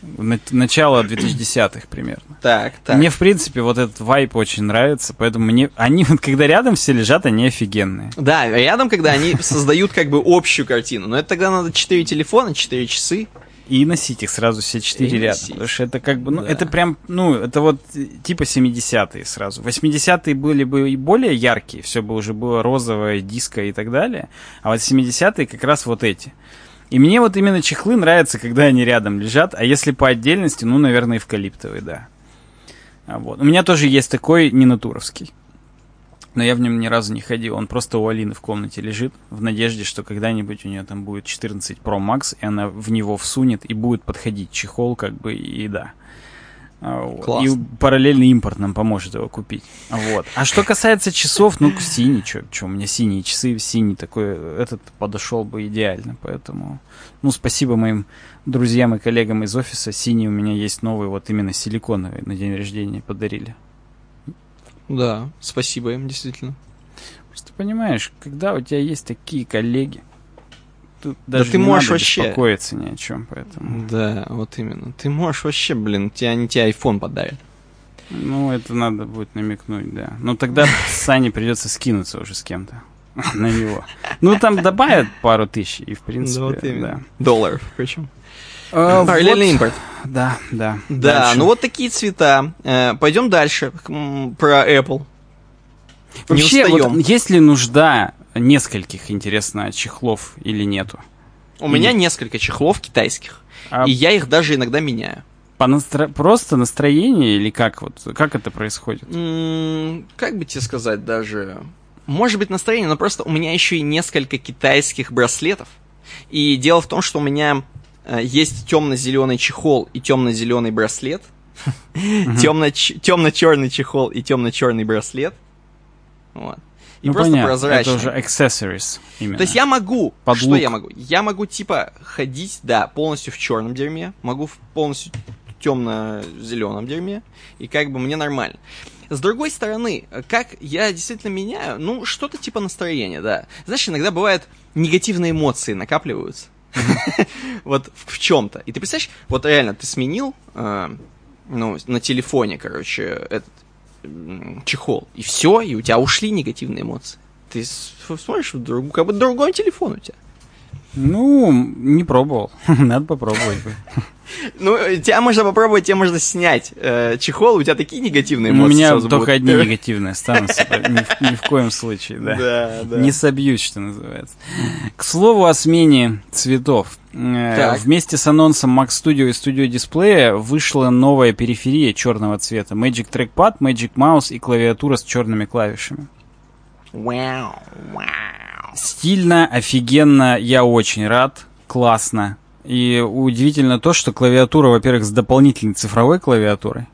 на- начало 2010-х примерно. Так, так. Мне, в принципе, вот этот вайп очень нравится, поэтому мне... Они, вот когда рядом все лежат, они офигенные. Да, рядом, когда они создают как бы общую картину. Но это тогда надо 4 телефона, 4 часы. И носить их сразу все четыре носить. Потому что это как бы, ну, Да. это прям, ну, это вот э, типа 70-е сразу. 80-е были бы и более яркие, все бы уже было розовое, диско и так далее. А вот 70-е как раз вот эти. И мне вот именно чехлы нравятся, когда они рядом лежат, а если по отдельности, ну, наверное, эвкалиптовый, да. А вот. У меня тоже есть такой ненатуровский. Но я в нем ни разу не ходил. Он просто у Алины в комнате лежит, в надежде, что когда-нибудь у нее там будет 14 Pro Max, и она в него всунет, и будет подходить чехол, как бы, и да. Классно. И параллельно импорт нам поможет его купить. Вот. А что касается часов, ну, синий, что, у меня синие часы, синий такой, этот подошел бы идеально, поэтому, ну, спасибо моим друзьям и коллегам из офиса, синий у меня есть новый, вот именно силиконовый, на день рождения подарили. Да, спасибо им, действительно. Просто понимаешь, когда у тебя есть такие коллеги, тут даже ты не можешь надо вообще- беспокоиться ни о чем, поэтому. Да, вот именно. Ты можешь вообще, блин, тебе, они тебе iPhone подарят. Ну, это надо будет намекнуть, да. Но тогда Сане придется скинуться уже с кем-то на него. Ну, там добавят пару тысяч, и в принципе, да, вот да. Долларов, причем. А, Параллельный вот. импорт. Да, да. Да, Дальше. ну вот такие цвета. Э, пойдем дальше. Про Apple. Вообще, не вот устаем. есть ли нужда нескольких, интересно, чехлов или нету? У меня несколько чехлов китайских. А И я их даже иногда меняю. по настро- просто настроение или как вот, как это происходит? Как бы тебе сказать даже... Может быть настроение, но просто у меня еще и несколько китайских браслетов. И дело в том, что у меня есть темно-зеленый чехол и темно-зеленый браслет. Темно-черный чехол и темно-черный браслет. Вот. И ну, просто понятно, прозрачный. это уже accessories именно. То есть я могу, Под что лук. я могу? Я могу типа ходить, да, полностью в черном дерьме, могу в полностью темно-зеленом дерьме, и как бы мне нормально. С другой стороны, как я действительно меняю, ну, что-то типа настроения, да. Знаешь, иногда бывают негативные эмоции накапливаются. Вот в чем-то. И ты представляешь, вот реально, ты сменил, э, ну, на телефоне, короче, этот чехол, и все, и у тебя ушли негативные эмоции. Ты смотришь, в друг- как бы другой телефон у тебя. Ну, не пробовал. Надо попробовать. Ну, тебя можно попробовать, тебе можно снять э, чехол, у тебя такие негативные Ну, У эмоции меня только одни негативные останутся. Ни в, коем случае, да. Не собьюсь, что называется. К слову о смене цветов. Э. Вместе с анонсом Mac Studio и Studio Display вышла новая периферия черного цвета. Magic Trackpad, Magic Mouse и клавиатура с черными клавишами. Вау, вау. Стильно, офигенно, я очень рад, классно. И удивительно то, что клавиатура, во-первых, с дополнительной цифровой клавиатурой.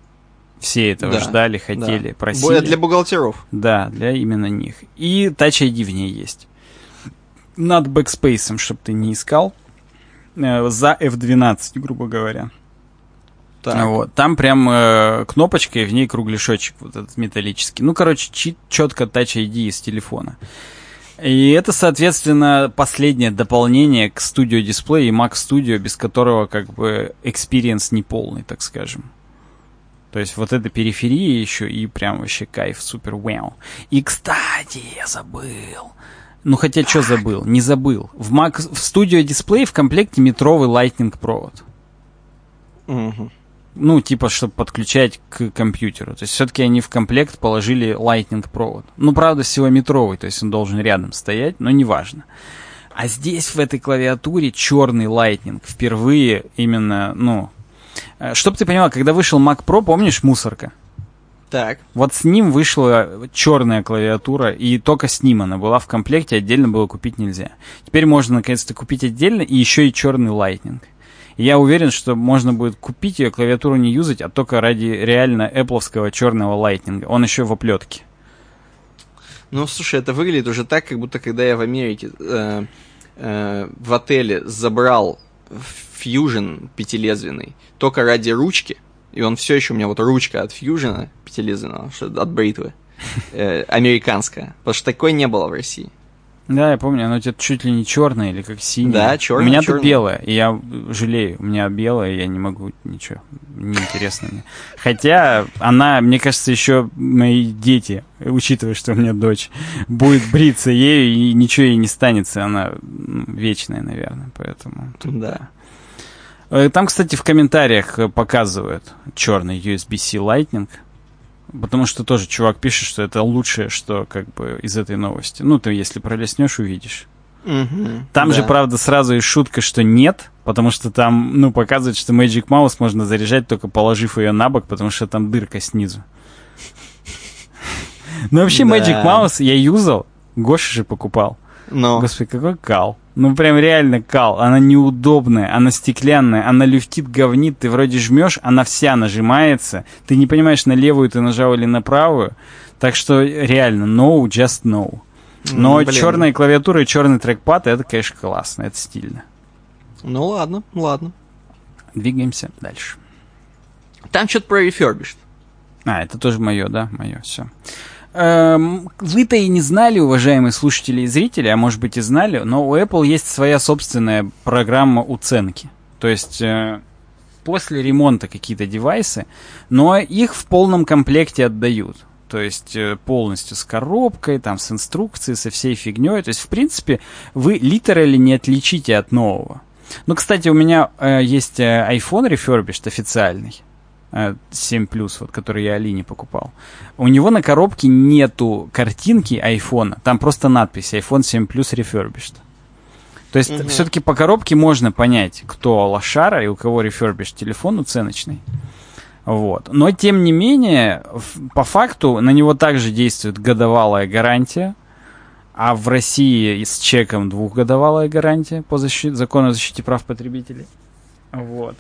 Все этого Да, ждали, хотели, Да. просили. Более для бухгалтеров. Да, для именно них. И Touch ID в ней есть. Над бэкспейсом, чтобы ты не искал. Э, За F12, грубо говоря. Так. Вот. Там прям э, кнопочка, и в ней кругляшочек вот этот металлический. Ну, короче, четко Touch ID из телефона. И это, соответственно, последнее дополнение к Studio Display и Mac Studio, без которого как бы experience не полный, так скажем. То есть вот эта периферия еще и прям вообще кайф, супер вау. И, кстати, я забыл. Ну, хотя что забыл? Не забыл. В Mac, в Studio Display в комплекте метровый Lightning провод Мгм. Ну, типа, чтобы подключать к компьютеру. То есть все-таки они в комплект положили Lightning провод. Ну, правда, всего метровый, то есть он должен рядом стоять, но неважно. А здесь, в этой клавиатуре, черный Lightning. Впервые именно, ну... Чтобы ты понимал, когда вышел Mac Pro, помнишь, мусорка? Так. Вот с ним вышла черная клавиатура, и только с ним она была в комплекте, отдельно было купить нельзя. Теперь можно наконец-то купить отдельно, и еще и черный Lightning. Я уверен, что можно будет купить ее, клавиатуру не юзать, а только ради реально эпловского черного Lightning. Он еще в оплетке. Ну, слушай, это выглядит уже так, как будто когда я в Америке э, э, в отеле забрал Fusion пятилезвенный только ради ручки, и он все еще у меня вот ручка от Fusion пятилезвенного, от бритвы, э, американская, потому что такой не было в России. Да, я помню, оно у тебя чуть ли не черное или как синее. Да, черное, У меня черное. тут белое, и я жалею. У меня белое, я не могу ничего. Неинтересно мне. Хотя она, мне кажется, еще мои дети, учитывая, что у меня дочь, будет бриться ею, и ничего ей не станется. Она ну, вечная, наверное, поэтому... тут Да. Э, Там, кстати, в комментариях э, показывают черный USB-C Lightning. Потому что тоже чувак пишет, что это лучшее, что как бы из этой новости. Ну, ты если пролеснешь, увидишь. Мгм, Там же, да. правда, сразу и шутка, что нет, потому что там, ну, показывают, что Magic Mouse можно заряжать, только положив ее на бок, потому что там дырка снизу. Ну, вообще, Да. Magic Mouse я юзал, Гоша же покупал. Но. Господи, какой кал. Ну, прям реально кал. Она неудобная, она стеклянная, она люфтит, говнит. Ты вроде жмешь, она вся нажимается. Ты не понимаешь, на левую ты нажал или на правую. Так что реально, no, just no. Но М, блин. черная клавиатура и черный трекпад, это, конечно, классно, это стильно. Ну ладно, ладно. Двигаемся дальше. Там что-то про refurbished. А, это тоже мое, да? Мое, все. Вы-то и не знали, уважаемые слушатели и зрители, а может быть и знали, но у Apple есть своя собственная программа уценки. То есть э, после ремонта какие-то девайсы, но их в полном комплекте отдают. То есть э, полностью с коробкой, там, с инструкцией, со всей фигней. То есть, в принципе, вы литерали не отличите от нового. Ну, кстати, у меня э, есть э, iPhone refurbished официальный. Э, 7 плюс, вот, который я Алине покупал. У него на коробке нету картинки айфона, там просто надпись iPhone 7 плюс refurbished. То есть Мгм. все-таки по коробке можно понять, кто лошара и у кого refurbished телефон уценочный. Вот. Но тем не менее, по факту на него также действует годовалая гарантия, а в России с чеком двухгодовалая гарантия по защите, закону о защите прав потребителей. Вот.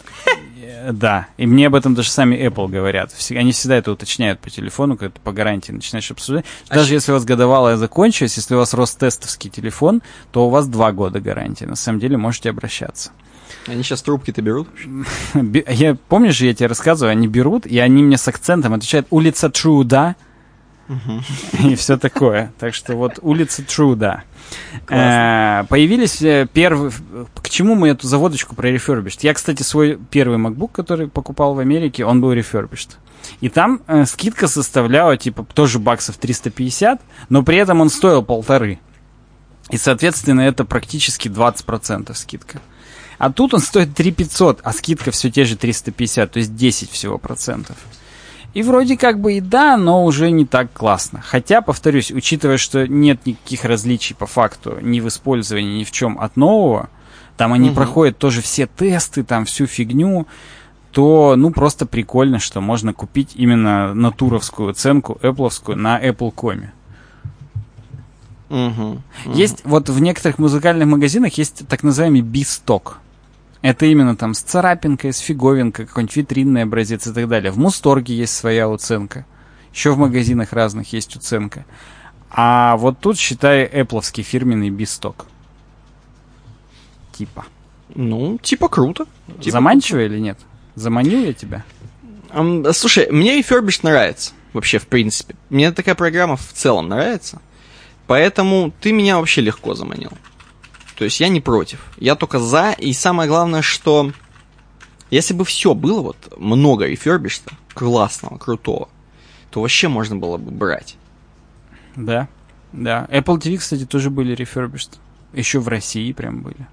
Э, Да. И мне об этом даже сами Apple говорят. Они всегда это уточняют по телефону, когда ты по гарантии начинаешь обсуждать. А Даже если у вас годовалая закончилась, если у вас Ростестовский телефон, то у вас два года гарантии. На самом деле можете обращаться. Они сейчас трубки-то берут? Я, помнишь, я тебе рассказываю, они берут, и они мне с акцентом отвечают «Улица Труда», и все такое. Так что вот улица Труда. Э, Появились э, первые... К чему мы эту заводочку про refurbished? Я, кстати, свой первый MacBook, который покупал в Америке, он был refurbished. И там э, скидка составляла, типа, тоже баксов 350, но при этом он стоил полторы. И, соответственно, это практически 20% скидка. А тут он стоит 3500, а скидка все те же 350, то есть 10 всего процентов. И вроде как бы и да, но уже не так классно. Хотя, повторюсь, учитывая, что нет никаких различий по факту ни в использовании, ни в чем от нового, там они Мгм. проходят тоже все тесты, там всю фигню, то, ну, просто прикольно, что можно купить именно натуровскую оценку, эппловскую, на Apple.com. Мгм. Есть вот в некоторых музыкальных магазинах есть так называемый бисток. Это именно там с царапинкой, с фиговинкой, какой-нибудь витринный образец и так далее. В Мусторге есть своя уценка. Еще в магазинах разных есть уценка. А вот тут, считай, эппловский фирменный бисток. Типа. Ну, типа круто. Типа Заманчиво или нет? Заманил я тебя? Ам, слушай, мне Refurbished нравится. Вообще, в принципе. Мне такая программа в целом нравится. Поэтому ты меня вообще легко заманил. То есть я не против. Я только за. И самое главное, что если бы все было вот много рефербишта, классного, крутого, то вообще можно было бы брать. Да. Да. Apple TV, кстати, тоже были refurbished. Еще в России прям были.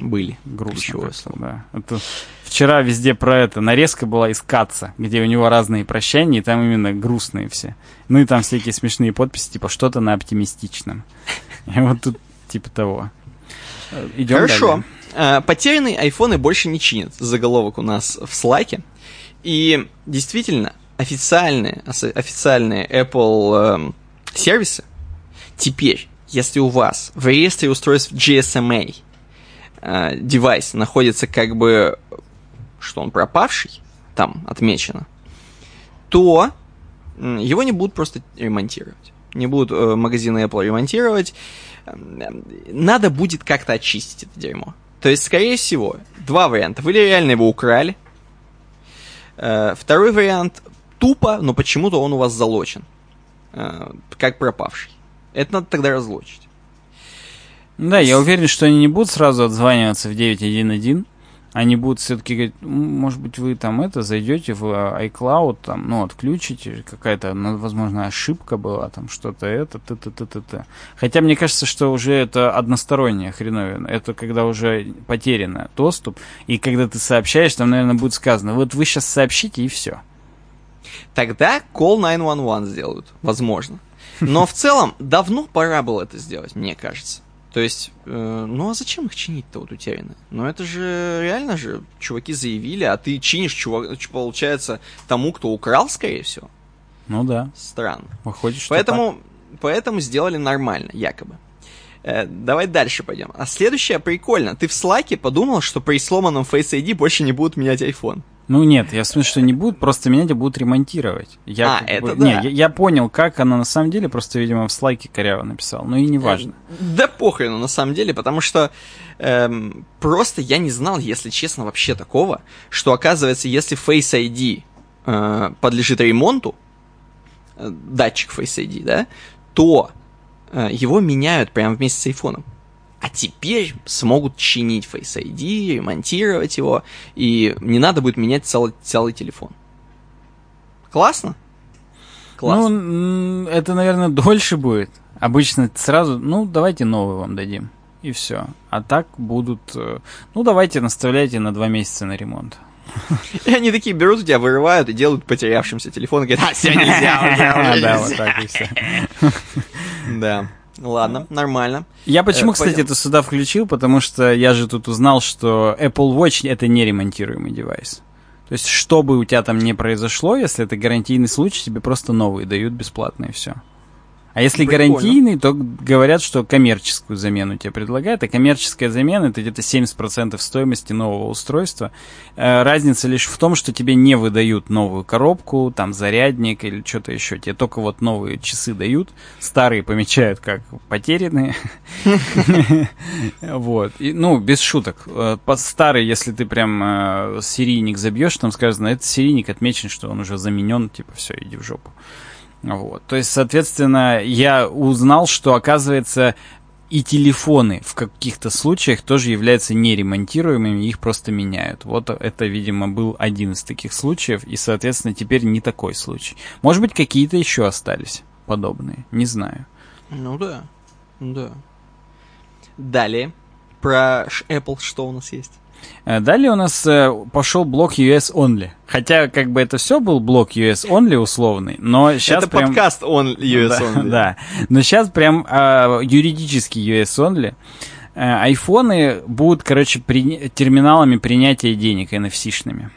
Были. Грустно. Да. Это вчера везде про это. Нарезка была из Каца, где у него разные прощания, и там именно грустные все. Ну и там всякие смешные подписи, типа что-то на оптимистичном. И вот тут типа того. Э, Идем Хорошо. далее. А, Потерянные айфоны больше не чинят. Заголовок у нас в слайке. И действительно, официальные, официальные Apple эм, сервисы теперь, если у вас в реестре устройств GSMA э, девайс находится как бы, что он пропавший, там отмечено, то его не будут просто ремонтировать. Не будут э, магазины Apple ремонтировать. Надо будет как-то очистить это дерьмо. То есть, скорее всего, два варианта. Вы реально его украли. Э, Второй вариант тупо, но почему-то он у вас залочен. э, Как пропавший. Это надо тогда разлочить. Да, я уверен, что они не будут сразу отзваниваться в 911. Они будут все-таки говорить, может быть, вы там это зайдете в iCloud, там, ну, отключите, какая-то, ну, возможно, ошибка была, там, что-то это, т т т т т Хотя мне кажется, что уже это односторонняя хреновина. Это когда уже потерян доступ, и когда ты сообщаешь, там, наверное, будет сказано, вот вы сейчас сообщите, и все. Тогда call 911 сделают, возможно. Но в целом давно пора было это сделать, мне кажется. То есть, э, ну а зачем их чинить-то вот утеряны? Ну это же реально же чуваки заявили, а ты чинишь, чувак, получается, тому, кто украл, скорее всего. Ну да. Странно. Выходит, что поэтому, так. поэтому сделали нормально, якобы. Э, давай дальше пойдем. А следующее прикольно. Ты в слайке подумал, что при сломанном Face ID больше не будут менять iPhone. Ну нет, я смысле, что не будут, просто менять, а будут ремонтировать. Я, а, это бы, да. Не, я, я понял, как она на самом деле, просто, видимо, в слайке коряво написал. Ну и не важно. Да похрену, на самом деле, потому что эм, просто я не знал, если честно, вообще такого, что оказывается, если Face ID э, подлежит ремонту, э, датчик Face ID, да, то э, его меняют прямо вместе с айфоном а теперь смогут чинить Face ID, ремонтировать его, и не надо будет менять целый, целый телефон. Классно? Классно. Ну, это, наверное, дольше будет. Обычно сразу, ну, давайте новый вам дадим. И все. А так будут... Э, ну, давайте наставляйте на два месяца на ремонт. И они такие берут у тебя, вырывают и делают потерявшимся телефон. Говорят, а, все нельзя, Да, вот так и все. Да. Ладно, нормально. Я почему, э, кстати, это сюда включил? Потому что я же тут узнал, что Apple Watch это не ремонтируемый девайс. То есть, что бы у тебя там не произошло, если это гарантийный случай, тебе просто новые дают бесплатно и все. А если Прикольно. гарантийный, то говорят, что коммерческую замену тебе предлагают. А коммерческая замена это где-то 70% стоимости нового устройства. Э, разница лишь в том, что тебе не выдают новую коробку, там зарядник или что-то еще. Тебе только вот новые часы дают. Старые помечают как потерянные. Вот. Ну, без шуток. Э, старый, если ты прям э, серийник забьешь, там сказано, это серийник отмечен, что он уже заменен, типа, все, иди в жопу. Вот. То есть, соответственно, я узнал, что, оказывается, и телефоны в каких-то случаях тоже являются неремонтируемыми, их просто меняют. Вот это, видимо, был один из таких случаев, и, соответственно, теперь не такой случай. Может быть, какие-то еще остались подобные, не знаю. Ну да, да. Далее, про Apple что у нас есть? Э, далее у нас э, пошел блок US Only. Хотя, как бы это все был блок US Only условный, но сейчас Это прям... подкаст он US да, Only. Да, но сейчас прям э, юридический US Only. Э, айфоны будут, короче, при... терминалами принятия денег NFC-шными.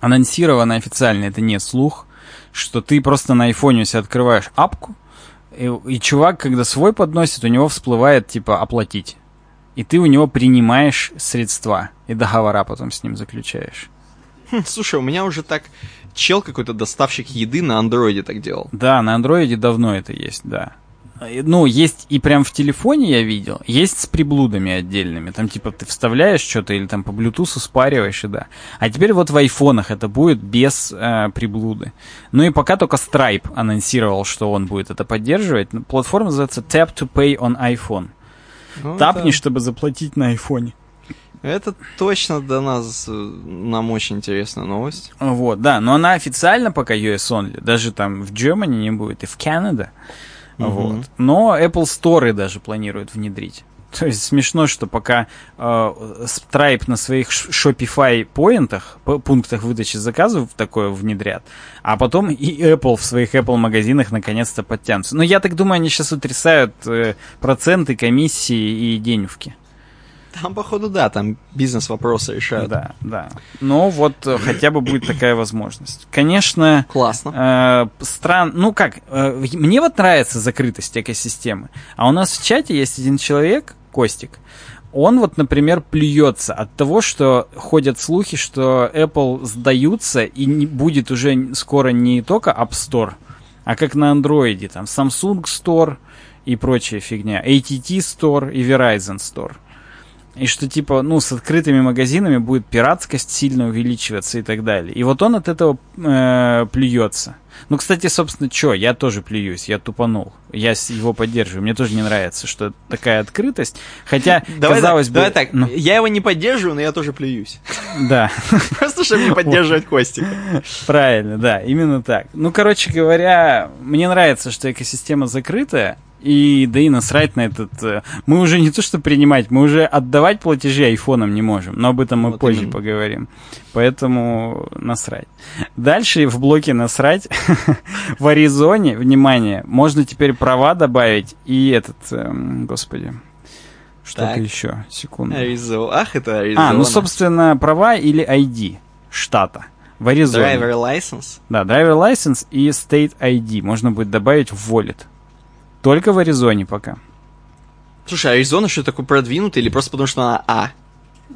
Анонсировано официально, это не слух, что ты просто на айфоне у себя открываешь апку, и, и чувак, когда свой подносит, у него всплывает, типа, оплатить и ты у него принимаешь средства и договора потом с ним заключаешь. Хм, слушай, у меня уже так чел какой-то доставщик еды на андроиде так делал. Да, на андроиде давно это есть, да. Ну, есть и прям в телефоне я видел, есть с приблудами отдельными. Там типа ты вставляешь что-то или там по Bluetooth спариваешь, и да. А теперь вот в айфонах это будет без э, приблуды. Ну и пока только Stripe анонсировал, что он будет это поддерживать. Платформа называется Tap to Pay on iPhone. Ну, Тапни, это... чтобы заплатить на айфоне. Это точно до нас, э, нам очень интересная новость. Вот, да, но она официально пока US only, даже там в Германии не будет, и в Канаде. Угу. Вот. Но Apple Store даже планируют внедрить. То есть смешно, что пока э, Stripe на своих Shopify поинтах, пунктах выдачи заказов такое внедрят, а потом и Apple в своих Apple магазинах наконец-то подтянутся. Но я так думаю, они сейчас утрясают э, проценты, комиссии и денежки. Там, походу, да, там бизнес-вопросы решают. Да, да. Но вот э, хотя бы будет такая возможность. Конечно... Классно. Э, стран... Ну как, э, мне вот нравится закрытость экосистемы. А у нас в чате есть один человек, Костик, он вот, например, плюется от того, что ходят слухи, что Apple сдаются и не будет уже скоро не только App Store, а как на Android, там Samsung Store и прочая фигня, ATT Store и Verizon Store. И что типа, ну, с открытыми магазинами будет пиратскость сильно увеличиваться и так далее. И вот он от этого э, плюется. Ну, кстати, собственно, что, я тоже плююсь, я тупанул. Я его поддерживаю. Мне тоже не нравится, что такая открытость. Хотя, давай казалось так, бы... Давай так, ну... я его не поддерживаю, но я тоже плююсь. Да. Просто, чтобы не поддерживать Костика. Правильно, да, именно так. Ну, короче говоря, мне нравится, что экосистема закрытая, и да и насрать на этот... Э, мы уже не то что принимать, мы уже отдавать платежи айфоном не можем. Но об этом мы вот позже именно. поговорим. Поэтому насрать. Дальше в блоке насрать. в Аризоне, внимание, можно теперь права добавить и этот... Эм, господи, что-то еще. Секунду. Аризона. Ах, это Аризона. А, ну, собственно, права или ID штата. В Аризоне. Driver license? Да, driver license и state ID можно будет добавить в wallet. Только в Аризоне пока. Слушай, Аризона что такое продвинутый или просто потому, что она А?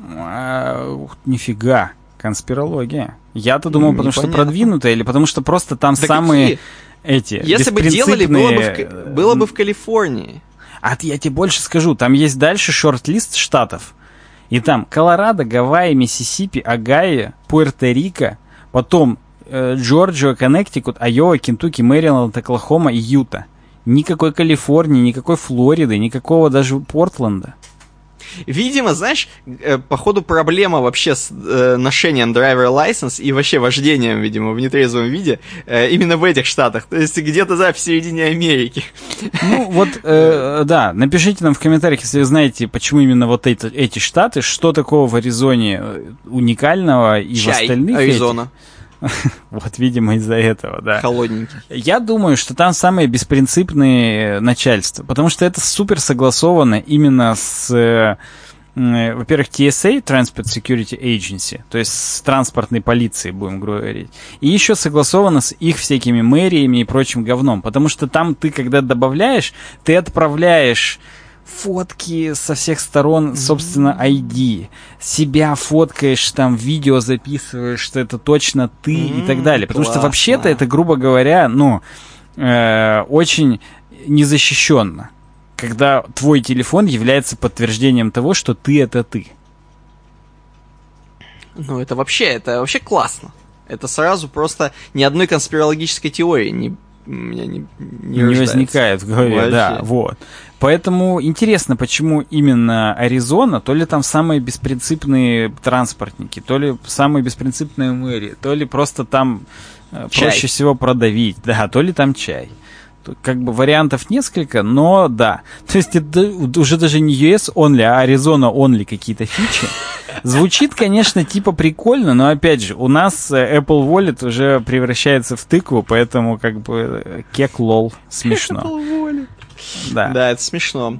а ух, нифига. Конспирология. Я-то думал, потому что продвинутая, или потому что просто там да самые какие? эти. Если бы делали, было бы, в, было бы в Калифорнии. А я тебе больше скажу, там есть дальше шорт-лист штатов. И там Колорадо, Гавайи, Миссисипи, Огайо, Пуэрто-Рико, потом э, Джорджия, Коннектикут, Айова, Кентукки, Мэриленд, Оклахома и Юта. Никакой Калифорнии, никакой Флориды, никакого даже Портленда. Видимо, знаешь, э, походу проблема вообще с э, ношением driver license и вообще вождением, видимо, в нетрезвом виде э, именно в этих штатах. То есть где-то за в середине Америки. Ну вот, э, да, напишите нам в комментариях, если вы знаете, почему именно вот эти, эти штаты, что такого в Аризоне э, уникального и Чай, в остальных. Аризона. Этих. Вот, видимо, из-за этого, да. Холодненький. Я думаю, что там самые беспринципные начальства, потому что это супер согласовано именно с э, во-первых, TSA, Transport Security Agency, то есть с транспортной полицией, будем говорить. И еще согласовано с их всякими мэриями и прочим говном. Потому что там ты, когда добавляешь, ты отправляешь фотки со всех сторон, собственно, ID. Себя фоткаешь, там видео записываешь, что это точно ты mm-hmm, и так далее. Потому классно. что вообще-то это, грубо говоря, ну, э, очень незащищенно. Когда твой телефон является подтверждением того, что ты это ты. Ну, это вообще, это вообще классно. Это сразу просто ни одной конспирологической теории не, у меня не, не, не возникает в голове, вообще. да, вот. Поэтому интересно, почему именно Аризона, то ли там самые беспринципные транспортники, то ли самые беспринципные мэрии, то ли просто там э, чай. проще всего продавить, да, то ли там чай. Как бы вариантов несколько, но да. То есть это уже даже не US only, а Arizona only какие-то фичи. Звучит, конечно, типа прикольно, но опять же, у нас э, Apple Wallet уже превращается в тыкву, поэтому как бы э, кек лол смешно. Apple Wallet. Да. Да, это смешно.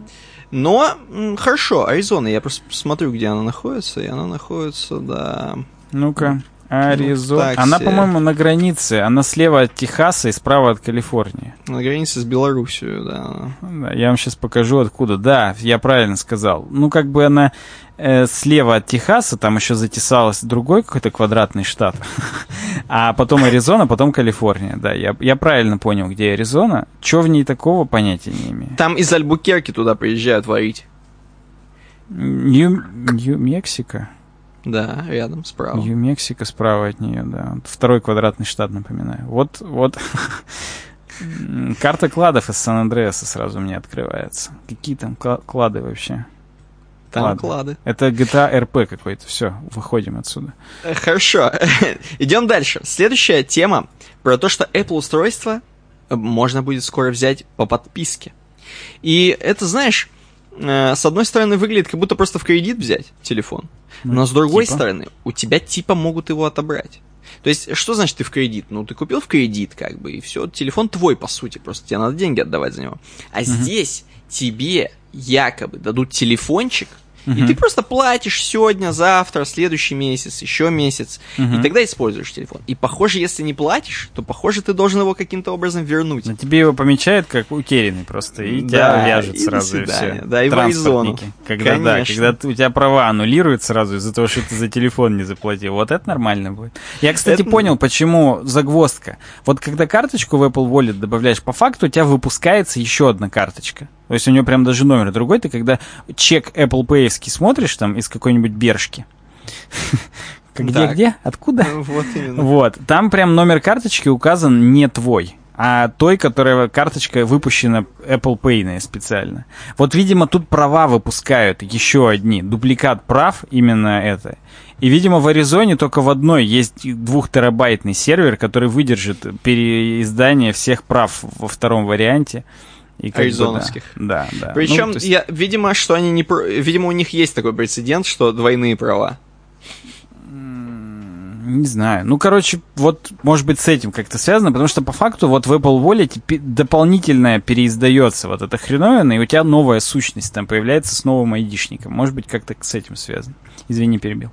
Но, хорошо, Аризона, я просто смотрю, где она находится, и она находится, да... Ну-ка, Аризона. Ну, она, по-моему, на границе. Она слева от Техаса и справа от Калифорнии. На границе с Белоруссией, да. да. Я вам сейчас покажу, откуда. Да, я правильно сказал. Ну, как бы она э, слева от Техаса, там еще затесалась другой какой-то квадратный штат. а потом Аризона, потом Калифорния. Да, я, я правильно понял, где Аризона. Че в ней такого, понятия не имею. Там из Альбукерки туда приезжают варить. Нью-Мексико? Да, рядом, справа. Нью-Мексико справа от нее, да. Второй квадратный штат, напоминаю. Вот, вот. Карта кладов из Сан-Андреаса сразу мне открывается. Какие там клады вообще? Там Ладно. клады. Это GTA RP какой-то. Все, выходим отсюда. Э, хорошо. Идем дальше. Следующая тема про то, что Apple устройство э, можно будет скоро взять по подписке. И это, знаешь, с одной стороны выглядит, как будто просто в кредит взять телефон. Ну, Но с другой типа? стороны, у тебя типа могут его отобрать. То есть, что значит ты в кредит? Ну, ты купил в кредит, как бы, и все, телефон твой, по сути, просто тебе надо деньги отдавать за него. А угу. здесь тебе якобы дадут телефончик, Uh-huh. И ты просто платишь сегодня, завтра, следующий месяц, еще месяц, uh-huh. и тогда используешь телефон. И похоже, если не платишь, то похоже, ты должен его каким-то образом вернуть. Но тебе его помечают как утерянный просто, и да, тебя вяжет и сразу, и все. Да, и в Когда, Конечно. да, когда у тебя права аннулируют сразу из-за того, что ты за телефон не заплатил. Вот это нормально будет. Я, кстати, это... понял, почему загвоздка. Вот когда карточку в Apple Wallet добавляешь, по факту у тебя выпускается еще одна карточка. То есть у него прям даже номер другой. Ты когда чек Apple Pay смотришь там из какой-нибудь бершки, где-где? Откуда? Вот именно. Вот. Там прям номер карточки указан не твой, а той, которая карточка выпущена Apple Pay специально. Вот, видимо, тут права выпускают еще одни. Дубликат прав именно это. И, видимо, в Аризоне только в одной есть двухтерабайтный сервер, который выдержит переиздание всех прав во втором варианте. И Аризоновских. Бы, да, да, да. Причем, ну, есть... я, видимо, что они не, видимо, у них есть такой прецедент, что двойные права. Не знаю. Ну, короче, вот, может быть, с этим как-то связано, потому что по факту вот в Apple Wallet дополнительное переиздается вот эта хреновина, и у тебя новая сущность там появляется с новым айдишником. Может быть, как-то с этим связано. Извини, перебил.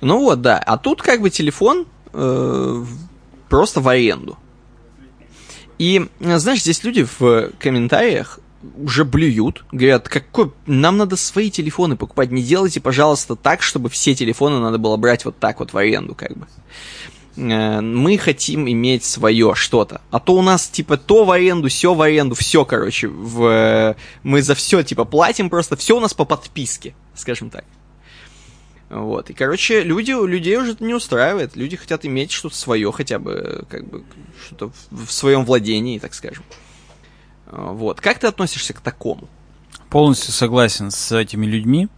Ну вот, да. А тут как бы телефон э, просто в аренду. И, знаешь, здесь люди в комментариях уже блюют, говорят, какой, нам надо свои телефоны покупать, не делайте, пожалуйста, так, чтобы все телефоны надо было брать вот так вот в аренду, как бы. Э, мы хотим иметь свое что-то. А то у нас, типа, то в аренду, все в аренду, все, короче, в... мы за все, типа, платим просто, все у нас по подписке, скажем так. Вот. И, короче, люди, людей уже это не устраивает. Люди хотят иметь что-то свое, хотя бы, как бы, что-то в, в своем владении, так скажем. Вот. Как ты относишься к такому? Полностью согласен с этими людьми.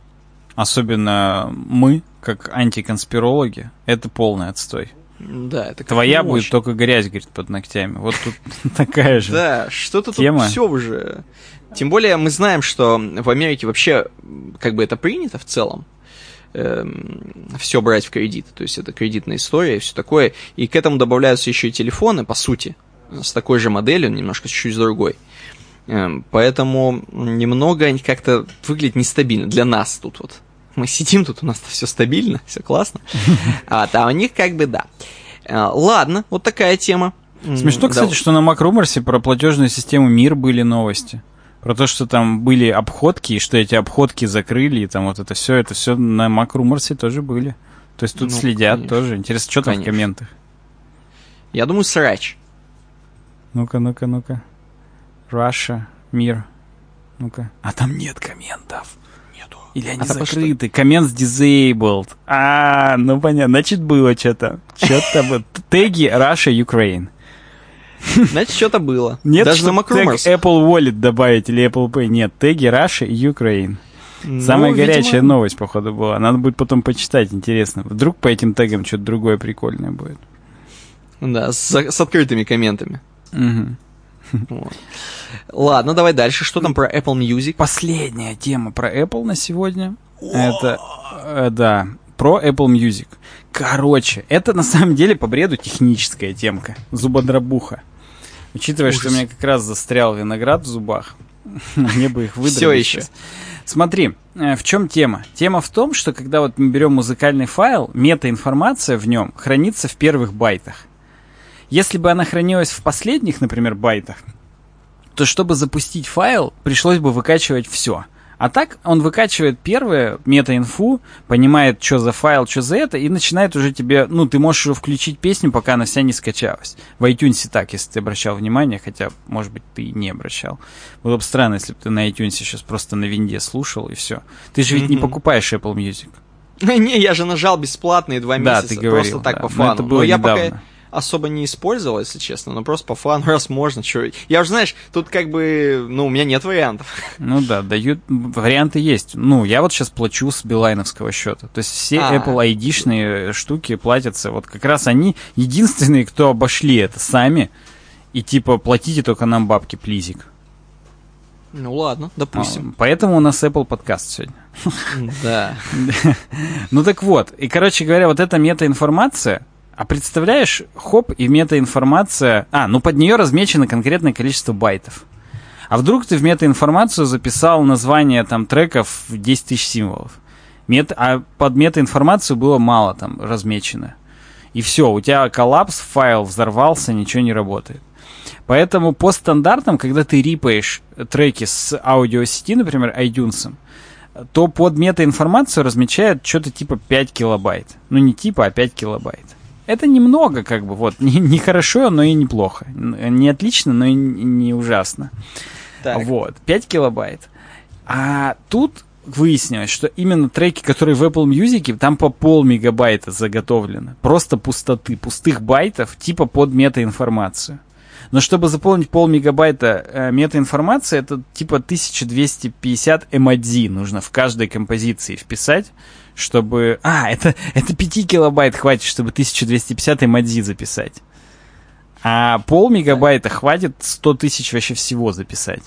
Особенно мы, как антиконспирологи, это полный отстой. Да, это Твоя будет очень. только грязь, говорит, под ногтями. Вот тут такая же Да, что-то тут все уже. Тем более мы знаем, что в Америке вообще как бы это принято в целом. Эм, все брать в кредит. То есть это кредитная история и все такое. И к этому добавляются еще и телефоны, по сути, с такой же моделью, немножко чуть-чуть другой. Эм, поэтому немного как-то выглядит нестабильно для нас тут вот. Мы сидим тут, у нас все стабильно, все классно. А, а у них как бы да. Э, ладно, вот такая тема. Смешно, кстати, да. что на Макруморсе про платежную систему МИР были новости. Про то, что там были обходки, и что эти обходки закрыли, и там вот это все, это все на Макруморсе тоже были. То есть тут ну, следят конечно. тоже. Интересно, что конечно. там в комментах? Я думаю, срач. Ну-ка, ну-ка, ну-ка. Russia, мир. Ну-ка. А там нет комментов. Нету. Или они а закрыты. Коммент disabled. А, ну понятно. Значит, было что-то. Что-то было. Теги Russia, Ukraine. Значит, что-то было. Нет, Даже на тег Apple Wallet добавить или Apple Pay. Нет, теги Russia и Ukraine. Ну, Самая видимо... горячая новость, походу, была. Надо будет потом почитать, интересно. Вдруг по этим тегам что-то другое прикольное будет. Да, с, с открытыми комментами. Угу. Вот. Ладно, давай дальше. Что там про Apple Music? Последняя тема про Apple на сегодня. Это, э, да, про Apple Music. Короче, это на самом деле по бреду техническая темка. Зубодробуха. Учитывая, Ужас. что у меня как раз застрял виноград в зубах, мне бы их выдрать. Все еще. Смотри, э, в чем тема? Тема в том, что когда вот мы берем музыкальный файл, метаинформация в нем хранится в первых байтах. Если бы она хранилась в последних, например, байтах, то чтобы запустить файл, пришлось бы выкачивать все. А так он выкачивает первое мета-инфу, понимает, что за файл, что за это, и начинает уже тебе, ну, ты можешь уже включить песню, пока она вся не скачалась. В iTunes так, если ты обращал внимание, хотя, может быть, ты не обращал. Было бы странно, если бы ты на iTunes сейчас просто на винде слушал, и все. Ты же ведь mm-hmm. не покупаешь Apple Music. Не, я же нажал бесплатные два месяца. Да, ты говорил, просто так да. по фану. Но это было Но недавно. пока особо не использовал, если честно, но просто по фану, раз можно, что... Я уже, знаешь, тут как бы, ну, у меня нет вариантов. Ну да, дают, варианты есть. Ну, я вот сейчас плачу с билайновского счета. То есть все а, Apple ID-шные штуки платятся, вот как раз они единственные, кто обошли это сами, и типа платите только нам бабки, плизик. Ну ладно, допустим. А, поэтому у нас Apple подкаст сегодня. Да. Ну так вот, и короче говоря, вот эта метаинформация, а представляешь, хоп, и метаинформация... А, ну под нее размечено конкретное количество байтов. А вдруг ты в метаинформацию записал название там треков в 10 тысяч символов. Мет... А под метаинформацию было мало там размечено. И все, у тебя коллапс, файл взорвался, ничего не работает. Поэтому по стандартам, когда ты рипаешь треки с аудиосети, например, iTunes, то под метаинформацию размечают что-то типа 5 килобайт. Ну не типа, а 5 килобайт. Это немного, как бы, вот, не, не хорошо, но и неплохо. Не отлично, но и не ужасно. Так. Вот, 5 килобайт. А тут выяснилось, что именно треки, которые в Apple Music, там по пол мегабайта заготовлено. Просто пустоты, пустых байтов, типа под метаинформацию. Но чтобы заполнить пол мегабайта э, метаинформации, это типа 1250 MAD нужно в каждой композиции вписать, чтобы... А, это, это 5 килобайт хватит, чтобы 1250 MAD записать. А пол мегабайта хватит 100 тысяч вообще всего записать.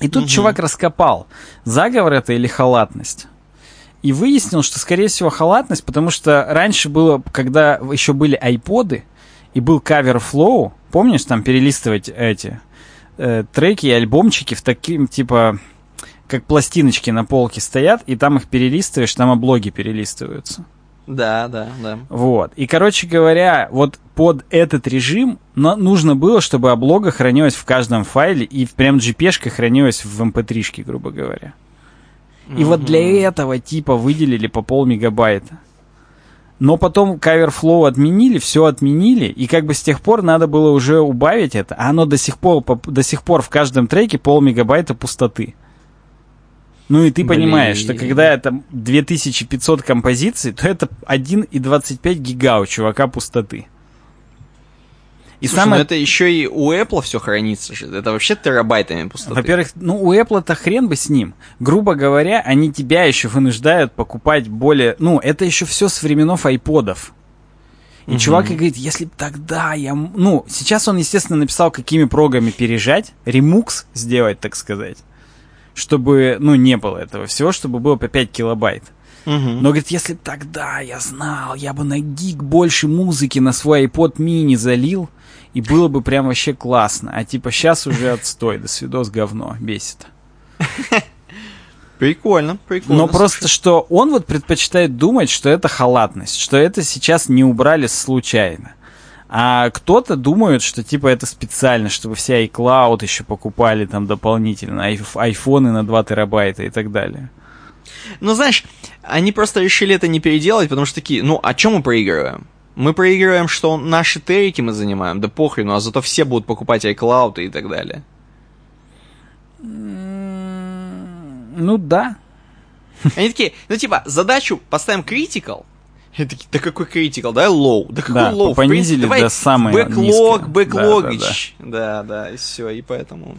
И тут Мгм. чувак раскопал, заговор это или халатность. И выяснил, что, скорее всего, халатность, потому что раньше было, когда еще были айподы, и был кавер Flow, помнишь, там перелистывать эти э, треки и альбомчики в таким, типа, как пластиночки на полке стоят, и там их перелистываешь, там облоги перелистываются. Да, да, да. Вот. И, короче говоря, вот под этот режим нужно было, чтобы облога хранилась в каждом файле и прям gp хранилась в mp3, грубо говоря. И вот для этого типа выделили по пол мегабайта. Но потом Coverflow отменили, все отменили, и как бы с тех пор надо было уже убавить это, а оно до сих пор, до сих пор в каждом треке пол мегабайта пустоты. Ну и ты Блин. понимаешь, что когда это 2500 композиций, то это 1,25 гига у чувака пустоты. И Слушай, самое ну это еще и у Apple все хранится же. Это вообще терабайтами пустоты. Во-первых, ну у Apple-то хрен бы с ним. Грубо говоря, они тебя еще вынуждают покупать более... Ну, это еще все с временов айподов. И чувак и говорит, если б тогда я... Ну, сейчас он, естественно, написал, какими прогами пережать, ремукс сделать, так сказать. Чтобы, ну, не было этого всего, чтобы было по 5 килобайт. Мгм. Но, говорит, если бы тогда я знал, я бы на гиг больше музыки на свой iPod mini залил, и было бы прям вообще классно. А типа сейчас уже отстой, до свидос говно, бесит. Прикольно, прикольно. Но просто что он вот предпочитает думать, что это халатность, что это сейчас не убрали случайно. А кто-то думает, что типа это специально, чтобы все iCloud еще покупали там дополнительно, айф- айфоны на 2 терабайта и так далее. Ну, знаешь, они просто решили это не переделать, потому что такие, ну, а чем мы проигрываем? Мы проигрываем, что наши терики мы занимаем, да похрену, а зато все будут покупать iCloud и так далее. Ну да. Они такие, ну, типа, задачу поставим critical, и такие, да какой critical, давай low, да какой Да, в понизили принципе, до самой бэклог, бэклогич, да, да, и все, и поэтому...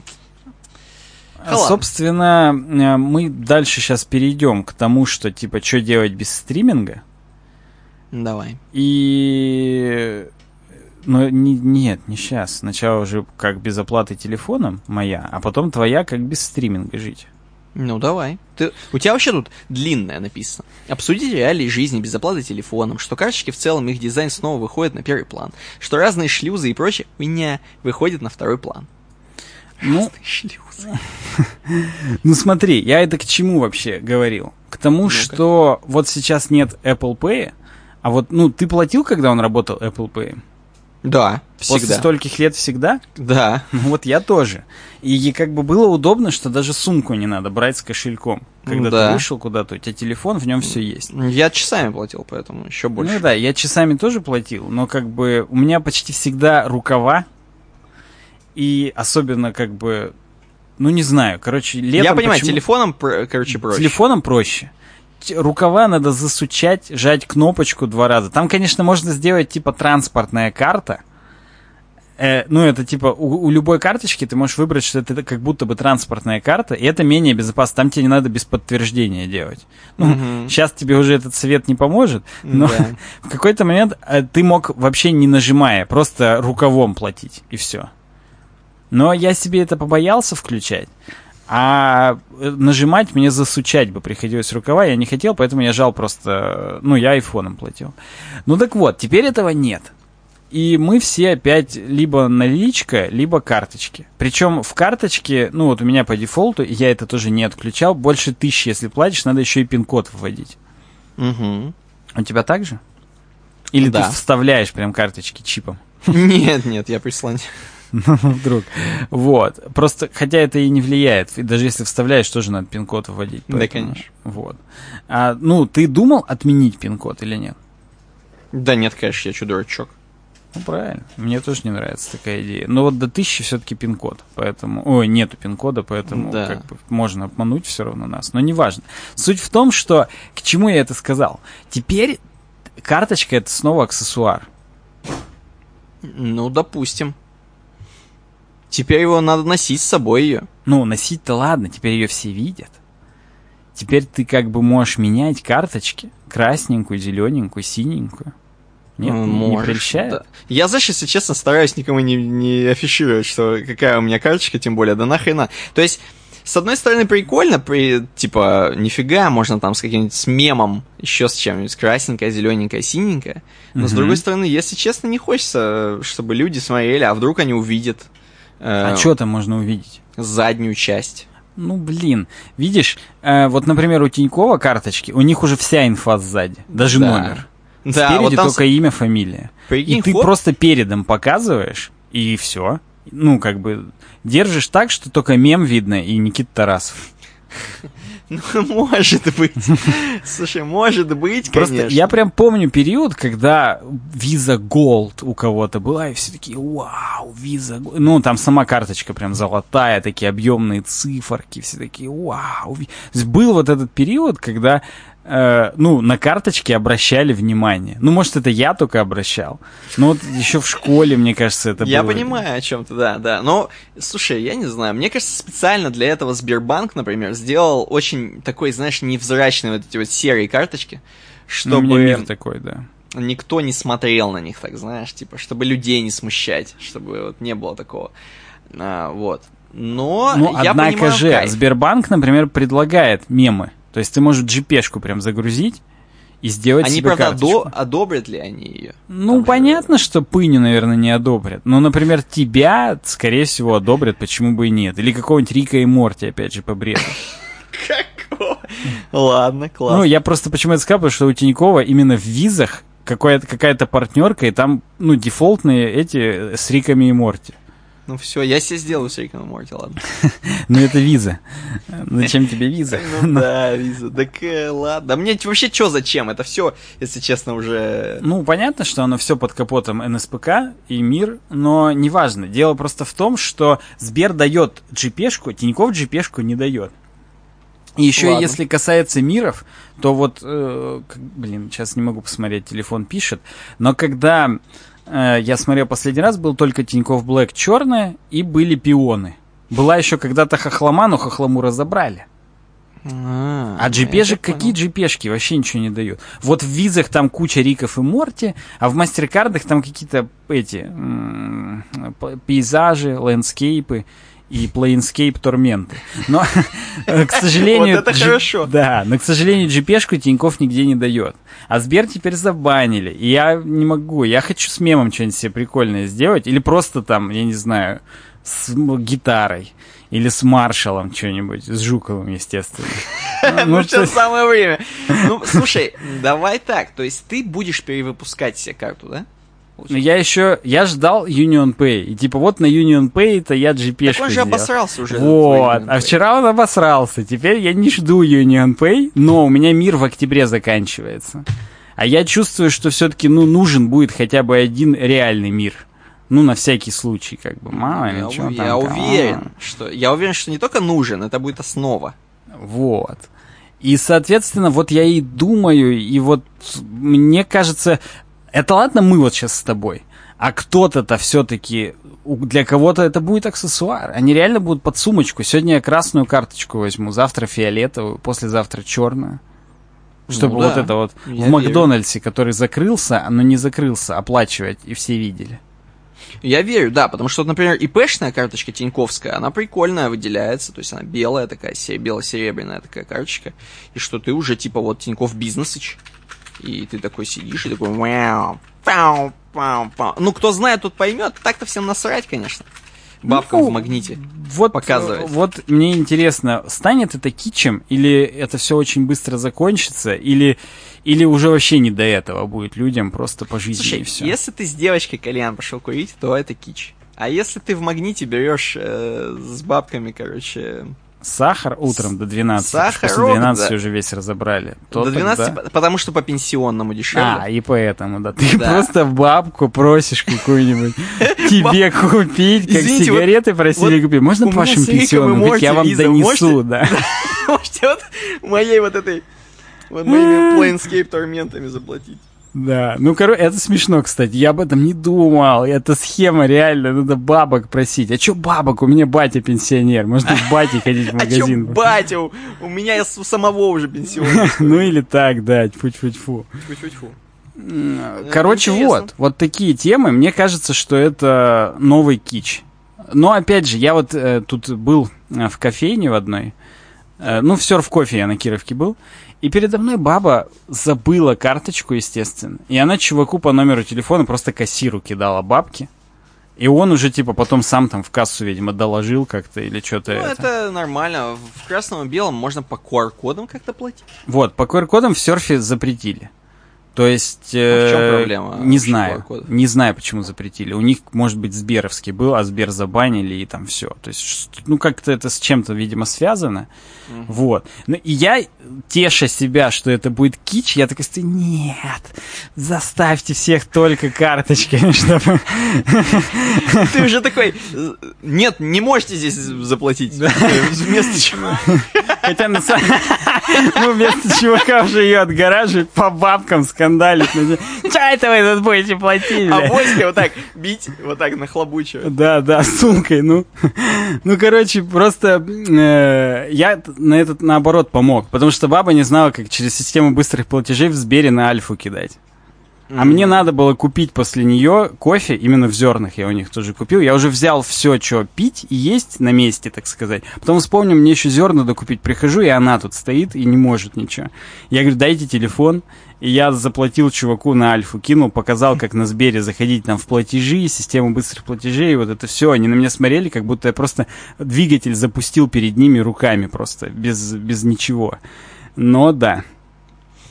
А. Собственно, э, мы дальше сейчас перейдем к тому, что типа что делать без стриминга. Давай. И ну, не- нет, не сейчас. Сначала уже как без оплаты телефоном моя, а потом твоя как без стриминга жить. Ну, давай. Ты... У тебя вообще тут длинное написано. Обсудить реалии жизни без оплаты телефоном, что карточки в целом их дизайн снова выходит на первый план, что разные шлюзы и прочее меня выходит на второй план. Ну, Шлюзы. ну смотри, я это к чему вообще говорил? К тому, Ну-ка. что вот сейчас нет Apple Pay, а вот, ну, ты платил, когда он работал Apple Pay? Да, После всегда. стольких лет всегда? Да. Ну вот я тоже. И как бы было удобно, что даже сумку не надо брать с кошельком. Когда Да. ты вышел куда-то, у тебя телефон, в нем все есть. Я часами платил, поэтому еще больше. Ну да, я часами тоже платил, но как бы у меня почти всегда рукава. И особенно как бы, ну не знаю, короче, летом Я понимаю, почему- телефоном, короче, проще. Телефоном проще. Рукава надо засучать, жать кнопочку два раза. Там, конечно, можно сделать типа транспортная карта. Э, ну, это типа у, у любой карточки ты можешь выбрать, что это как будто бы транспортная карта, и это менее безопасно. Там тебе не надо без подтверждения делать. Ну, Мгм. сейчас тебе уже этот совет не поможет, но Да. в какой-то момент э, ты мог вообще не нажимая, просто рукавом платить, и все. Но я себе это побоялся включать. А э, нажимать мне засучать бы приходилось рукава, я не хотел, поэтому я жал просто, э, ну, я айфоном платил. Ну так вот, теперь этого нет. И мы все опять либо наличка, либо карточки. Причем в карточке, ну вот у меня по дефолту, я это тоже не отключал, больше тысячи, если платишь, надо еще и пин-код вводить. Мгм. У тебя так же? Или Да. ты вставляешь прям карточки чипом? Нет, нет, я прислонил. Вдруг. Вот. Просто, хотя это и не влияет. И даже если вставляешь, тоже надо пин-код вводить. Да, поэтому- конечно. Вот. А, ну, ты думал отменить пин-код или нет? Да нет, конечно, я что, дурачок. Ну, правильно. Мне тоже не нравится такая идея. Но вот до тысячи все-таки пин-код. Поэтому... Ой, нету пин-кода, поэтому Да. как бы можно обмануть все равно нас. Но неважно. Суть в том, что... К чему я это сказал? Теперь карточка это снова аксессуар. Ну, допустим. Теперь его надо носить с собой ее. Ну, носить-то ладно, теперь ее все видят. Теперь ты как бы можешь менять карточки. Красненькую, зелененькую, синенькую. Нет, не- не Можешь, прельщает? да. Я, знаешь, если честно, стараюсь никому не, не афишировать, что какая у меня карточка, тем более, да нахрена. То есть, с одной стороны, прикольно, при, типа, нифига, можно там с каким-нибудь с мемом, еще с чем-нибудь, красненькая, зелененькая, синенькая. Но, с Мгм. другой стороны, если честно, не хочется, чтобы люди смотрели, а вдруг они увидят э, А что там можно увидеть? заднюю часть. Ну, блин. Видишь, э, вот, например, у Тинькова карточки, у них уже вся инфа сзади, даже Да. номер. Да, Спереди вот там только имя, фамилия. Прикинь, и ты фот- просто передом показываешь, и все. Ну, как бы, держишь так, что только мем видно, и Никита Тарасов. Ну, может быть. Слушай, может быть, Просто конечно. я прям помню период, когда Visa Gold у кого-то была, и все такие, вау, Visa Gold. Ну, там сама карточка прям золотая, такие объемные циферки, все такие, вау. Ви-». То есть был вот этот период, когда э, ну, на карточки обращали внимание. Ну, может, это я только обращал. Но вот еще в школе, мне кажется, это Я было. понимаю, о чем ты, да, да. Но, слушай, я не знаю, мне кажется, специально для этого Сбербанк, например, сделал очень такой, знаешь, невзрачные вот эти вот серые карточки, Ну, у меня мир чтобы такой, да. никто не смотрел на них, так знаешь, типа, чтобы людей не смущать, чтобы вот не было такого. А, вот. Но Ну, я однако понимаю же, кайф. Сбербанк, например, предлагает мемы. То есть ты можешь GP-шку прям загрузить и сделать Они, себе правда, карточку. одо- одобрят ли они ее? Ну, Там же- понятно, что пыню, наверное, не одобрят. Но, например, тебя, скорее всего, одобрят, почему бы и нет. Или какого-нибудь Рика и Морти, опять же, по бреду. Какого? Ладно, классно. Ну, я просто почему это сказал, потому что у Тинькова именно в визах какая-то какая-то партнерка, и там, ну, дефолтные эти с Риками и Морти. Ну все, я себе сделаю с Риком и Морти, ладно. Ну, это виза. Зачем тебе виза? Ну да, виза. Так э, ладно. Да мне вообще что зачем? Это все, если честно, уже... Ну, понятно, что оно все под капотом НСПК и МИР, но неважно. Дело просто в том, что Сбер дает GP-шку, Тиньков GP-шку не дает. И еще Ладно. если касается миров, то вот, э, блин, сейчас не могу посмотреть, телефон пишет, но когда я смотрел последний раз, был только Тиньков Black черная и были пионы. Была еще когда-то хохлома, но хохлому разобрали. А JCB-шек, так какие JCB-шки? Вообще ничего не дают. Вот в визах там куча Риков и Морти, а в мастеркардах там какие-то эти пейзажи, landscape ы и плейнскейп торменты. Но, э, к сожалению... Вот это хорошо. Да, но, к сожалению, GP-шку Тиньков нигде не дает. А Сбер теперь забанили. И я не могу. Я хочу с мемом что-нибудь себе прикольное сделать. Или просто там, я не знаю, с гитарой. Или с маршалом что-нибудь. С Жуковым, естественно. Ну, Ну, сейчас самое время. Ну, слушай, давай так. То есть ты будешь перевыпускать себе карту, да? Ну, я еще, я ждал Union Pay. И типа вот на Union Pay-то я gp Так он же обосрался уже. Вот, а вчера он обосрался. Теперь я не жду Union Pay, но у меня мир в октябре заканчивается. А я чувствую, что все-таки, ну, нужен будет хотя бы один реальный мир. Ну, на всякий случай, как бы, мало ли, я, чё ув- там, я уверен, что я уверен, что не только нужен, это будет основа. Вот. И, соответственно, вот я и думаю, и вот мне кажется, это ладно мы вот сейчас с тобой, а кто-то-то все-таки, для кого-то это будет аксессуар. Они реально будут под сумочку. Сегодня я красную карточку возьму, завтра фиолетовую, послезавтра черную. Чтобы Ну вот да, это вот я в верю. Макдональдсе, который закрылся, но не закрылся, оплачивать, и все видели. Я верю, да, потому что, например, ИПшная карточка Тиньковская, она прикольная, выделяется, то есть она белая такая, се- бело-серебряная такая карточка, и что ты уже типа вот Тиньков Бизнесыч, и ты такой сидишь и такой вау, пау, пау, пау. Ну, кто знает, тот поймет, так-то всем насрать, конечно. Бабкам Ну, в магните. Вот, показывать. э, Вот мне интересно, станет это кичем, или это все очень быстро закончится, или, или уже вообще не до этого будет людям просто по жизни Слушай, и все. если ты с девочкой кальян пошел курить, то это кич. А если ты в магните берешь э, с бабками, короче, Сахар утром до 12. Сахар После рок, 12 да. уже весь разобрали. То До 12, тогда- по- потому что по пенсионному дешевле. А, и поэтому, да. Ты Да. просто бабку просишь какую-нибудь тебе купить, как сигареты просили купить. Можно по вы пенсионному? Говорит, Я вам донесу, да. Можете вот моей вот этой вот моими Planescape торментами заплатить. Да, ну, короче, это смешно, кстати. Я об этом не думал. Это схема реально, надо бабок просить. А чё бабок? У меня батя пенсионер. Можно к бате ходить в А чё, магазин. батя, у, меня я самого уже пенсионный. Ну или так, да, тьфу-тьфу-тьфу. Тьфу-тьфу-тьфу. Короче, интересно. вот, вот такие темы. Мне кажется, что это новый кич. Но опять же, я вот э, тут был э, в кофейне в одной. Э, ну, в серф кофе я на Кировке был. И передо мной баба забыла карточку, естественно. И она чуваку по номеру телефона просто кассиру кидала бабки. И он уже, типа, потом сам там в кассу, видимо, доложил как-то или что-то. Ну, это. это нормально. В красном и белом можно по QR-кодам как-то платить. Вот, по QR-кодам в серфе запретили. То есть... А в чём э, проблема Не знаю. Не знаю, почему запретили. У них, может быть, Сберовский был, а Сбер забанили, и там все. То есть, ну, как-то это с чем-то, видимо, связано. Вот. Ну, и я, теша себя, что это будет кич, я такой стою, нет, заставьте всех только карточками, чтобы... Ты уже такой, э, нет, не можете здесь заплатить. Э, Вместо чего. Хотя на самом Ну, вместо чувака уже ее отгораживают, по бабкам скандалить. Че это вы тут будете платить, А войска вот так бить, вот так нахлобучивать. Да, да, с сумкой, ну. Ну, короче, просто э, я на этот, наоборот, помог. Потому что баба не знала, как через систему быстрых платежей в Сбере на Альфу кидать. А мне надо было купить после нее кофе, именно в зернах я у них тоже купил. Я уже взял все, что пить и есть на месте, так сказать. Потом вспомнил, мне еще зерна докупить. Прихожу, и она тут стоит и не может ничего. Я говорю, дайте телефон. И я заплатил чуваку на Альфу, кинул, показал, как на Сбере заходить там в платежи, систему быстрых платежей, вот это все. Они на меня смотрели, как будто я просто двигатель запустил перед ними руками просто, без, без ничего. Но да,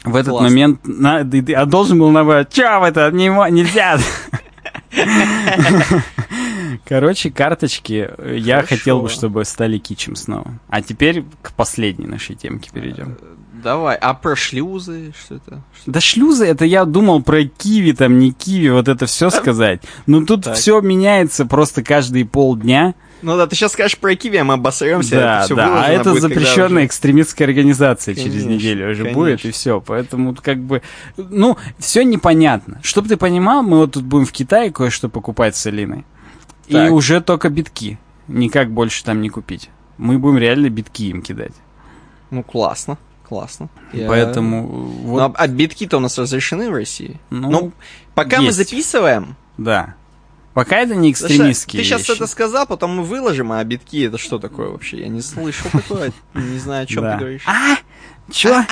в этот Классно. момент на, ты- ты- а должен был набрать, чё в это не, нельзя. Короче, карточки э, я Хорошо. хотел бы, чтобы стали кичем снова. А теперь к последней нашей темке перейдем. Давай, а про шлюзы, что это? Да шлюзы, это я думал про киви, там не киви, вот это все сказать. Но тут Так. все меняется просто каждые полдня. Ну да, ты сейчас скажешь про Киви, а мы обосремся. Да, всё да. А это будет, запрещенная уже- экстремистская организация через Конечно, неделю уже конечно. будет, и все. Поэтому как бы, ну, все непонятно. Чтоб ты понимал, мы вот тут будем в Китае кое-что покупать с Алиной. И Так. уже только битки. Никак больше там не купить. Мы будем реально битки им кидать. Ну, классно, классно. Я- Поэтому Ну, вот, а, а битки-то у нас разрешены в России? ну, Ну, пока мы есть. записываем... да. Пока это не экстремистские Ты сейчас это сказал, потом мы выложим, а битки это что такое вообще? Я не слышал такое, не знаю, о чем ты говоришь. А? Чё?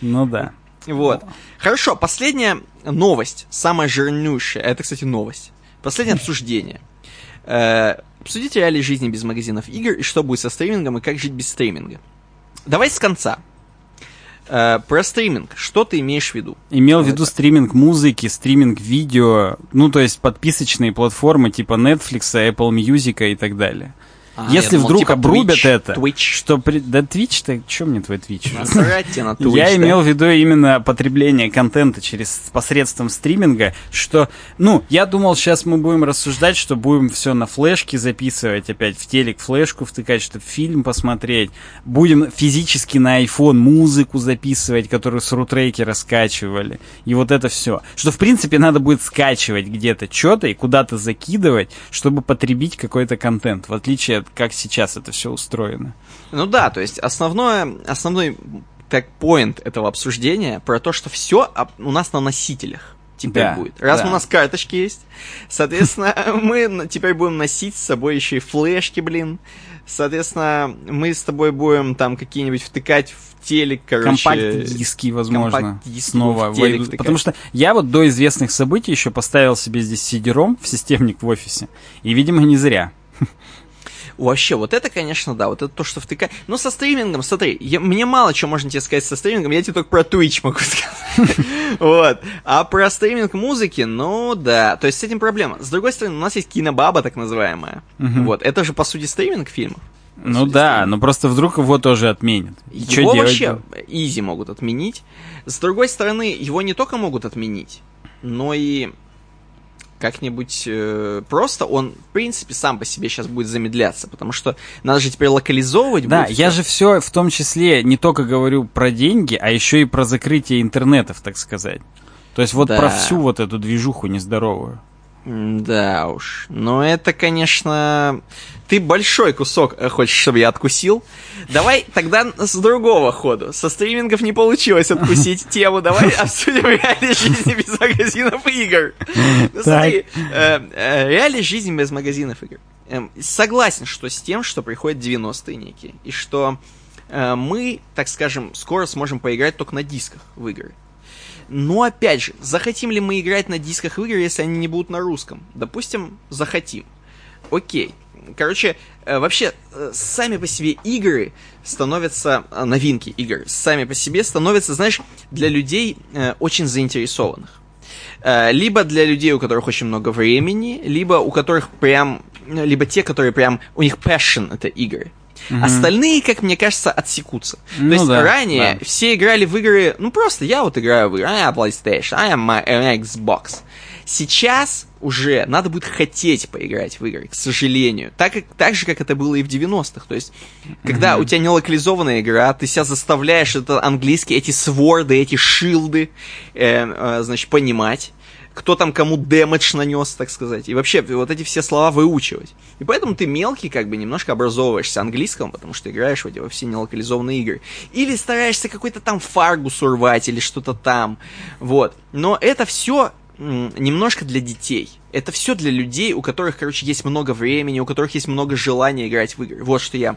Ну да. Вот. Хорошо, последняя новость, самая жирнющая. Это, кстати, новость. Последнее обсуждение. Э, Обсудите реалии жизни без магазинов игр и что будет со стримингом и как жить без стриминга. Давай с конца. Э, Про стриминг. Что ты имеешь в виду? Имел в виду стриминг музыки, стриминг видео, ну, то есть подписочные платформы типа Netflix, Apple Music и так далее. А, Если думал, вдруг типа обрубят Twitch, это, Twitch. что при... Да Twitch-то, что мне твой Twitch? Насрать на Twitch, Я имел в виду именно потребление контента через посредством стриминга, что, ну, я думал, сейчас мы будем рассуждать, что будем все на флешке записывать, опять в телек флешку втыкать, чтобы фильм посмотреть, будем физически на iPhone музыку записывать, которую с рутрейки скачивали, и вот это все. Что, в принципе, надо будет скачивать где-то что-то и куда-то закидывать, чтобы потребить какой-то контент, в отличие от как сейчас это все устроено. Ну да, то есть основное, основной так поинт этого обсуждения про то, что все у нас на носителях теперь Да, будет. Раз да. у нас карточки есть, соответственно, мы теперь будем носить с собой еще и флешки, блин. Соответственно, мы с тобой будем там какие-нибудь втыкать в телек, короче. Компакт-диски, возможно, компакт-диски снова в телек втыкать. Потому что я вот до известных событий еще поставил себе здесь сидером в системник в офисе. И, видимо, не зря. Вообще, вот это, конечно, да, вот это то, что втыкать. Но со стримингом, смотри, я- мне мало чего можно тебе сказать со стримингом, я тебе только про Twitch могу сказать. Вот. А про стриминг музыки, ну да, то есть с этим проблема. С другой стороны, у нас есть кинобаба, так называемая. Вот, это же, по сути, стриминг фильмов. Ну да, но просто вдруг его тоже отменят. И его вообще изи могут отменить. С другой стороны, его не только могут отменить, но и как-нибудь э, просто он, в принципе, сам по себе сейчас будет замедляться, потому что надо же теперь локализовывать. Да, я все. же все в том числе не только говорю про деньги, а еще и про закрытие интернетов, так сказать. То есть вот да. про всю вот эту движуху нездоровую. Да уж. Но это, конечно... Ты большой кусок э, хочешь, чтобы я откусил. Давай тогда с другого ходу. Со стримингов не получилось откусить тему. Давай обсудим реалии жизни без магазинов игр. Ну смотри, э, э, реалии жизни без магазинов игр. Эм, согласен, что с тем, что приходят 90-е некие. И что мы, так скажем, скоро сможем поиграть только на дисках в игры. Но опять же, захотим ли мы играть на дисках в игры, если они не будут на русском? Допустим, захотим. Окей. Короче, э, вообще, э, сами по себе игры становятся, э, новинки игр, сами по себе становятся, знаешь, для людей очень заинтересованных. Либо для людей, у которых очень много времени, либо у которых прям, либо те, которые прям, у них passion это игры. Mm-hmm. Остальные, как мне кажется, отсекутся. Ну, То есть да, ранее да. все играли в игры, ну просто я вот играю в игры, а PlayStation, а my, my Xbox. Сейчас уже надо будет хотеть поиграть в игры, к сожалению. Так, как, так же, как это было и в 90-х. То есть, когда mm-hmm. у тебя не локализованная игра, ты себя заставляешь это английский, эти сворды, эти шилды, э, э, значит, понимать кто там кому дэмэдж нанес, так сказать. И вообще вот эти все слова выучивать. И поэтому ты мелкий, как бы немножко образовываешься английском, потому что играешь в эти во все нелокализованные игры. Или стараешься какой-то там фаргус урвать или что-то там. Вот. Но это все немножко для детей. Это все для людей, у которых, короче, есть много времени, у которых есть много желания играть в игры. Вот что я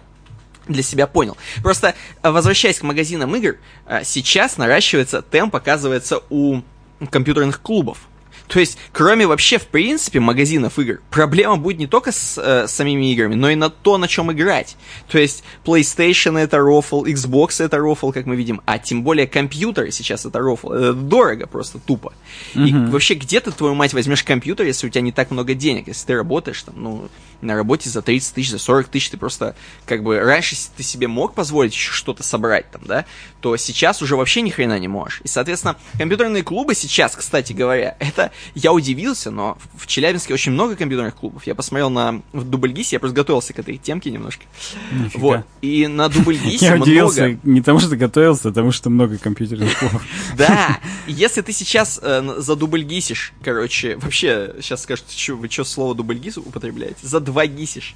для себя понял. Просто, э, возвращаясь к магазинам игр, э, сейчас наращивается темп, оказывается, у компьютерных клубов. То есть, кроме вообще, в принципе, магазинов игр, проблема будет не только с э, самими играми, но и на то, на чем играть. То есть, PlayStation это рофл, Xbox это рофл, как мы видим, а тем более компьютеры сейчас это рофл. Это дорого просто, тупо. Mm-hmm. И вообще, где ты, твою мать, возьмешь компьютер, если у тебя не так много денег? Если ты работаешь там, ну, на работе за 30 тысяч, за 40 тысяч, ты просто, как бы, раньше ты себе мог позволить еще что-то собрать там, да, то сейчас уже вообще ни хрена не можешь. И, соответственно, компьютерные клубы сейчас, кстати говоря, это, я удивился, но в Челябинске очень много компьютерных клубов. Я посмотрел на в Дубльгисе, я просто готовился к этой темке немножко. Нифига. Вот. И на Дубльгисе Я удивился не тому, что готовился, а тому, что много компьютерных клубов. Да, если ты сейчас э, за Дубльгисишь, короче, вообще, сейчас скажут, вы что слово Дубльгис употребляете? За два гисишь.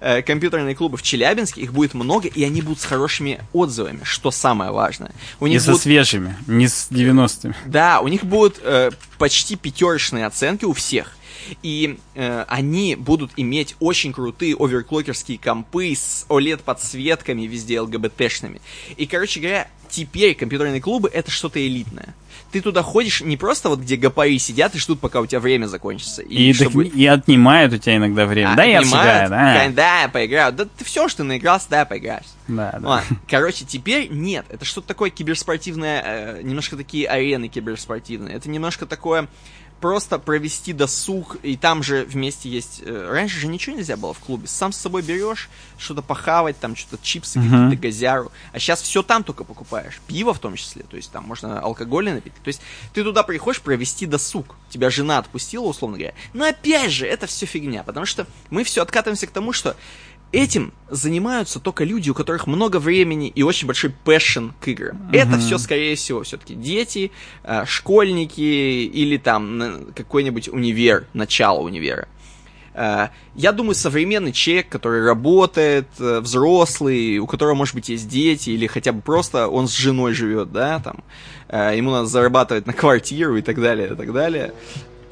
Э, компьютерные клубы в Челябинске, их будет много, и они будут с хорошими отзывами, что самое важное. У них и будут... со свежими, не с 90-ми. Да, у них будут э, почти пятерочные оценки у всех. И э, они будут иметь очень крутые оверклокерские компы с OLED-подсветками везде ЛГБТшными. И, короче говоря, теперь компьютерные клубы это что-то элитное. Ты туда ходишь не просто вот где гопари сидят и ждут, пока у тебя время закончится. И, и, чтобы... и отнимают у тебя иногда время. А, да, я отсюда, да. Да, поиграю. Да ты все, что ты наигрался, да, поиграешь. Да, да. Ладно. Короче, теперь нет. Это что-то такое киберспортивное, э, немножко такие арены киберспортивные. Это немножко такое просто провести досуг, и там же вместе есть... Э, раньше же ничего нельзя было в клубе. Сам с собой берешь, что-то похавать, там что-то чипсы, uh-huh. какие-то газяру. А сейчас все там только покупаешь. Пиво в том числе, то есть там можно алкогольные напитки. То есть ты туда приходишь провести досуг. Тебя жена отпустила, условно говоря. Но опять же, это все фигня, потому что мы все откатываемся к тому, что Этим занимаются только люди, у которых много времени и очень большой passion к играм. Uh-huh. Это все, скорее всего, все-таки дети, э, школьники или там какой-нибудь универ, начало универа. Э, я думаю, современный человек, который работает, э, взрослый, у которого, может быть, есть дети, или хотя бы просто он с женой живет, да, там, ему надо зарабатывать на квартиру и так далее, и так далее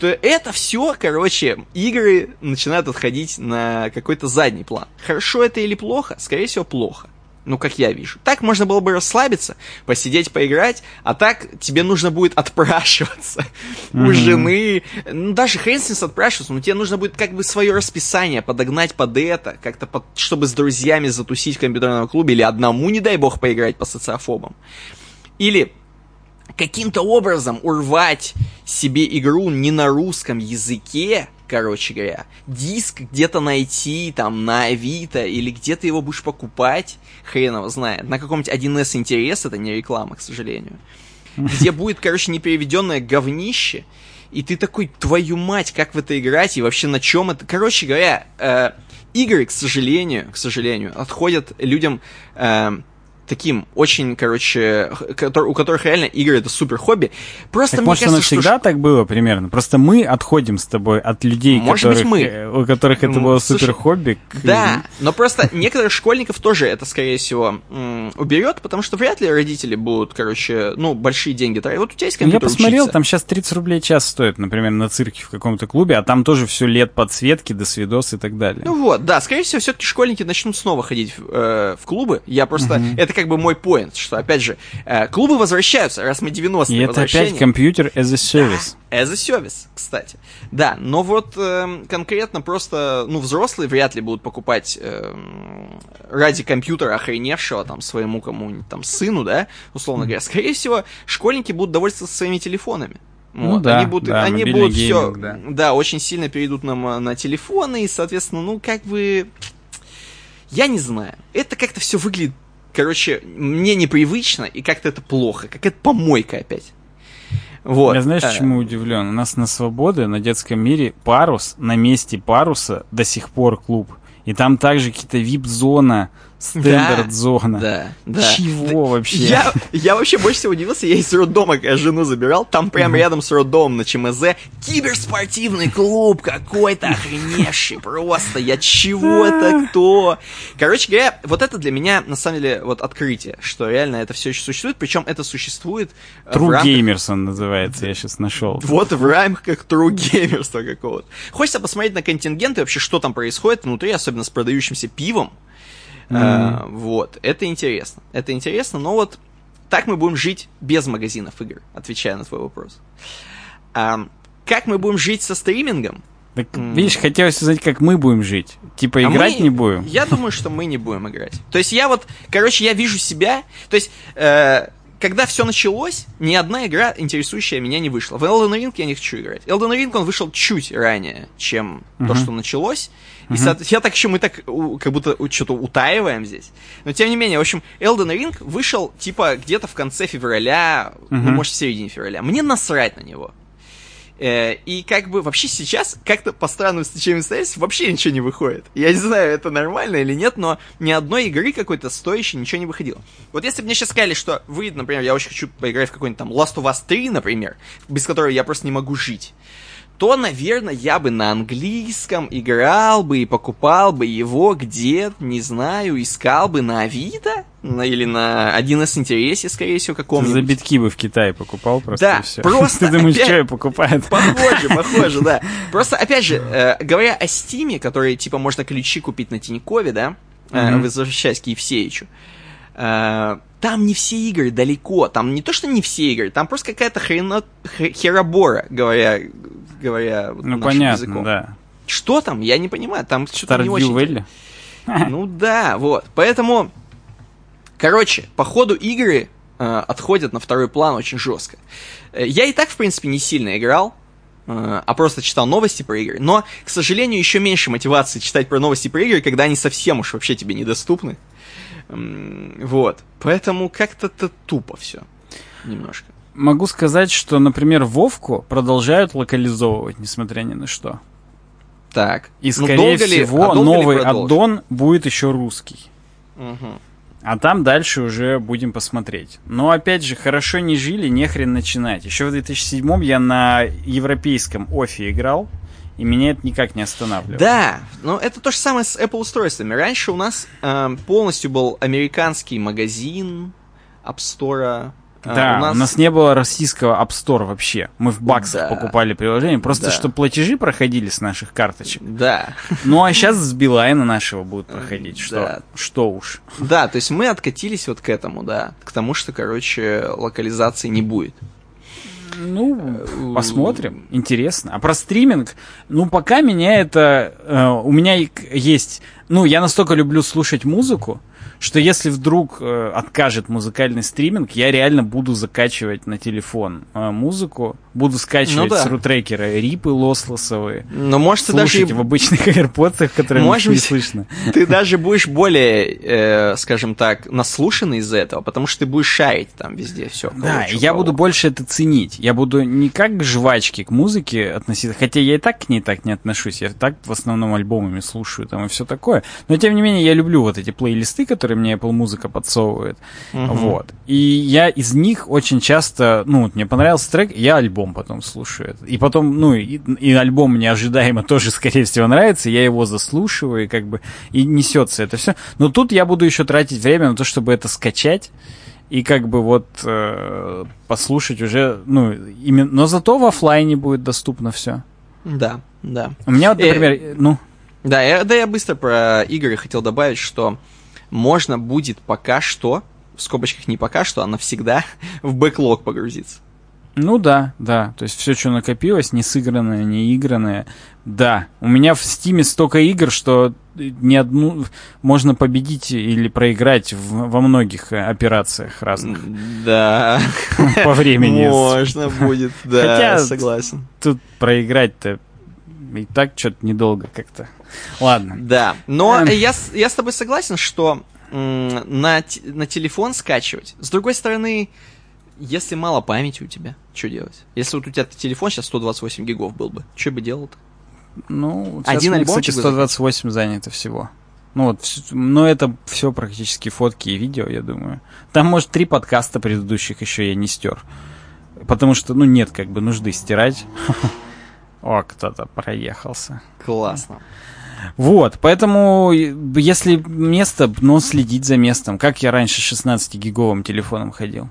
то это все, короче, игры начинают отходить на какой-то задний план. Хорошо это или плохо? Скорее всего, плохо. Ну, как я вижу. Так можно было бы расслабиться, посидеть, поиграть, а так тебе нужно будет отпрашиваться mm-hmm. у жены. Ну, даже хрен с ним отпрашиваться, но тебе нужно будет как бы свое расписание подогнать под это, как-то под, чтобы с друзьями затусить в компьютерном клубе или одному, не дай бог, поиграть по социофобам. Или каким-то образом урвать себе игру не на русском языке, короче говоря, диск где-то найти, там, на Авито, или где ты его будешь покупать, хрен его знает, на каком-нибудь 1С интерес, это не реклама, к сожалению, где будет, короче, непереведенное говнище, и ты такой, твою мать, как в это играть, и вообще на чем это... Короче говоря, э, игры, к сожалению, к сожалению, отходят людям... Э, таким очень, короче, у которых реально игры это супер хобби. Просто так, мне может, кажется, оно всегда что... так было примерно. Просто мы отходим с тобой от людей, может которых, быть, мы. Э, у которых это было супер хобби. Да, но просто некоторых школьников тоже это, скорее всего, уберет, потому что вряд ли родители будут, короче, ну, большие деньги тратить. Вот у тебя есть ну, компьютер Я посмотрел, учиться. там сейчас 30 рублей час стоит, например, на цирке в каком-то клубе, а там тоже все лет подсветки, до свидос и так далее. Ну вот, да, скорее всего, все-таки школьники начнут снова ходить в, э, в клубы. Я просто... Угу. Это как бы мой поинт, что, опять же, э, клубы возвращаются, раз мы 90-е И это опять компьютер as a service. Да, as a service, кстати. Да, но вот э, конкретно просто, ну, взрослые вряд ли будут покупать э, ради компьютера охреневшего там своему кому-нибудь там сыну, да, условно говоря. Скорее всего, школьники будут довольствоваться своими телефонами. Ну вот, да, они будут, да, они будут все, да. да, очень сильно перейдут на, на телефоны, и, соответственно, ну, как бы, я не знаю. Это как-то все выглядит, короче, мне непривычно, и как-то это плохо, как это помойка опять. Вот. Я знаешь, э. чему удивлен? У нас на свободе, на детском мире парус, на месте паруса до сих пор клуб. И там также какие-то вип-зона, Стендарт зона. Да, да. Чего да. вообще? Я, я вообще больше всего удивился, я из роддома, жену забирал, там прямо рядом с роддомом на ЧМЗ киберспортивный клуб какой-то охреневший, просто, я чего это кто? Короче говоря, вот это для меня, на самом деле, вот открытие, что реально это все еще существует, причем это существует True рамках... Gamers он называется, я сейчас нашел. Вот в рамках True Gamers какого-то. Хочется посмотреть на контингенты, вообще, что там происходит внутри, особенно с продающимся пивом, Mm-hmm. вот, это интересно. Это интересно, но вот так мы будем жить без магазинов игр, отвечая на твой вопрос. А, как мы будем жить со стримингом? Так, mm. видишь, хотелось узнать, как мы будем жить. Типа, а играть мы, не будем? Я думаю, что мы не будем играть. То есть я вот, короче, я вижу себя... То есть, э, когда все началось, ни одна игра, интересующая меня, не вышла. В Elden Ring я не хочу играть. Elden Ring, он вышел чуть ранее, чем uh-huh. то, что началось. И uh-huh. я так еще, мы так как будто что-то утаиваем здесь. Но тем не менее, в общем, Elden Ring вышел типа где-то в конце февраля, uh-huh. ну, может, в середине февраля. Мне насрать на него. Э, и как бы вообще сейчас как-то по странным стечениям обстоятельств вообще ничего не выходит. Я не знаю, это нормально или нет, но ни одной игры какой-то стоящей ничего не выходило. Вот если бы мне сейчас сказали, что вы, например, я очень хочу поиграть в какой-нибудь там Last of Us 3, например, без которого я просто не могу жить, то, наверное, я бы на английском играл бы и покупал бы его где, не знаю, искал бы на Авито на, или на 1С интересе, скорее всего, каком-нибудь. За битки бы в Китае покупал просто Да, все. просто... Ты думаешь, опять... что я покупаю? Похоже, похоже, да. Просто, опять же, э, говоря о Стиме, который, типа, можно ключи купить на Тинькове, да, э, возвращаясь к Евсеичу, э, там не все игры далеко, там не то, что не все игры, там просто какая-то хрена... херобора, говоря говоря ну, понятно, языком. да. Что там, я не понимаю, там что-то не очень... Ну да, вот. Поэтому, короче, по ходу игры э, отходят на второй план очень жестко. Э, я и так, в принципе, не сильно играл, э, а просто читал новости про игры. Но, к сожалению, еще меньше мотивации читать про новости про игры, когда они совсем уж вообще тебе недоступны. Вот. Поэтому как-то тупо все. Немножко могу сказать, что, например, Вовку продолжают локализовывать, несмотря ни на что. Так. И, ну, скорее всего, ли, новый аддон будет еще русский. Угу. А там дальше уже будем посмотреть. Но опять же, хорошо не жили, не хрен начинать. Еще в 2007 я на европейском офе играл, и меня это никак не останавливало. Да, но это то же самое с Apple устройствами. Раньше у нас э, полностью был американский магазин App Store, а, да, у нас... у нас не было российского App Store вообще. Мы в баксах да. покупали приложение, просто да. чтобы платежи проходили с наших карточек. Да. Ну а сейчас с Билайна нашего будут проходить. Что, да. что уж. Да, то есть мы откатились вот к этому, да. К тому, что, короче, локализации не будет. Ну, э, посмотрим. Интересно. А про стриминг, ну, пока меня это... Э, у меня есть... Ну, я настолько люблю слушать музыку, что если вдруг э, откажет музыкальный стриминг, я реально буду закачивать на телефон э, музыку, буду скачивать Ну да. с рутрекера рипы лослосовые, Но может ты даже, в обычных AirPods, которые Может не быть, слышно. ты даже будешь более, э, скажем так, наслушанный из-за этого, потому что ты будешь шарить там везде все. Да, и я буду больше это ценить. Я буду не как к жвачке, к музыке относиться, хотя я и так к ней так не отношусь, я так в основном альбомами слушаю там и все такое. Но тем не менее я люблю вот эти плейлисты, которые мне Apple Музыка подсовывает. Вот. И я из них очень часто, ну, вот мне понравился трек, я альбом потом слушаю. И потом, ну, и, и альбом мне ожидаемо тоже, скорее всего, нравится, я его заслушиваю, и как бы, и несется это все. Но тут я буду еще тратить время на то, чтобы это скачать, и как бы вот э, послушать уже, ну, именно, но зато в оффлайне будет доступно все. Да, да. У меня вот, Э, например, э, ну, Да, я, да, я быстро про игры хотел добавить, что можно будет пока что, в скобочках не пока что, а навсегда в бэклог погрузиться. Ну да, да, то есть все, что накопилось, не сыгранное, не игранное, да. У меня в Стиме столько игр, что ни одну можно победить или проиграть в- во многих э, операциях разных Да, по времени. можно будет, да, Хотя- согласен. Тут проиграть-то и так что-то недолго как-то. Ладно. Да, но Эм. я, с- я с тобой согласен, что на, на телефон скачивать. С другой стороны, если мало памяти у тебя, что делать? Если вот у тебя телефон сейчас 128 гигов был бы, что бы делал-то? Ну, Один мне, альбомчик кстати, вы 128 занято всего. Ну вот, но это все практически фотки и видео, я думаю. Там, может, три подкаста предыдущих еще я не стер. Потому что, ну, нет как бы нужды стирать. О, кто-то проехался. Классно. Вот, поэтому, если место, но следить за местом. Как я раньше 16-гиговым телефоном ходил.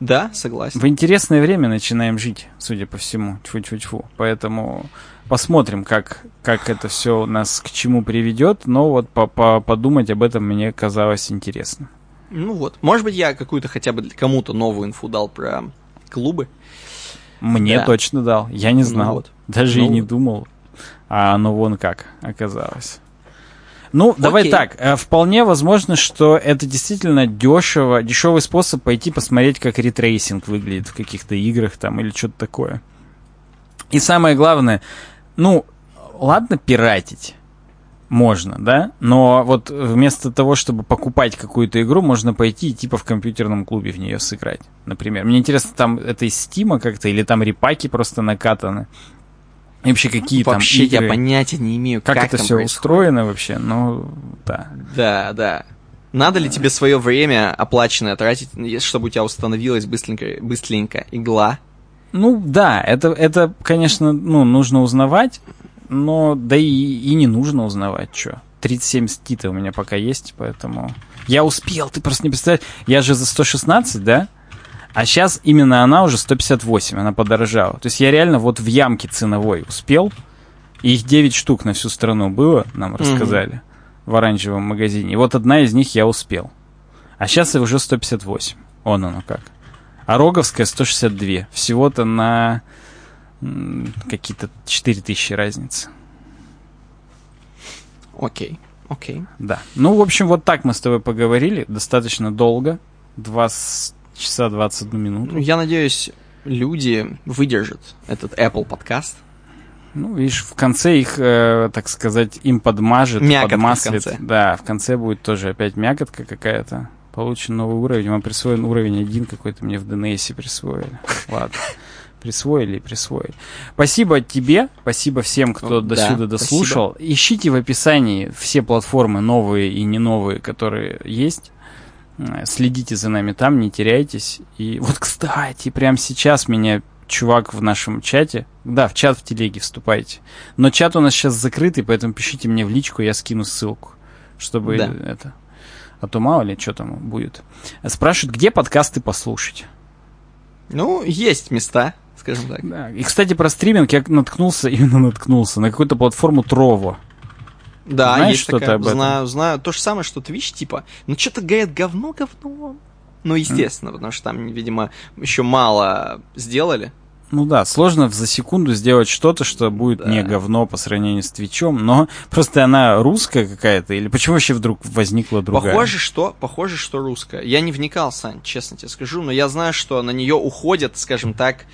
Да, согласен. В интересное время начинаем жить, судя по всему. Тьфу-тьфу-тьфу. Поэтому посмотрим, как, как это все нас к чему приведет. Но вот по -по подумать об этом мне казалось интересно. Ну вот. Может быть, я какую-то хотя бы кому-то новую инфу дал про клубы. Мне Да. точно дал. Я не Ну знал. вот. Даже и Ну не вот. думал. А оно вон как оказалось. Ну, давай Окей. так. э, Вполне возможно, что это действительно дешево, дешевый способ пойти посмотреть, как ray tracing выглядит в каких-то играх там или что-то такое. И самое главное, ну, ладно пиратить можно, да, но вот вместо того, чтобы покупать какую-то игру, можно пойти и типа в компьютерном клубе в нее сыграть, например. Мне интересно, там это из Стима как-то или там репаки просто накатаны? И вообще какие Вообще там игры? я понятия не имею, как, как, это все происходит. устроено вообще? Ну, да. Да, да. Надо ли тебе свое время оплаченное тратить, е- чтобы у тебя установилась быстренько, быстренько игла? Ну, да, это, это, конечно, ну, нужно узнавать, но да и, и не нужно узнавать, что. 37 стита у меня пока есть, поэтому... Я успел, ты просто не представляешь. Я же за 116, да? А сейчас именно она уже 158, она подорожала. То есть я реально вот в ямке ценовой успел. И их 9 штук на всю страну было, нам рассказали, в оранжевом магазине. И вот одна из них я успел. А сейчас уже 158. Он оно как. А Роговская 162. Всего-то на какие-то 4000 разницы. Окей, окей. Да. Ну, в общем, вот так мы с тобой поговорили. Достаточно долго. Два с- часа 21 минуту. Ну, я надеюсь, люди выдержат этот Apple подкаст. Ну, видишь, в конце их, э, так сказать, им подмажет, Мякотка в подмаслит. конце. Да, в конце будет тоже опять мякотка какая-то. Получен новый уровень. Вам присвоен уровень один какой-то мне в DNS присвоили. Ладно. Присвоили и присвоили. Спасибо тебе, спасибо всем, кто О, до да, сюда дослушал. Ищите в описании все платформы новые и не новые, которые есть. Э, Следите за нами там, не теряйтесь. И вот, кстати, прямо сейчас меня чувак в нашем чате, да, в чат в телеге вступайте. Но чат у нас сейчас закрытый, поэтому пишите мне в личку, я скину ссылку, чтобы Да. это... А то мало ли, что там будет. Спрашивают, где подкасты послушать. Ну, есть места, скажем так. Да. И, кстати, про стриминг я наткнулся, именно наткнулся, на какую-то платформу Трово. Да, Знаешь есть что-то такая. об этом? Знаю, знаю. То же самое, что Twitch, типа. Ну, что-то говорят говно, говно. Ну, естественно, потому что там, видимо, еще мало сделали. Ну да, сложно за секунду сделать что-то, что будет Да. не говно по сравнению с Твичом, но просто она русская какая-то, или почему вообще вдруг возникла другая? Похоже, что, похоже, что русская. Я не вникал, Сань, честно тебе скажу, но я знаю, что на нее уходят, скажем так,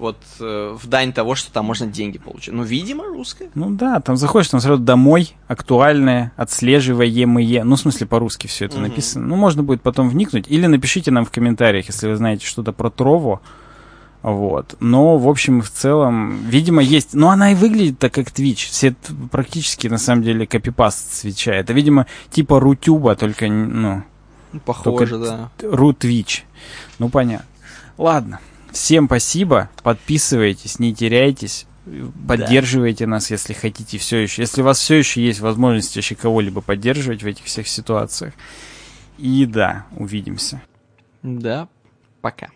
вот э, в дань того, что там можно деньги получить. Ну, видимо, русская. Ну да, там заходишь, там сразу домой, актуальное, отслеживаемые, ну в смысле по-русски все это Мгм. написано. Ну можно будет потом вникнуть, или напишите нам в комментариях, если вы знаете что-то про Трово. Вот. Но, в общем, и в целом, видимо, есть... Ну, она и выглядит так, как Twitch. Все практически, на самом деле, копипаст с Твича. Это, видимо, типа Рутюба, только, ну, Похоже, Только да. Ру Twitch. Ну, понятно. Ладно. Всем спасибо. Подписывайтесь, не теряйтесь. Поддерживайте нас, если хотите все еще. Если у вас все еще есть возможность еще кого-либо поддерживать в этих всех ситуациях. И да, увидимся. Да, пока.